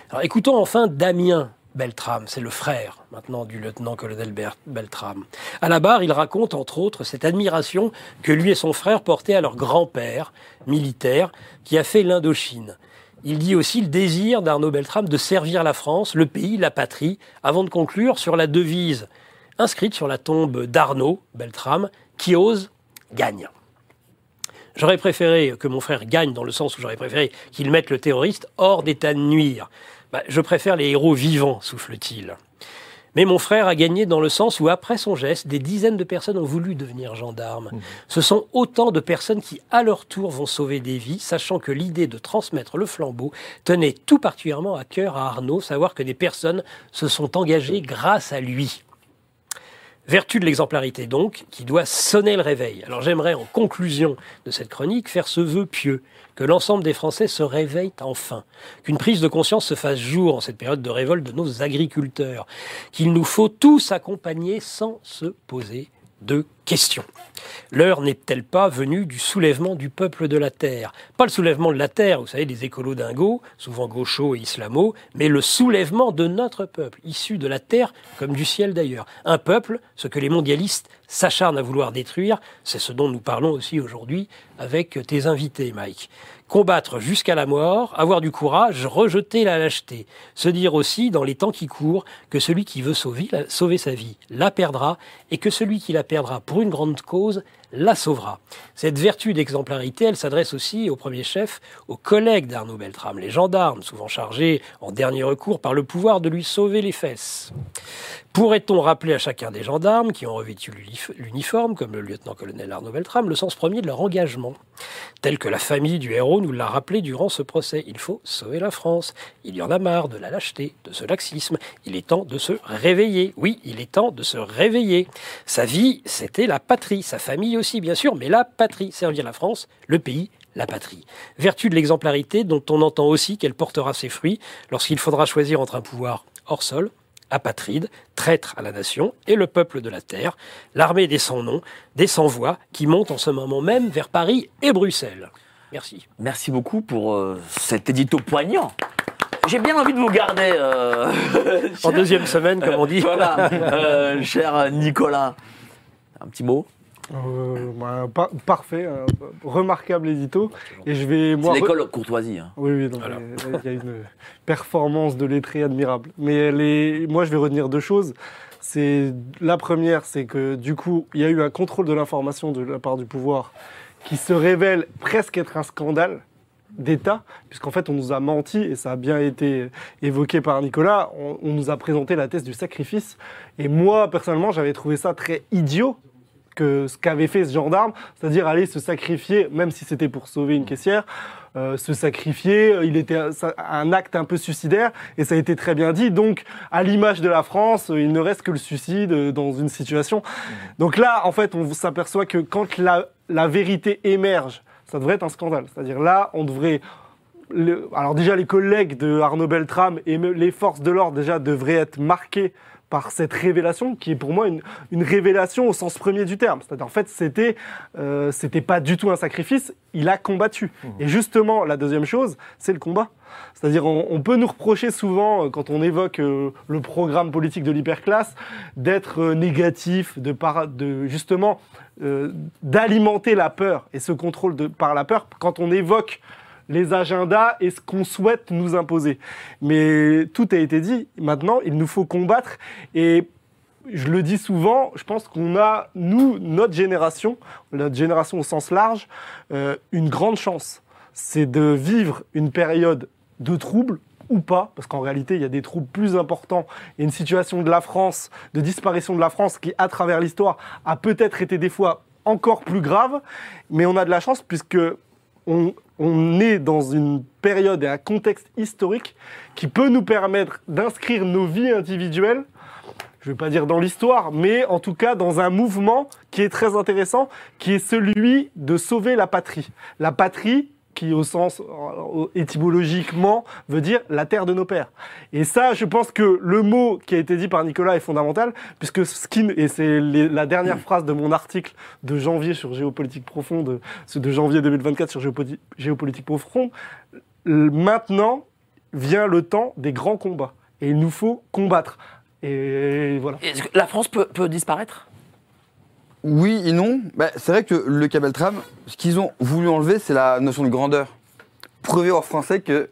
Alors écoutons enfin Damien Beltrame, c'est le frère maintenant du lieutenant-colonel Beltrame. À la barre, il raconte entre autres cette admiration que lui et son frère portaient à leur grand-père militaire qui a fait l'Indochine. Il dit aussi le désir d'Arnaud Beltrame de servir la France, le pays, la patrie, avant de conclure sur la devise inscrite sur la tombe d'Arnaud Beltrame, qui ose, gagne. J'aurais préféré que mon frère gagne dans le sens où j'aurais préféré qu'il mette le terroriste hors d'état de nuire. Bah, je préfère les héros vivants, souffle-t-il. Mais mon frère a gagné dans le sens où, après son geste, des dizaines de personnes ont voulu devenir gendarmes. Ce sont autant de personnes qui, à leur tour, vont sauver des vies, sachant que l'idée de transmettre le flambeau tenait tout particulièrement à cœur à Arnaud, savoir que des personnes se sont engagées grâce à lui. Vertu de l'exemplarité donc, qui doit sonner le réveil. Alors j'aimerais en conclusion de cette chronique faire ce vœu pieux, que l'ensemble des Français se réveillent enfin, qu'une prise de conscience se fasse jour en cette période de révolte de nos agriculteurs, qu'il nous faut tous accompagner sans se poser de questions. L'heure n'est-elle pas venue du soulèvement du peuple de la Terre? Pas le soulèvement de la Terre, vous savez, des écolos dingos, souvent gauchos et islamo, mais le soulèvement de notre peuple, issu de la Terre comme du ciel d'ailleurs. Un peuple, ce que les mondialistes s'acharnent à vouloir détruire, c'est ce dont nous parlons aussi aujourd'hui avec tes invités, Mike combattre jusqu'à la mort, avoir du courage, rejeter la lâcheté, se dire aussi, dans les temps qui courent, que celui qui veut sauver, sauver sa vie la perdra, et que celui qui la perdra pour une grande cause la sauvera. Cette vertu d'exemplarité, elle s'adresse aussi au premier chef, aux collègues d'Arnaud Beltrame, les gendarmes, souvent chargés en dernier recours par le pouvoir de lui sauver les fesses. Pourrait-on rappeler à chacun des gendarmes qui ont revêtu l'uniforme, comme le lieutenant-colonel Arnaud Beltrame, le sens premier de leur engagement? Tel que la famille du héros nous l'a rappelé durant ce procès. Il faut sauver la France. Il y en a marre de la lâcheté, de ce laxisme. Il est temps de se réveiller. Oui, il est temps de se réveiller. Sa vie, c'était la patrie. Sa famille aussi, bien sûr, mais la patrie. Servir la France, le pays, la patrie. Vertu de l'exemplarité dont on entend aussi qu'elle portera ses fruits lorsqu'il faudra choisir entre un pouvoir hors sol apatride, traître à la nation et le peuple de la terre, l'armée des sans-noms, des sans-voix, qui monte en ce moment même vers Paris et Bruxelles. Merci. Merci beaucoup pour euh, cet édito poignant. J'ai bien envie de vous garder. euh, En deuxième semaine, comme on dit. voilà, euh, cher Nicolas. Un petit mot? Euh, bah, pa- parfait, euh, remarquable édito. Et je vais moi. l'école courtoisie. hein. Oui, oui, non, Voilà. mais il y a une performance de lettré admirable. Mais moi, je vais retenir deux choses. C'est la première, c'est que du coup, il y a eu un contrôle de l'information de la part du pouvoir qui se révèle presque être un scandale d'État, puisqu'en fait, on nous a menti, et ça a bien été évoqué par Nicolas, on, on nous a présenté la thèse du sacrifice. Et moi, personnellement, j'avais trouvé ça très idiot que ce qu'avait fait ce gendarme, c'est-à-dire aller se sacrifier, même si c'était pour sauver une caissière, euh, se sacrifier, euh, il était un, acte un peu suicidaire, et ça a été très bien dit. Donc, à l'image de la France, euh, il ne reste que le suicide dans une situation. Donc là, en fait, on s'aperçoit que quand la, vérité émerge, ça devrait être un scandale. C'est-à-dire là, on devrait alors déjà les collègues de Arnaud Beltrame et les forces de l'ordre déjà devraient être marqués par cette révélation qui est pour moi une, une révélation au sens premier du terme. C'est-à-dire en fait c'était euh, c'était pas du tout un sacrifice, il a combattu. Et justement la deuxième chose c'est le combat. C'est-à-dire on, on peut nous reprocher souvent euh, quand on évoque euh, le programme politique de l'hyperclasse d'être euh, négatif, de, para- de justement d'alimenter la peur et ce contrôle de, par la peur quand on évoque les agendas et ce qu'on souhaite nous imposer. Mais tout a été dit. Maintenant, il nous faut combattre. Et je le dis souvent, je pense qu'on a, nous, notre génération, notre génération au sens large, euh, une grande chance. C'est de vivre une période de troubles ou pas, parce qu'en réalité, il y a des troubles plus importants et une situation de la France, de disparition de la France, qui, à travers l'histoire, a peut-être été des fois encore plus grave, mais on a de la chance puisque on, on est dans une période et un contexte historique qui peut nous permettre d'inscrire nos vies individuelles, je ne vais pas dire dans l'histoire, mais en tout cas dans un mouvement qui est très intéressant, qui est celui de sauver la patrie. La patrie qui au sens euh, étymologiquement veut dire la terre de nos pères. Et ça, je pense que le mot qui a été dit par Nicolas est fondamental, puisque ce qui, et c'est la dernière phrase de mon article de janvier sur géopolitique profonde, ce de janvier 2024 sur géopoli- géopolitique profonde, maintenant vient le temps des grands combats. Et il nous faut combattre. Et voilà. Est-ce que la France peut, peut disparaître? Oui et non. Bah, c'est vrai que le câble tram, ce qu'ils ont voulu enlever, c'est la notion de grandeur. Prouver aux Français que.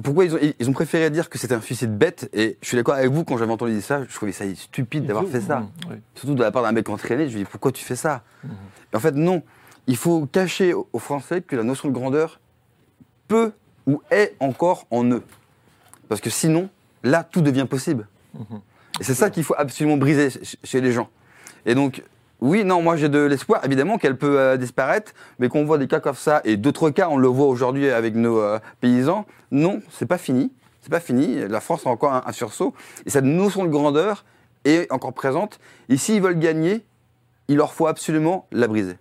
Pourquoi ils ont, ils ont préféré dire que c'était un suicide bête Et je suis d'accord avec vous, quand j'avais entendu ça, je trouvais ça stupide d'avoir fait ça. Mmh, oui. Surtout de la part d'un mec entraîné, je lui dis pourquoi tu fais ça? Et En fait, non. Il faut cacher aux Français que la notion de grandeur peut ou est encore en eux. Parce que sinon, là, tout devient possible. Et c'est ça qu'il faut absolument briser ch- chez les gens. Et donc, oui, non, moi j'ai de l'espoir, évidemment, qu'elle peut euh, disparaître, mais qu'on voit des cas comme ça, et d'autres cas, on le voit aujourd'hui avec nos euh, paysans, non, c'est pas fini. C'est pas fini. La France a encore un, un sursaut. Et cette notion de grandeur est encore présente. Et s'ils veulent gagner, il leur faut absolument la briser.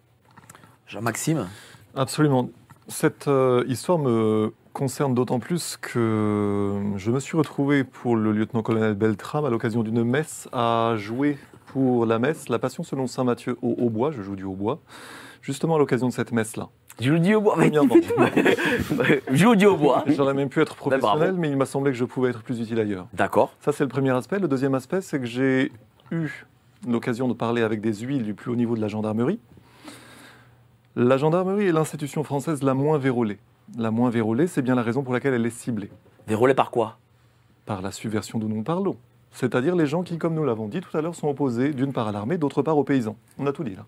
Jean-Maxime? Absolument. Cette euh, histoire me concerne d'autant plus que je me suis retrouvé pour le lieutenant-colonel Beltram à l'occasion d'une messe à jouer pour la messe La Passion selon Saint Matthieu au hautbois. Je joue du hautbois. Justement à l'occasion de cette messe-là. Je le dis au bois. Mais. Je vous dis au bois. J'aurais même pu être professionnel, bravo. mais il m'a semblé que je pouvais être plus utile ailleurs. D'accord. Ça, c'est le premier aspect. Le deuxième aspect, c'est que j'ai eu l'occasion de parler avec des huiles du plus haut niveau de la gendarmerie. La gendarmerie est l'institution française la moins vérolée. La moins vérolée, c'est bien la raison pour laquelle elle est ciblée. Vérolé par quoi? Par la subversion dont nous parlons. C'est-à-dire les gens qui, comme nous l'avons dit tout à l'heure, sont opposés d'une part à l'armée, d'autre part aux paysans. On a tout dit là.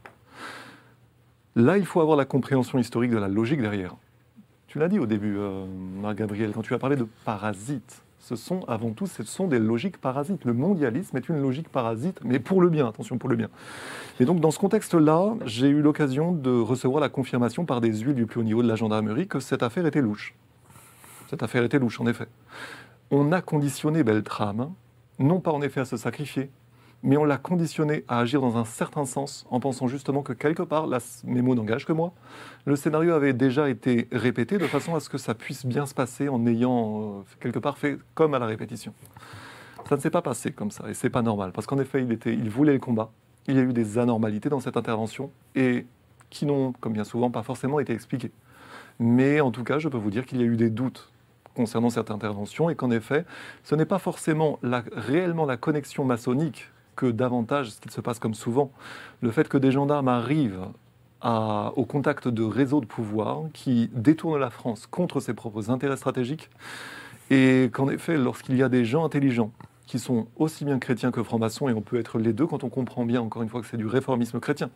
Là, il faut avoir la compréhension historique de la logique derrière. Tu l'as dit au début, euh, Marc-Gabriel, quand tu as parlé de parasites. Ce sont avant tout, ce sont des logiques parasites. Le mondialisme est une logique parasite, mais pour le bien, attention, pour le bien. Et donc, dans ce contexte-là, j'ai eu l'occasion de recevoir la confirmation par des huiles du plus haut niveau de la gendarmerie que cette affaire était louche. Cette affaire était louche, en effet. On a conditionné Beltrame, non pas en effet à se sacrifier, mais on l'a conditionné à agir dans un certain sens en pensant justement que quelque part, là, mes mots n'engagent que moi, le scénario avait déjà été répété de façon à ce que ça puisse bien se passer en ayant euh, quelque part fait comme à la répétition. Ça ne s'est pas passé comme ça et c'est pas normal parce qu'en effet, il, était, il voulait le combat. Il y a eu des anormalités dans cette intervention et qui n'ont, comme bien souvent, pas forcément été expliquées. Mais en tout cas, je peux vous dire qu'il y a eu des doutes concernant cette intervention et qu'en effet, ce n'est pas forcément réellement la connexion maçonnique que davantage ce qu'il se passe comme souvent. Le fait que des gendarmes arrivent à- au contact de réseaux de pouvoir qui détournent la France contre ses propres intérêts stratégiques et qu'en effet, lorsqu'il y a des gens intelligents qui sont aussi bien chrétiens que francs-maçons, et on peut être les deux quand on comprend bien, encore une fois, que c'est du réformisme chrétien.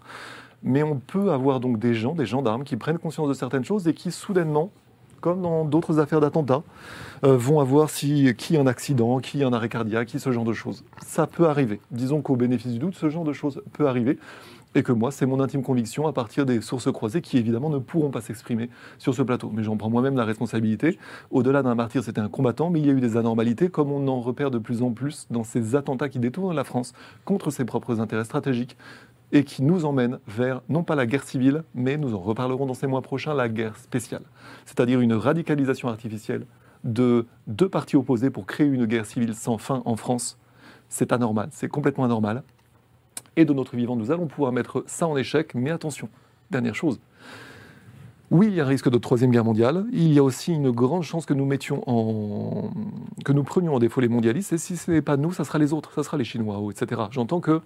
Mais on peut avoir donc des gens, des gendarmes, qui prennent conscience de certaines choses et qui soudainement, comme dans d'autres affaires d'attentats, euh, vont avoir si, qui un accident, qui un arrêt cardiaque, qui ce genre de choses. Ça peut arriver. Disons qu'au bénéfice du doute, ce genre de choses peut arriver. Et que moi, c'est mon intime conviction à partir des sources croisées qui, évidemment, ne pourront pas s'exprimer sur ce plateau. Mais j'en prends moi-même la responsabilité. Au-delà d'un martyr, c'était un combattant, mais il y a eu des anormalités, comme on en repère de plus en plus dans ces attentats qui détournent la France contre ses propres intérêts stratégiques et qui nous emmènent vers, non pas la guerre civile, mais nous en reparlerons dans ces mois prochains, la guerre spéciale. C'est-à-dire une radicalisation artificielle de deux partis opposés pour créer une guerre civile sans fin en France. C'est anormal, c'est complètement anormal. Et de notre vivant, nous allons pouvoir mettre ça en échec, mais attention, dernière chose. Oui, il y a un risque de troisième guerre mondiale. Il y a aussi une grande chance que nous mettions en, que nous prenions en défaut les mondialistes. Et si ce n'est pas nous, ça sera les autres, ça sera les Chinois, etc. J'entends que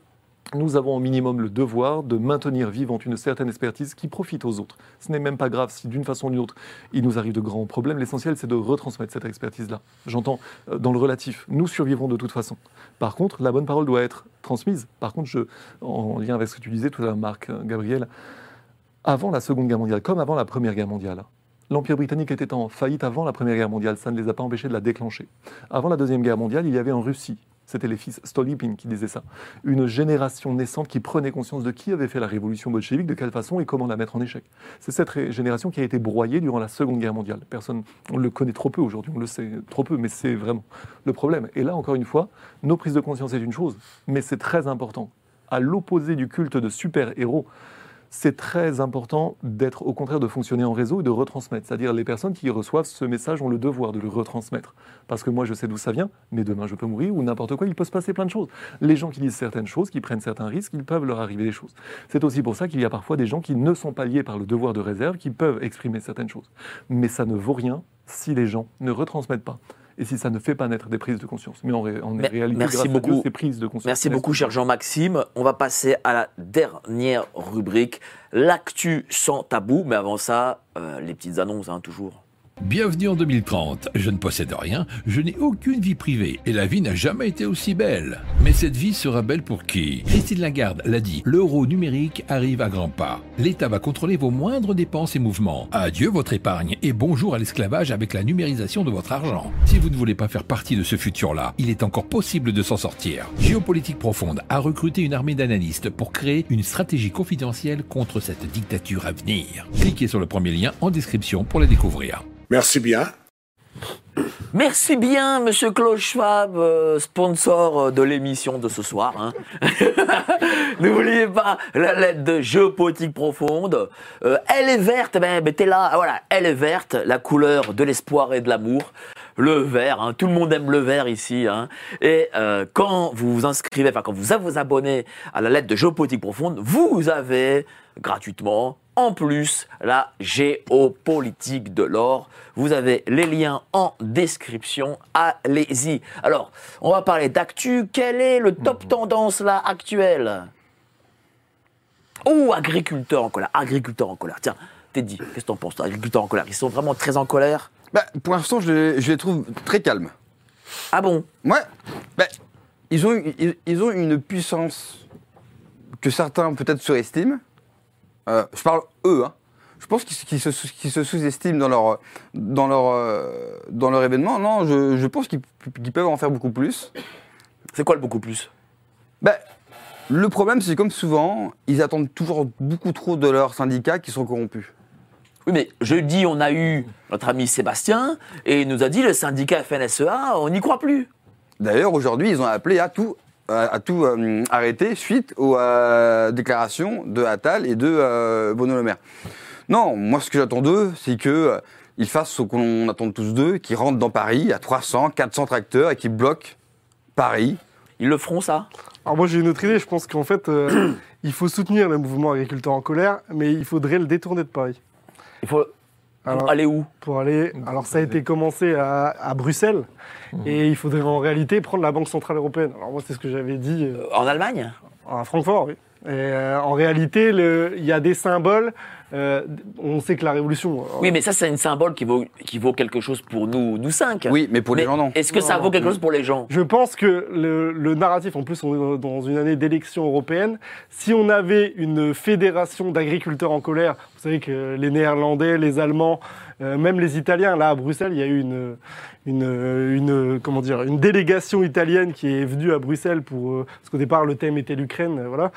nous avons au minimum le devoir de maintenir vivante une certaine expertise qui profite aux autres. Ce n'est même pas grave si d'une façon ou d'une autre il nous arrive de grands problèmes. L'essentiel, c'est de retransmettre cette expertise-là. J'entends euh, dans le relatif. Nous survivrons de toute façon. Par contre, la bonne parole doit être transmise. Par contre, je, en lien avec ce que tu disais tout à l'heure, Marc, euh, Gabriel, avant la Seconde Guerre mondiale, comme avant la Première Guerre mondiale, l'Empire britannique était en faillite avant la Première Guerre mondiale. Ça ne les a pas empêchés de la déclencher. Avant la Deuxième Guerre mondiale, il y avait en Russie c'était les fils Stolypin qui disaient ça. Une génération naissante qui prenait conscience de qui avait fait la révolution bolchevique, de quelle façon et comment la mettre en échec. C'est cette génération qui a été broyée durant la Seconde Guerre mondiale. Personne, on le connaît trop peu aujourd'hui, on le sait trop peu, mais c'est vraiment le problème. Et là, encore une fois, nos prises de conscience est une chose, mais c'est très important. À l'opposé du culte de super-héros, c'est très important d'être au contraire de fonctionner en réseau et de retransmettre. C'est-à-dire les personnes qui reçoivent ce message ont le devoir de le retransmettre. Parce que moi je sais d'où ça vient, mais demain je peux mourir ou n'importe quoi, il peut se passer plein de choses. Les gens qui disent certaines choses, qui prennent certains risques, il peuvent leur arriver des choses. C'est aussi pour ça qu'il y a parfois des gens qui ne sont pas liés par le devoir de réserve, qui peuvent exprimer certaines choses. Mais ça ne vaut rien si les gens ne retransmettent pas. Et si ça ne fait pas naître des prises de conscience. Mais ré- en Mais- réalité, merci grâce à beaucoup. Dieu, ces prises de conscience. Merci beaucoup, cher Jean-Maxime. On va passer à la dernière rubrique, l'actu sans tabou. Mais avant ça, euh, les petites annonces, hein, toujours. Bienvenue en 2030. Je ne possède rien, je n'ai aucune vie privée et la vie n'a jamais été aussi belle. Mais cette vie sera belle pour qui? Christine Lagarde l'a dit, l'euro numérique arrive à grands pas. L'État va contrôler vos moindres dépenses et mouvements. Adieu votre épargne et bonjour à l'esclavage avec la numérisation de votre argent. Si vous ne voulez pas faire partie de ce futur-là, il est encore possible de s'en sortir. Géopolitique Profonde a recruté une armée d'analystes pour créer une stratégie confidentielle contre cette dictature à venir. Cliquez sur le premier lien en description pour la découvrir. Merci bien. Merci bien, monsieur Klaus Schwab, euh, sponsor euh, de l'émission de ce soir. hein. N'oubliez pas la lettre de géopolitique profonde. Euh, elle est verte, ben, t'es là, voilà, elle est verte, la couleur de l'espoir et de l'amour. Le vert, hein, tout le monde aime le vert ici. hein. Et quand vous vous inscrivez, enfin quand vous vous abonnez à la lettre de géopolitique profonde, vous avez gratuitement, en plus, la géopolitique de l'or. Vous avez les liens en description. Allez-y. Alors, on va parler d'actu. Quel est le top tendance là actuel Oh, agriculteurs en colère. Agriculteurs en colère. Tiens, Teddy, qu'est-ce que t'en penses, toi, en colère Ils sont vraiment très en colère? Bah, pour l'instant, je, les- je les trouve très calmes. Ah bon? Ouais. Bah, ils, ont, ils, ils ont une puissance que certains peut-être surestiment. Euh, je parle eux. Hein. Je pense qu'ils se, sous-estiment dans leur, dans, leur, euh, dans leur événement. Non, je, je pense qu'ils peuvent en faire beaucoup plus. C'est quoi le beaucoup plus? Bah, le problème, c'est que comme souvent, ils attendent toujours beaucoup trop de leurs syndicats qui sont corrompus. Oui, mais jeudi, on a eu notre ami Sébastien et il nous a dit le syndicat FNSEA, on n'y croit plus. D'ailleurs, aujourd'hui, ils ont appelé à tout, à, à tout euh, arrêter suite aux euh, déclarations de Attal et de euh, Bruno Le Maire. Non, moi, ce que j'attends d'eux, c'est que euh, ils fassent ce qu'on attend tous d'eux, qu'ils rentrent dans Paris à 300, 400 tracteurs et qu'ils bloquent Paris. Ils le feront, ça Alors moi j'ai une autre idée, je pense qu'en fait euh, il faut soutenir le mouvement agriculteur en colère, mais il faudrait le détourner de Paris. Il faut Alors, aller où? pour aller. Alors ça a été commencé à, à Bruxelles, et il faudrait en réalité prendre la Banque Centrale Européenne. Alors moi c'est ce que j'avais dit euh, En Allemagne? à Francfort, oui. Et euh, en réalité, il y a des symboles. Euh, on sait que la révolution. euh, Oui, mais ça, c'est un symbole qui vaut, qui vaut quelque chose pour nous, nous cinq. Oui, mais pour les Mais gens, non. Est-ce que ça vaut quelque non. chose pour les gens? Je pense que le, le narratif, en plus on est dans une année d'élection européenne, si on avait une fédération d'agriculteurs en colère, vous savez que les Néerlandais, les Allemands, euh, même les Italiens, là à Bruxelles, il y a eu une, une, une, comment dire, une délégation italienne qui est venue à Bruxelles pour, euh, parce qu'au départ le thème était l'Ukraine, euh, voilà,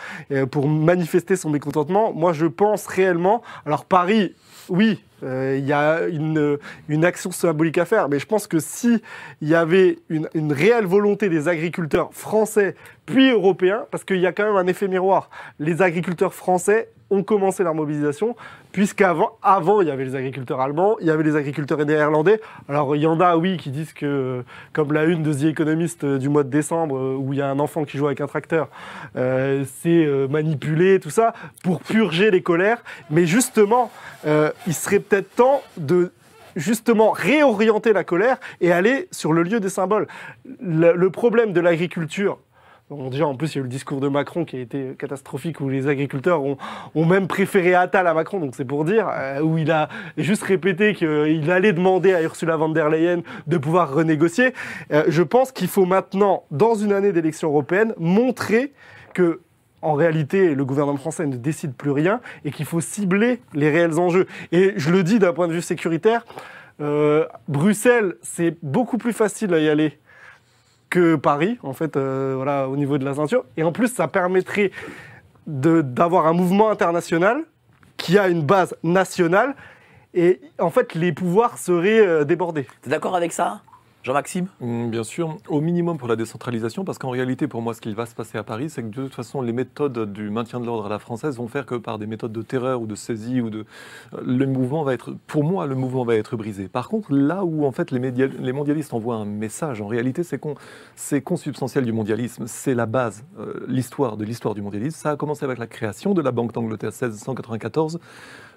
pour manifester son mécontentement. Moi je pense réellement, alors Paris, oui, euh, il y a une, une action symbolique à faire, mais je pense que si il y avait une, une réelle volonté des agriculteurs français puis européens, parce qu'il y a quand même un effet miroir. Les agriculteurs français ont commencé leur mobilisation, puisqu'avant, avant, il y avait les agriculteurs allemands, il y avait les agriculteurs néerlandais. Alors, il y en a, oui, qui disent que, comme la une de The Economist euh, du mois de décembre, euh, où il y a un enfant qui joue avec un tracteur, euh, c'est euh, manipulé, tout ça, pour purger les colères. Mais justement, il serait peut-être temps de justement réorienter la colère et aller sur le lieu des symboles. Le, le problème de l'agriculture, Bon, déjà, en plus, il y a eu le discours de Macron qui a été catastrophique, où les agriculteurs ont, même préféré Attal à Macron, donc c'est pour dire, euh, où il a juste répété qu'il allait demander à Ursula von der Leyen de pouvoir renégocier. Euh, je pense qu'il faut maintenant, dans une année d'élection européenne, montrer que en réalité, le gouvernement français ne décide plus rien et qu'il faut cibler les réels enjeux. Et je le dis d'un point de vue sécuritaire, euh, Bruxelles, c'est beaucoup plus facile à y aller que Paris, en fait, euh, voilà, au niveau de la ceinture. Et en plus, ça permettrait d'avoir un mouvement international qui a une base nationale. Et en fait, les pouvoirs seraient euh, débordés. T'es d'accord avec ça? Jean-Maxime? Mm, Bien sûr, au minimum pour la décentralisation, parce qu'en réalité, pour moi, ce qui va se passer à Paris, c'est que de toute façon, les méthodes du maintien de l'ordre à la française vont faire que par des méthodes de terreur ou de saisie ou de, euh, le mouvement va être, pour moi, le mouvement va être brisé. Par contre, là où en fait les, les mondialistes envoient un message, en réalité, c'est qu'on, c'est consubstantiel du mondialisme, c'est la base, euh, l'histoire de l'histoire du mondialisme. Ça a commencé avec la création de la Banque d'Angleterre 1694,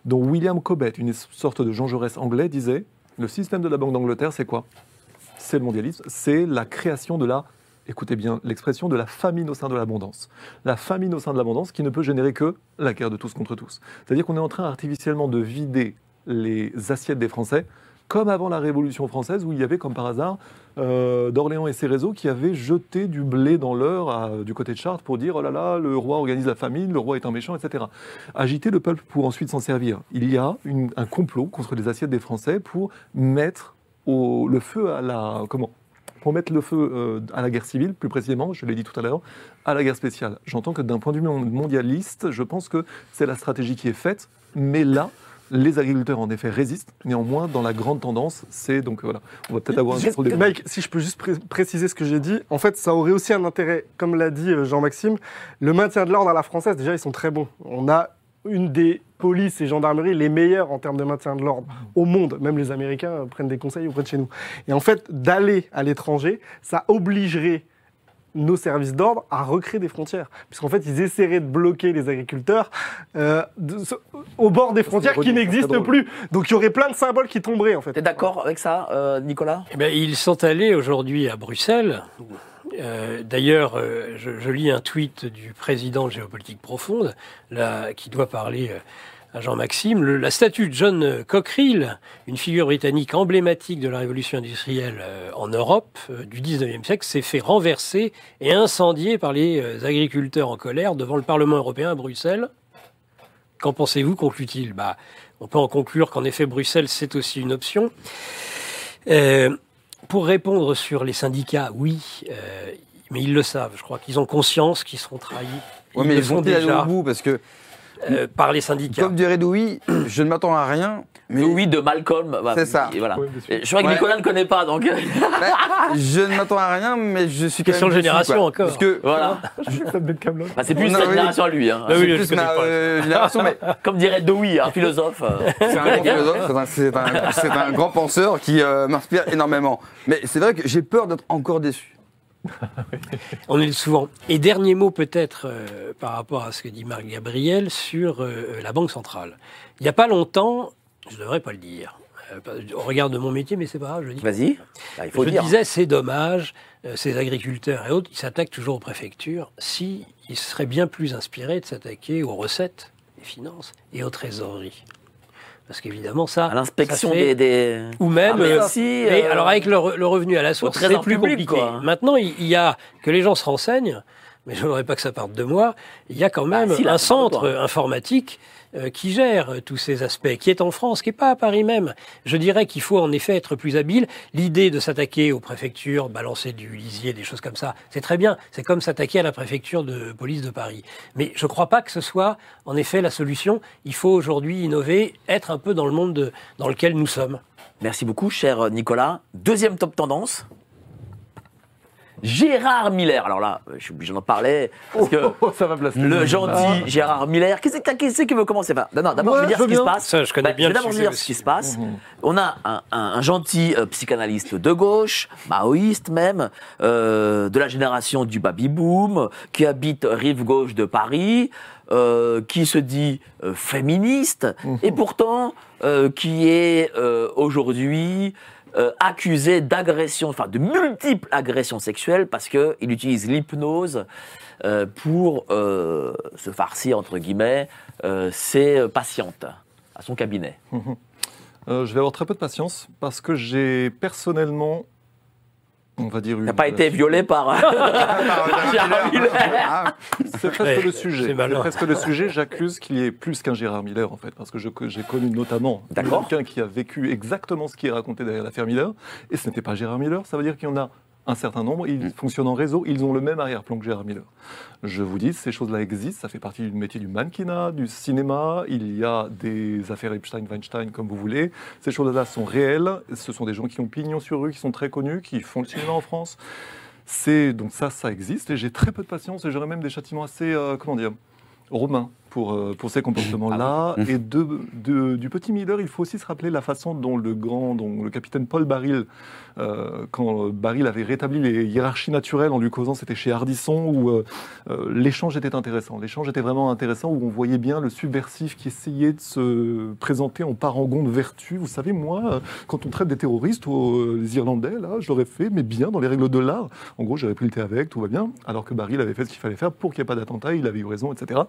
dont William Cobbett, une sorte de Jean Jaurès anglais, disait le système de la Banque d'Angleterre, c'est quoi? C'est le mondialisme, c'est la création de la, écoutez bien l'expression, de la famine au sein de l'abondance. La famine au sein de l'abondance qui ne peut générer que la guerre de tous contre tous. C'est-à-dire qu'on est en train artificiellement de vider les assiettes des Français comme avant la Révolution française, où il y avait, comme par hasard, euh, d'Orléans et ses réseaux qui avaient jeté du blé dans l'heure du côté de Chartres pour dire oh là là, le roi organise la famine, le roi est un méchant, etc. Agiter le peuple pour ensuite s'en servir. Il y a un complot contre les assiettes des Français pour mettre le feu à la comment? Pour mettre le feu euh, à la guerre civile, plus précisément, je l'ai dit tout à l'heure, à la guerre spéciale. J'entends que d'un point de vue mon- mondialiste, je pense que c'est la stratégie qui est faite, mais là, les agriculteurs en effet résistent. Néanmoins, dans la grande tendance, c'est donc voilà, on va peut-être avoir un Mike, si je peux juste pré- préciser ce que j'ai dit, en fait, ça aurait aussi un intérêt, comme l'a dit euh, Jean-Maxime, le maintien de l'ordre à la française, déjà, ils sont très bons. On a une des polices et gendarmeries les meilleures en termes de maintien de l'ordre au monde. Même les Américains euh, prennent des conseils auprès de chez nous. Et en fait, d'aller à l'étranger, ça obligerait nos services d'ordre à recréer des frontières. Puisqu'en fait, ils essaieraient de bloquer les agriculteurs euh, de- ce- au bord des frontières qui n'existent plus. Donc il y aurait plein de symboles qui tomberaient, en fait. T'es d'accord avec ça, euh, Nicolas? Eh bien, ils sont allés aujourd'hui à Bruxelles. Euh, D'ailleurs, euh, je, lis un tweet du président de Géopolitique Profonde, qui doit parler euh, à Jean-Maxime. La statue de John Cockerill, une figure britannique emblématique de la révolution industrielle en Europe du 19e siècle, s'est fait renverser et incendier par les agriculteurs en colère devant le Parlement européen à Bruxelles. Qu'en pensez-vous conclut-il? Bah, On peut en conclure qu'en effet, Bruxelles, c'est aussi une option. Pour répondre sur les syndicats, oui, euh, mais ils le savent. Je crois qu'ils ont conscience qu'ils seront trahis. Ouais, mais le ils vont déjà au bout parce que, euh, par les syndicats. comme dirait Louis, je ne m'attends à rien. Mais Oui, de Malcolm. bah, C'est ça. et Voilà. Je crois que Ouais. Nicolas ne connaît pas, donc bah, je ne m'attends à rien, mais je suis Question de génération quoi. encore. Parce que voilà. Bah, c'est plus Non, sa oui. génération à lui. hein. Ah oui, c'est plus ma euh, génération, mais Comme dirait Dewey, un philosophe. euh. c'est un grand philosophe, c'est un, grand penseur qui euh, m'inspire énormément. Mais c'est vrai que j'ai peur d'être encore déçu. On est souvent. Et dernier mot peut-être euh, par rapport à ce que dit Marc Gabriel sur euh, la Banque centrale. Il n'y a pas longtemps, je ne devrais pas le dire, euh, pas- au regard de mon métier, mais c'est pas grave, je le dis. Vas-y. Bah, il faut je dire. disais, c'est dommage, euh, ces agriculteurs et autres, ils s'attaquent toujours aux préfectures, si ils seraient bien plus inspirés de s'attaquer aux recettes, les finances et aux trésoreries. Parce qu'évidemment, ça. À l'inspection des, des- Ou même. Ah, mais euh, euh, alors, avec le, re- le revenu à la source, c'est plus public, compliqué. quoi. Maintenant, il y a que les gens se renseignent, mais je ne voudrais pas que ça parte de moi. Il y a quand même Bah, si, là, un centre informatique euh, qui gère euh, tous ces aspects, qui est en France, qui n'est pas à Paris même. Je dirais qu'il faut en effet être plus habile. L'idée de s'attaquer aux préfectures, balancer du lisier, des choses comme ça, c'est très bien. C'est comme s'attaquer à la préfecture de police de Paris. Mais je ne crois pas que ce soit en effet la solution. Il faut aujourd'hui innover, être un peu dans le monde de- dans lequel nous sommes. Merci beaucoup, cher Nicolas. Deuxième top tendance. Gérard Miller. Alors là, je suis obligé d'en parler. Parce que Oh, ça va placer. le gentil Gérard Miller. Qu'est-ce que qu'est-ce qui veut commencer? Enfin, Non, non, d'abord, Ouais, je vais dire je ce qui se passe. Ça, je connais Bah, bien vais le d'abord dire ce qui se passe. On a un, un- un gentil euh, psychanalyste de gauche, maoïste même, euh, de la génération du baby-boom, qui habite rive gauche de Paris, euh, qui se dit euh, féministe, Mhm. et pourtant euh, qui est euh, aujourd'hui euh, accusé d'agression, enfin de multiples agressions sexuelles, parce qu'il utilise l'hypnose euh, pour euh, se farcir, entre guillemets, ses patientes à son cabinet. Je vais avoir très peu de patience parce que j'ai personnellement, on va dire une. Il n'a pas été violé par Gérard Miller. Ah, C'est presque le sujet. c'est presque le sujet. J'accuse qu'il y ait plus qu'un Gérard Miller en fait, parce que j'ai connu notamment quelqu'un qui a vécu exactement ce qui est raconté derrière l'affaire Miller, et ce n'était pas Gérard Miller. Ça veut dire qu'il y en a un certain nombre. Ils fonctionnent en réseau. Ils ont le même arrière-plan que Gérard Miller. Je vous dis, ces choses-là existent. Ça fait partie du métier du mannequinat, du cinéma. Il y a des affaires Epstein-Weinstein, comme vous voulez. Ces choses-là sont réelles. Ce sont des gens qui ont pignon sur rue, qui sont très connus, qui font le cinéma en France. C'est donc ça, ça existe. Et j'ai très peu de patience. Et j'aurais même des châtiments assez, euh, comment dire, romains pour, euh, pour ces comportements-là. Et de, de- du petit Miller, il faut aussi se rappeler la façon dont le grand, dont le capitaine Paul Baril, euh, quand Baril avait rétabli les hiérarchies naturelles en lui causant, c'était chez Hardisson, où euh, l'échange était intéressant. L'échange était vraiment intéressant, où on voyait bien le subversif qui essayait de se présenter en parangon de vertu. Vous savez, moi, quand on traite des terroristes, aux, les Irlandais, là, je l'aurais fait, mais bien, dans les règles de l'art. En gros, j'aurais pris le thé avec, tout va bien. Alors que Baril avait fait ce qu'il fallait faire pour qu'il n'y ait pas d'attentat, il avait eu raison, etc.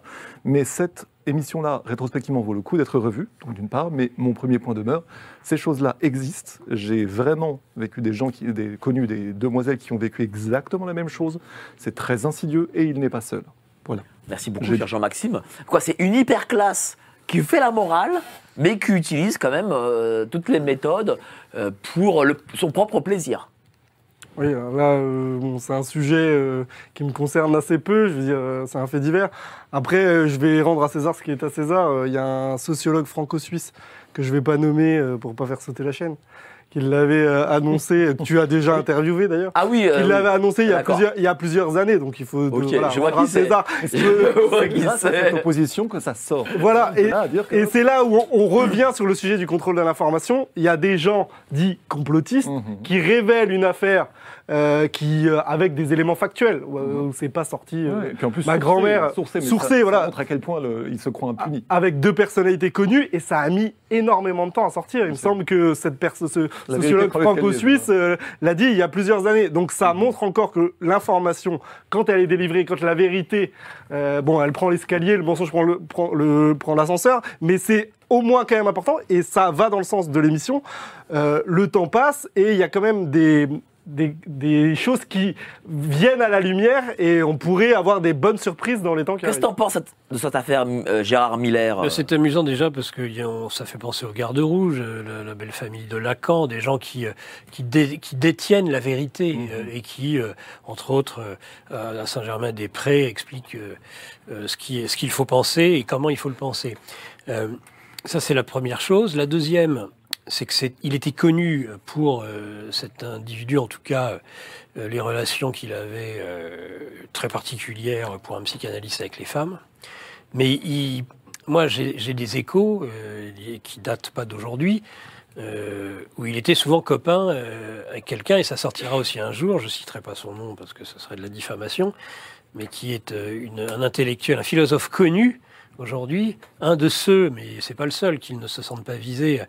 Mais cette émission-là, rétrospectivement, vaut le coup d'être revue, donc d'une part, mais mon premier point demeure, ces choses-là existent. J'ai vraiment vécu des gens, qui, des, connu des demoiselles qui ont vécu exactement la même chose. C'est très insidieux et il n'est pas seul. Voilà. Merci beaucoup, cher Jean-Maxime. Quoi, c'est une hyper classe qui fait la morale, mais qui utilise quand même euh, toutes les méthodes euh, pour le- son propre plaisir. Oui, alors là, euh, bon, c'est un sujet euh, qui me concerne assez peu. Je veux dire, euh, c'est un fait divers. Après, euh, je vais rendre à César ce qui est à César. Euh, Il y a un sociologue franco-suisse que je vais pas nommer euh, pour pas faire sauter la chaîne, qui l'avait euh, annoncé, que tu as déjà interviewé d'ailleurs. Ah oui, euh, Il l'avait annoncé il y, a plusieurs, il y a plusieurs années, donc il faut de- Ok, voilà, je vois qui c'est. César. Je vois qui grâce à c'est. cette opposition que ça sort. Voilà, et, que- c'est là où on, on revient sur le sujet du contrôle de l'information. Il y a des gens dits complotistes Mhm. qui révèlent une affaire euh, qui, euh, avec des éléments factuels, où, euh, où c'est pas sorti. Ouais, et puis en plus, ma grand-mère, sourcé, mais sourcé, ça, ça voilà. montre à quel point le- il se croit impuni. avec deux personnalités connues et ça a mis énormément de temps à sortir. Il me semble que cette perso- ce vérité sociologue franco-suisse l'a dit il y a plusieurs années. Donc ça Mhm. montre encore que l'information, quand elle est délivrée, quand la vérité, bon, elle prend l'escalier, le mensonge prend le- prend le- prend l'ascenseur, mais c'est au moins quand même important et ça va dans le sens de l'émission. Euh, le temps passe et il y a quand même des des, des choses qui viennent à la lumière et on pourrait avoir des bonnes surprises dans les temps qui Qu'est-ce que t'en penses de cette affaire euh, Gérard Miller Euh, C'est amusant déjà parce que y a- on- ça fait penser aux gardes rouges, euh, la, la belle famille de Lacan, des gens qui, qui, dé- qui détiennent la vérité euh, et qui, euh, entre autres, euh, à Saint-Germain-des-Prés, expliquent euh, euh, ce ce qu'il faut penser et comment il faut le penser. Euh, ça, c'est la première chose. La deuxième, c'est que c'est, il était connu pour euh, cet individu, en tout cas, euh, les relations qu'il avait euh, très particulières pour un psychanalyste avec les femmes. Mais moi, j'ai des échos qui datent pas d'aujourd'hui, où il était souvent copain avec quelqu'un, et ça sortira aussi un jour, je citerai pas son nom parce que ce serait de la diffamation, mais qui est un intellectuel, un philosophe connu aujourd'hui, un de ceux, mais c'est pas le seul, qu'ils ne se sentent pas visés,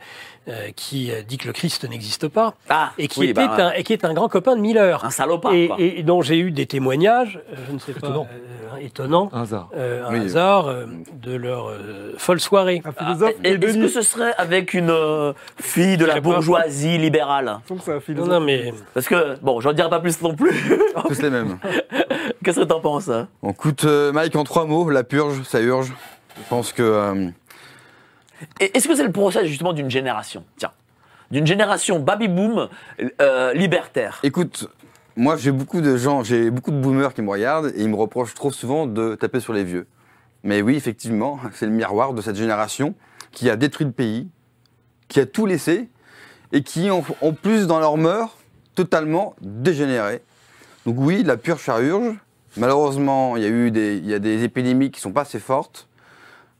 euh, qui euh, dit que le Christ n'existe pas, Ah, et qui, oui, était bah, un, et qui est un grand copain de Miller. un salopard. Et, quoi. et dont j'ai eu des témoignages, euh, je ne sais pas, Étonnant. euh, étonnants, Un hasard. euh, un Oui. hasard euh, de leur euh, folle soirée. Un philosophe Et et Est-ce que ce serait avec une euh, fille de la bourgeoisie libérale? Je trouve que c'est un Non, philosophe. non, mais Parce que, bon, j'en dirai pas plus non plus. Tous les mêmes. Qu'est-ce que t'en penses hein? On coûte euh, Mike en trois mots, la purge, ça urge. Je pense que euh, Est-ce que c'est le procès justement d'une génération? Tiens, d'une génération baby-boom euh, libertaire. Écoute, moi j'ai beaucoup de gens, j'ai beaucoup de boomers qui me regardent et ils me reprochent trop souvent de taper sur les vieux. Mais oui, effectivement, c'est le miroir de cette génération qui a détruit le pays, qui a tout laissé et qui en, en plus dans leur mœurs totalement dégénéré. Donc oui, la purge ça urge. Malheureusement, il y a eu des épidémies qui sont pas assez fortes.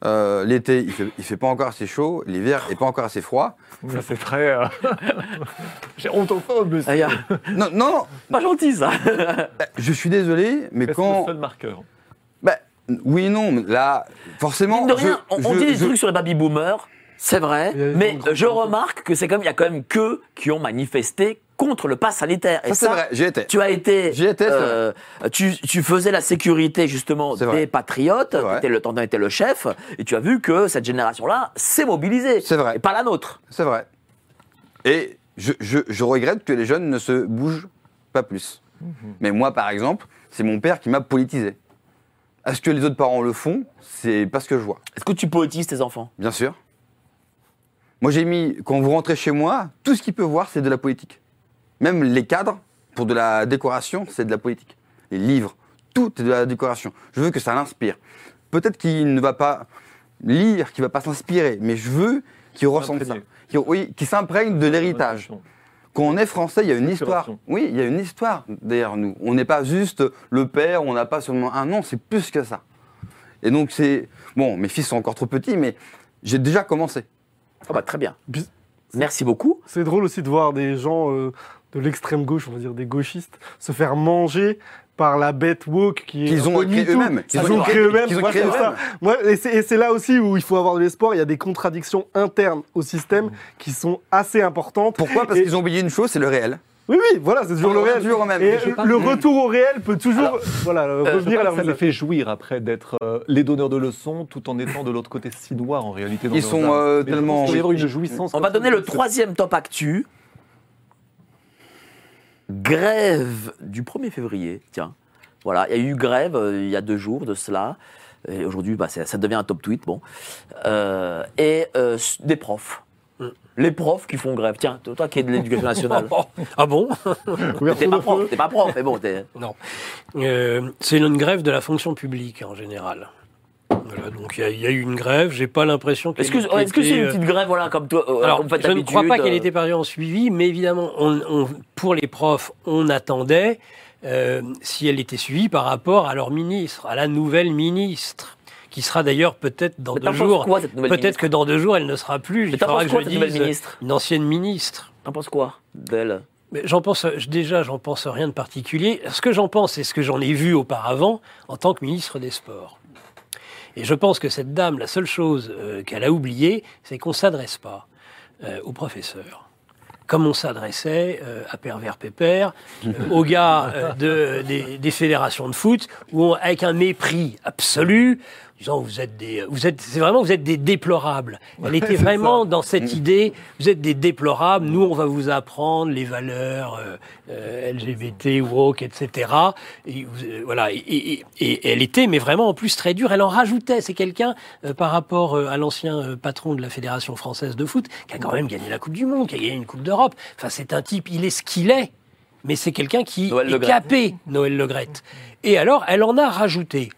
Euh, L'été, il fait, il fait pas encore assez chaud. L'hiver est pas encore assez froid. Ça, c'est très. euh, J'ai hontophobe, mais c'est Ah, a- Non, non, non, Pas gentil ça. je suis désolé, mais quand le seul marqueur. Bah, oui et non, mais là, forcément. Mine de rien, je- on, on je- dit des je- trucs sur les baby-boomers, c'est vrai, Il mais je remarque que c'est comme il y a quand même que qui ont manifesté contre le pass sanitaire. Et Ça, c'est vrai, j'y étais. Tu as été, J'y étais, euh, tu, tu faisais la sécurité justement C'est des vrai. patriotes, étais le était le chef, et tu as vu que cette génération-là s'est mobilisée. C'est vrai. Et pas la nôtre. C'est vrai. Et je, je- je regrette que les jeunes ne se bougent pas plus. Mhm. Mais moi, par exemple, c'est mon père qui m'a politisé. Est-ce que les autres parents le font C'est pas ce que je vois. Est-ce que tu poétises tes enfants? Bien sûr. Moi, j'ai mis, quand vous rentrez chez moi, tout ce qu'il peut voir, c'est de la politique. Même les cadres, pour de la décoration, c'est de la politique. Les livres, tout est de la décoration. Je veux que ça l'inspire. Peut-être qu'il ne va pas lire, qu'il ne va pas s'inspirer, mais je veux qu'il ressente ça. Qu'il- Oui, qu'il s'imprègne de l'héritage. Quand on est français, il y a une histoire. Oui, il y a une histoire derrière nous. On n'est pas juste le père, on n'a pas seulement un nom, c'est plus que ça. Et donc c'est... Bon, mes fils sont encore trop petits, mais j'ai déjà commencé. Ah bah, Très bien. Merci beaucoup. C'est drôle aussi de voir des gens euh, de l'extrême gauche, on va dire des gauchistes, se faire manger par la bête woke qui est Qu'ils ont créé eux-mêmes. Qu'ils ont créé eux-mêmes. et c'est là aussi où il faut avoir de l'espoir. Il y a des contradictions internes au système qui sont assez importantes. Pourquoi? Parce qu'ils ont oublié une chose, c'est le réel. Oui, oui, voilà, c'est toujours On le réel. toujours même. Et le retour au réel peut toujours voilà, revenir à la Ça les fait jouir après d'être euh, les donneurs de leçons tout en étant de l'autre côté si noir en réalité. dans Ils sont, euh, tellement- une jouissance. On va donner le troisième top actu. Grève du 1er février. Tiens, voilà, il y a eu grève euh, il y a deux jours de cela. Et aujourd'hui, bah, ça ça devient un top tweet. Bon. Euh, et euh, des profs. Les profs qui font grève. Tiens, toi qui es de l'éducation nationale. ah bon? T'es pas prof, pas prof, mais bon, t'es. Non. Euh, c'est une grève de la fonction publique en général. Voilà, donc il y a- il y, a eu une grève. J'ai pas l'impression qu'elle Est-ce que ait que c'est été, une euh, petite grève, voilà, comme toi, euh, Alors, comme je ne crois pas qu'elle euh, était particulièrement suivie, mais évidemment, on, on- pour les profs, on attendait euh, si elle était suivie par rapport à leur ministre, à la nouvelle ministre, qui sera d'ailleurs peut-être dans deux jours. Peut-être que dans deux jours, elle ne sera plus. Il faudra que quoi, je dise ministre? une ancienne ministre. T'en penses quoi d'elle? J'en pense déjà, j'en pense rien de particulier. Ce que j'en pense, c'est ce que j'en ai vu auparavant en tant que ministre des Sports. Et je pense que cette dame, la seule chose euh, qu'elle a oubliée, c'est qu'on ne s'adresse pas euh, aux professeurs. Comme on s'adressait euh, à Pervers Pépère, euh, aux gars euh, de, des, des fédérations de foot, où on- avec un mépris absolu, disant vous êtes des, vous êtes, c'est vraiment vous êtes des déplorables. Elle était vraiment dans cette idée, vous êtes des déplorables. Nous, on va vous apprendre les valeurs euh, euh, LGBT, woke, etc. Et euh, voilà. Et, et- et- et elle était, mais vraiment en plus très dure. Elle en rajoutait. C'est quelqu'un euh, par rapport euh, à l'ancien euh, patron de la fédération française de foot qui a quand même gagné la Coupe du Monde, qui a gagné une Coupe d'Europe. Enfin, c'est un type. Il est ce qu'il est. Mais c'est quelqu'un qui Noël est capé, Noël Le Graët. Et alors, elle en a rajouté.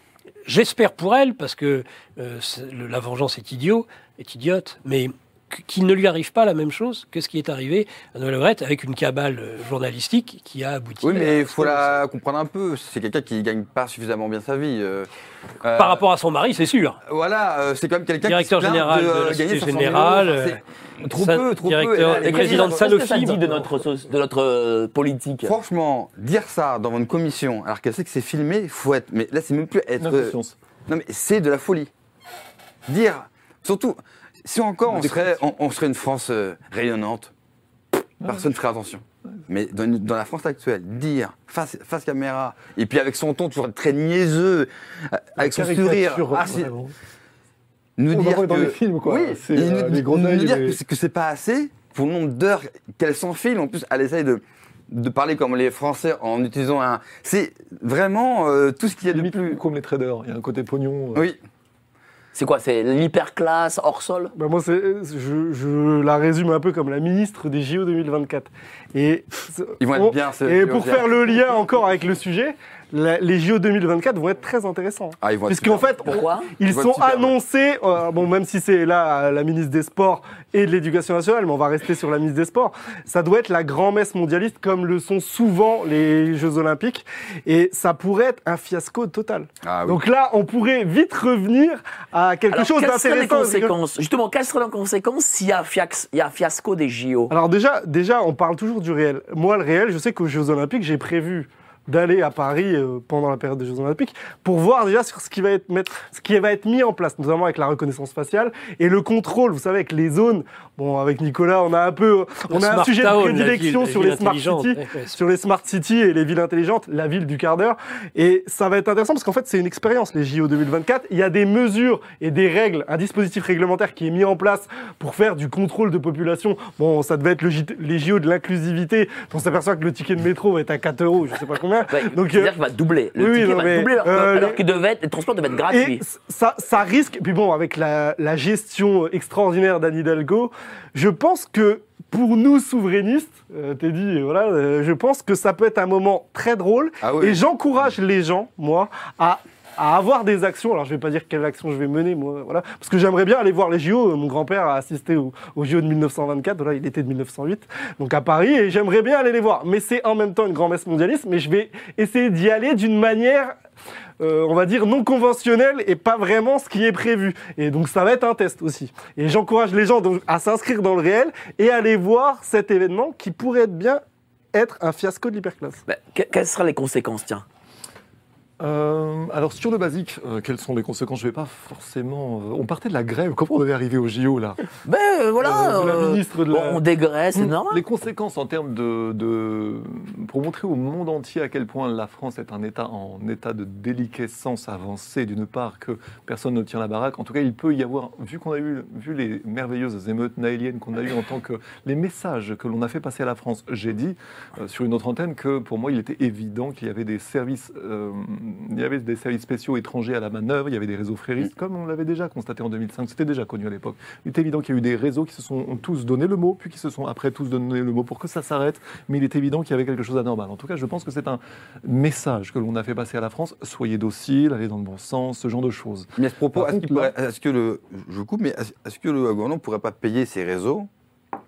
J'espère pour elle, parce que euh, la vengeance est idiot, est idiote, mais qu'il ne lui arrive pas la même chose que ce qui est arrivé à Noël Le Graët avec une cabale euh, journalistique qui a abouti. Oui, mais il faut la comprendre un peu. C'est quelqu'un qui gagne pas suffisamment bien sa vie. euh, euh, Par rapport à son mari, c'est sûr. Voilà, euh, c'est quand même quelqu'un qui Directeur général de euh, la gagner Société 500 000 euros. Générale, trop peu, trop directeur- peu. et Et président de Qu'est-ce que ça Sanofi, dit de notre, de notre euh, politique? Franchement, dire ça dans une commission, alors qu'elle sait que c'est filmé, il faut être. Mais là, c'est même plus être. Non, mais c'est de la folie. Dire, surtout, si encore on serait, on, on serait une France euh, rayonnante, personne ne ferait attention. Mais dans, la France actuelle, dire face, face caméra, et puis avec son ton toujours très niaiseux, euh, avec son sourire, ah, nous On dire voit dans que, les films, quoi. Oui, C'est, euh, les gros nous dire que que pas assez pour le nombre d'heures qu'elle s'enfile. En plus, elle essaye de, de parler comme les Français en utilisant un. C'est vraiment euh, tout ce qu'il y a de plus. comme les traders. Il y a un côté pognon. euh, Oui. C'est quoi C'est l'hyperclasse hors sol? Bah, moi, c'est- je, je la résume un peu comme la ministre des JO 2024. Et, Ils vont être on- bien, Et pour faire le lien encore avec le sujet, la- les JO 2024 vont être très intéressants. Ah, ils vont être Puisqu'en fait, Pourquoi ils sont super, annoncés, euh, bon, même si c'est là la ministre des Sports et de l'Éducation nationale, mais on va rester sur la ministre des Sports, ça doit être la grand-messe mondialiste comme le sont souvent les Jeux Olympiques. Et ça pourrait être un fiasco total. Ah oui. Donc là, on pourrait vite revenir à quelque Alors, chose quelles seraient les d'intéressant. conséquences? Justement, quelles seraient les conséquences s'il y y a fiasco des JO Alors déjà, déjà, on parle toujours du réel. Moi, le réel, je sais qu'aux Jeux Olympiques, j'ai prévu d'aller à Paris euh, pendant la période des Jeux Olympiques pour voir déjà sur ce qui va être mettre, ce qui va être mis en place, notamment avec la reconnaissance faciale et le contrôle. Vous savez, avec les zones. Bon, avec Nicolas, on a un peu, on a un sujet de town, prédilection ville- sur les smart cities, Ouais, ouais. sur les smart cities et les villes intelligentes, la ville du quart d'heure. Et ça va être intéressant parce qu'en fait, c'est une expérience, les JO 2024. Il y a des mesures et des règles, un dispositif réglementaire qui est mis en place pour faire du contrôle de population. Bon, ça devait être le les JO de l'inclusivité. On s'aperçoit que le ticket de métro va être à 4 euros, je sais pas combien. Donc, C'est-à-dire euh, qu'il va doubler. Le oui, ticket non, va doubler euh, alors les- devait être, le transport devait être et gratuit. ça, ça risque, puis bon, avec la, la gestion extraordinaire d'Anne Hidalgo, je pense que pour nous souverainistes, euh, Teddy, voilà, euh, je pense que ça peut être un moment très drôle. Ah oui. Et j'encourage les gens, moi, à à avoir des actions. Alors, je vais pas dire quelle action je vais mener, moi, voilà. Parce que j'aimerais bien aller voir les JO. Mon grand-père a assisté aux, JO de 1924. Voilà, il était de 1908. Donc, à Paris. Et j'aimerais bien aller les voir. Mais c'est en même temps une grand-messe mondialiste. Mais je vais essayer d'y aller d'une manière, euh, on va dire, non conventionnelle et pas vraiment ce qui est prévu. Et donc, ça va être un test aussi. Et j'encourage les gens donc, à s'inscrire dans le réel et à aller voir cet événement qui pourrait être bien être un fiasco de l'hyperclasse. Que- quelles seraient les conséquences, tiens? Euh, alors sur le basique, euh, quelles sont les conséquences? Je vais pas forcément. euh, on partait de la grève. Comment on devait arriver au JO là? Ben voilà, de la ministre de la- bon, on dégraisse, c'est Hmm, normal. Les conséquences en termes de, de- pour montrer au monde entier à quel point la France est un État en état de déliquescence avancée, d'une part que personne ne tient la baraque. En tout cas, il peut y avoir, vu qu'on a eu, vu les merveilleuses émeutes naéliennes qu'on a eues en tant que les messages que l'on a fait passer à la France, j'ai dit sur une autre antenne que pour moi, il était évident qu'il y avait des services, il y avait des services spéciaux étrangers à la manœuvre, il y avait des réseaux fréristes, comme on l'avait déjà constaté en 2005. C'était déjà connu à l'époque. Il est évident qu'il y a eu des réseaux qui se sont ont tous donné le mot, puis qui se sont après tous donné le mot pour que ça s'arrête. Mais il est évident qu'il y avait quelque chose d'anormal. En tout cas, je pense que c'est un message que l'on a fait passer à la France. Soyez docile, allez dans le bon sens, ce genre de choses. Mais à ce propos, est-ce que le, je coupe, mais est-ce est-ce que le gouvernement ne pourrait pas payer ces réseaux?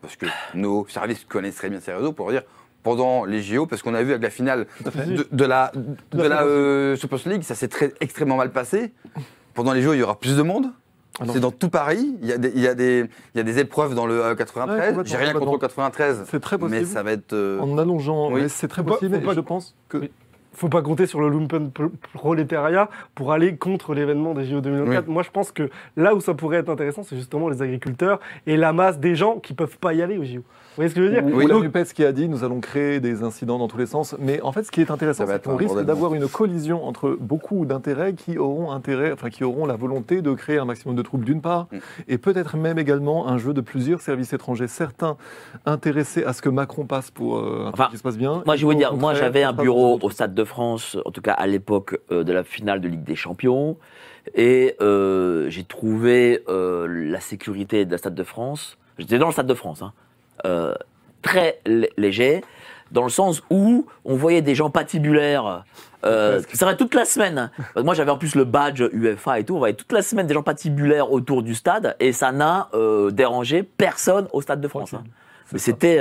Parce que nos services connaissent très bien ces réseaux pour dire pendant les JO, parce qu'on a vu avec la finale de, de la, de la euh, Champions League, ça s'est très extrêmement mal passé. Pendant les JO, il y aura plus de monde. Ah. C'est dans tout Paris. Il y, a des, il, y a des, il y a des épreuves dans le euh, Ouais, 93. J'ai rien contre le complètement. 93. C'est très possible. Mais ça va être. euh, En allongeant, Oui. c'est très pas- possible. pas- et je pense que Oui. faut pas compter sur le lumpen pr- prolétariat pour aller contre l'événement des JO 2024. Moi, je pense que là où ça pourrait être intéressant, c'est justement les agriculteurs et la masse des gens qui peuvent pas y aller aux JO. Vous voyez ce que je veux dire Oui, la Donc, NUPES qui a dit nous allons créer des incidents dans tous les sens. Mais en fait, ce qui est intéressant, c'est qu'on risque d'avoir une collision entre beaucoup d'intérêts qui auront intérêt, enfin qui auront la volonté de créer un maximum de troubles d'une part, Mm. et peut-être même également un jeu de plusieurs services étrangers. Certains intéressés à ce que Macron passe pour euh, un Enfin, truc qui se passe bien. Moi, je veux dire, moi, j'avais un bureau au Stade de France, en tout cas à l'époque euh, de la finale de Ligue des Champions, et euh, j'ai trouvé euh, la sécurité de la Stade de France. J'étais dans le Stade de France, hein, euh, très lé- léger, dans le sens où on voyait des gens patibulaires. Euh, ça va toute la semaine. Euh, Moi, j'avais en plus le badge UFA et tout. On voyait toute la semaine des gens patibulaires autour du stade, et ça n'a euh, dérangé personne au Stade de France. hein. Mais c'était.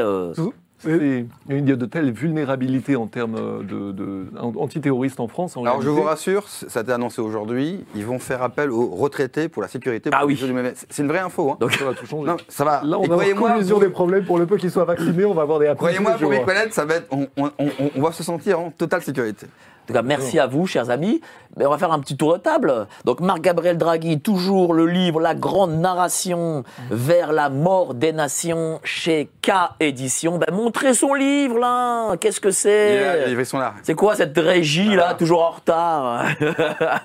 Euh, Il y a de telles vulnérabilités en termes de, de- antiterroristes en France. En Alors je vous rassure, ça a été annoncé aujourd'hui, ils vont faire appel aux retraités pour la sécurité. Ah pour oui. C'est une vraie info. Hein. Donc, ça va tout changer. Non, ça va. Là, on Et va avoir collusion vous- des problèmes. Pour le peu qu'ils soient vaccinés, on va avoir des appels Croyez-moi, pour jours. Colette, ça va être, on, on- on- on- on va se sentir en totale sécurité. En tout cas, merci à vous, chers amis. Mais on va faire un petit tour de table. Donc, Marc-Gabriel Draghi, toujours le livre La Grande Narration vers la mort des nations chez K Édition. Ben, montrez son livre, là. Qu'est-ce que c'est? Ils sont là. C'est quoi cette régie, là, toujours en retard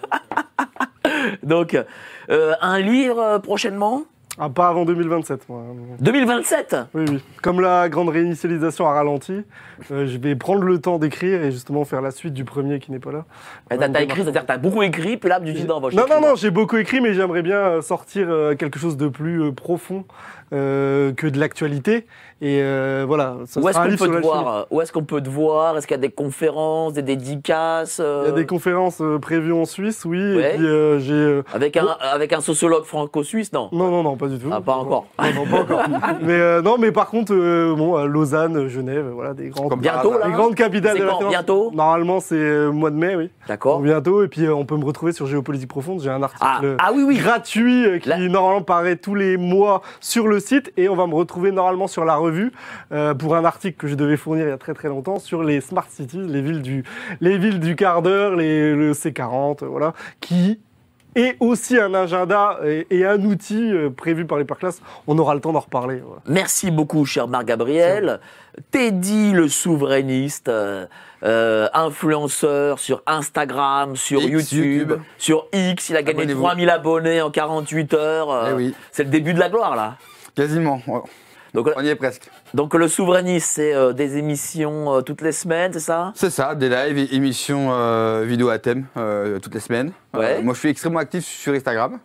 Donc, euh, un livre euh, prochainement? Ah, pas avant 2027, moi. 2027 Oui, oui. Comme la grande réinitialisation a ralenti, euh, je vais prendre le temps d'écrire et justement faire la suite du premier qui n'est pas là. Eh, T'as écrit, c'est-à-dire t'as beaucoup écrit, puis là, tu dis non, moi, Non, non, non, j'ai beaucoup écrit, mais j'aimerais bien euh, sortir euh, quelque chose de plus profond euh, que de l'actualité. Et euh, voilà, ça Où est-ce qu'on peut te voir Où est-ce qu'on peut te voir Est-ce qu'il y a des conférences, des dédicaces euh, Il y a des conférences euh, prévues en Suisse, oui. Ouais. Et puis euh, j'ai. euh, avec, un, avec un sociologue franco-suisse Non. Non, non, non, pas du tout. Ah, pas encore. Non, non, pas encore. mais euh, non, mais par contre, euh, bon, Lausanne, Genève, voilà, des grandes, Comme Bientôt, là des grandes capitales C'est de la quand finance. Bientôt Normalement, c'est euh, mois de mai, oui. D'accord. Bientôt. Et puis, euh, on peut me retrouver sur Géopolitique Profonde. J'ai un article. Ah, ah oui, oui. gratuit qui La- normalement paraît tous les mois sur le site et on va me retrouver normalement sur la revue euh, pour un article que je devais fournir il y a très très longtemps sur les smart cities, les villes du, les villes du quart d'heure, les, le C40, euh, voilà, qui est aussi un agenda et, et un outil euh, prévu par les classe. On aura le temps d'en reparler. voilà. Merci beaucoup, cher Marc-Gabriel. Teddy, le souverainiste, euh, euh, influenceur sur Instagram, sur X, YouTube, YouTube. sur X. Il a gagné Abonnez-vous. 3000 abonnés en 48 heures. euh, Eh oui. C'est le début de la gloire, là. Quasiment. Donc, On y est presque. donc le souverainiste, c'est euh, des émissions euh, toutes les semaines, c'est ça? C'est ça, des lives, émissions euh, vidéo à thème euh, toutes les semaines. Euh, Ouais. moi, je suis extrêmement actif sur Instagram,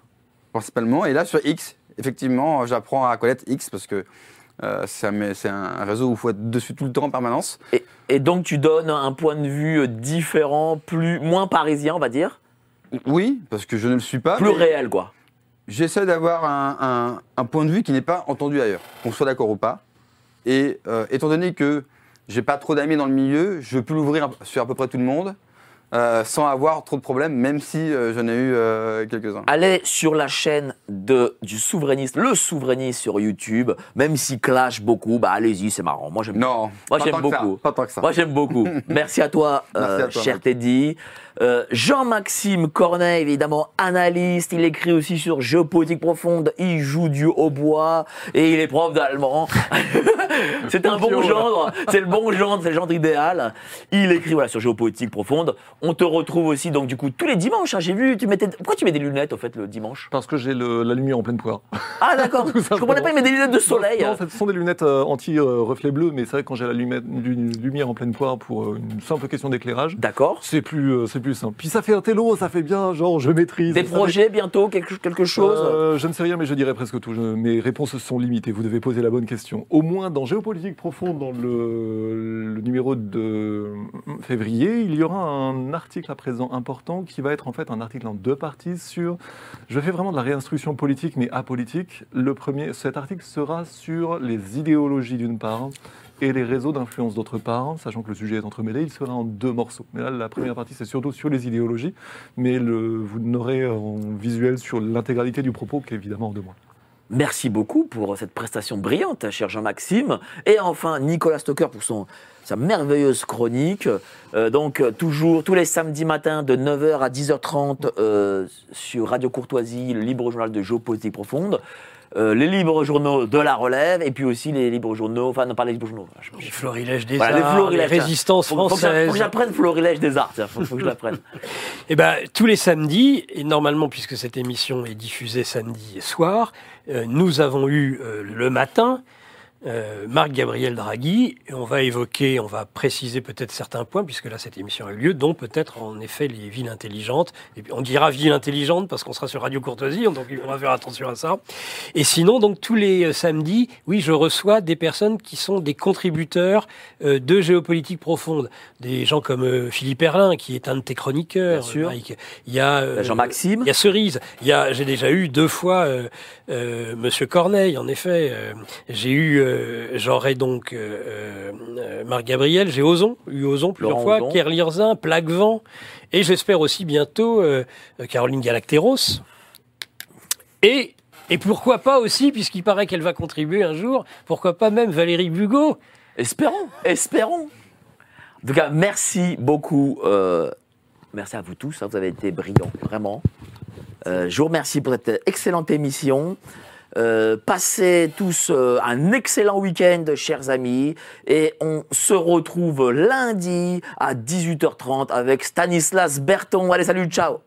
principalement. Et là, sur X, effectivement, j'apprends à connaître X parce que euh, c'est un, réseau où il faut être dessus tout le temps en permanence. et, et donc tu donnes un point de vue euh, différent, plus moins parisien, on va dire, Oui, parce que je ne le suis pas. plus mais réel, quoi. J'essaie d'avoir un, un- un point de vue qui n'est pas entendu ailleurs, qu'on soit d'accord ou pas. Et euh, étant donné que j'ai pas trop d'amis dans le milieu, je peux l'ouvrir sur à peu près tout le monde. euh, sans avoir trop de problèmes, même si euh, j'en ai eu euh, quelques-uns. Allez sur la chaîne de, du souverainiste, le souverainiste sur YouTube, même s'il clash beaucoup, bah allez-y, c'est marrant. Moi j'aime Non, Moi pas j'aime tant que ça, beaucoup. pas tant que ça. Moi j'aime beaucoup. Merci à toi, Merci à toi, cher. Teddy. Euh, Jean-Maxime Cornet, évidemment analyste, il écrit aussi sur Géopolitique Profonde, il joue du hautbois et il est prof d'allemand. c'est un bon gendre, c'est le bon gendre, c'est le gendre idéal. Il écrit voilà sur Géopolitique Profonde. On te retrouve aussi donc du coup tous les dimanches. hein, J'ai vu, tu mettais. Pourquoi tu mets des lunettes au fait le dimanche? Parce que j'ai la lumière en pleine poire. Ah d'accord. Je comprenais pas, il met des lunettes de soleil. Non, ce sont des lunettes euh, anti-reflet bleu, mais c'est vrai que quand j'ai la lumette- lu- lumière en pleine poire pour euh, une simple question d'éclairage, D'accord. c'est plus, c'est plus simple. Puis ça fait un télo, ça fait bien, genre je maîtrise. Des projets bientôt, quelque, chose. Euh, Je ne sais rien, mais je dirais presque tout. Je- mes réponses sont limitées. Vous devez poser la bonne question. Au moins dans Géopolitique profonde, dans le, le numéro de février, il y aura un article à présent important qui va être en fait un article en deux parties sur. Je fais vraiment de la réinstruction politique, mais apolitique. Le premier, cet article sera sur les idéologies d'une part et les réseaux d'influence d'autre part, sachant que le sujet est entremêlé, il sera en deux morceaux. Mais là, la première partie, c'est surtout sur les idéologies, mais vous n'aurez en visuel sur l'intégralité du propos qu'évidemment en deux mois. Merci beaucoup pour cette prestation brillante, cher Jean-Maxime. Et enfin, Nicolas Stocker pour son, sa merveilleuse chronique. Euh, donc, toujours, tous les samedis matins de 9h à 10h30 euh, sur Radio Courtoisie, le libre journal de géopolitique profonde. Euh, les libres journaux de la relève et puis aussi les libres journaux, enfin non pas les libres journaux, je- Les florilèges des Voilà, les arts, florilèges, les résistances faut, françaises. Faut que j'apprenne florilège des arts, il faut, faut que je l'apprenne. Eh ben, tous les samedis, et normalement, puisque cette émission est diffusée samedi soir, euh, nous avons eu euh, le matin euh, Marc-Gabriel Draghi, et on va évoquer, on va préciser peut-être certains points, puisque là, cette émission a eu lieu, dont peut-être, en effet, les villes intelligentes. Et puis, on dira ville intelligente, parce qu'on sera sur Radio Courtoisie, donc il faudra faire attention à ça. Et sinon, donc, tous les euh, samedis, oui, je reçois des personnes qui sont des contributeurs euh, de géopolitique profonde. Des gens comme euh, Philippe Erlin, qui est un de tes chroniqueurs. Bien sûr. Mike. Il y a euh, Jean-Maxime. Il y a Cerise. Il y a, j'ai déjà eu deux fois euh, euh, Monsieur Corneille, en effet. Euh, j'ai eu, euh, j'aurai donc euh, euh, Marc Gabriel. J'ai Ozon, eu Ozon plusieurs Laurent fois. Lirzin, Plaquevent. Et j'espère aussi bientôt Caroline Galacteros. Et et pourquoi pas aussi, puisqu'il paraît qu'elle va contribuer un jour, pourquoi pas même Valérie Bugot Espérons, espérons. En tout cas, merci beaucoup. euh, merci à vous tous, hein, vous avez été brillants, vraiment. Euh, je vous remercie pour cette excellente émission. Euh, passez tous euh, un excellent week-end, chers amis. Et on se retrouve lundi à 18h30 avec Stanislas Berton. Allez, salut, ciao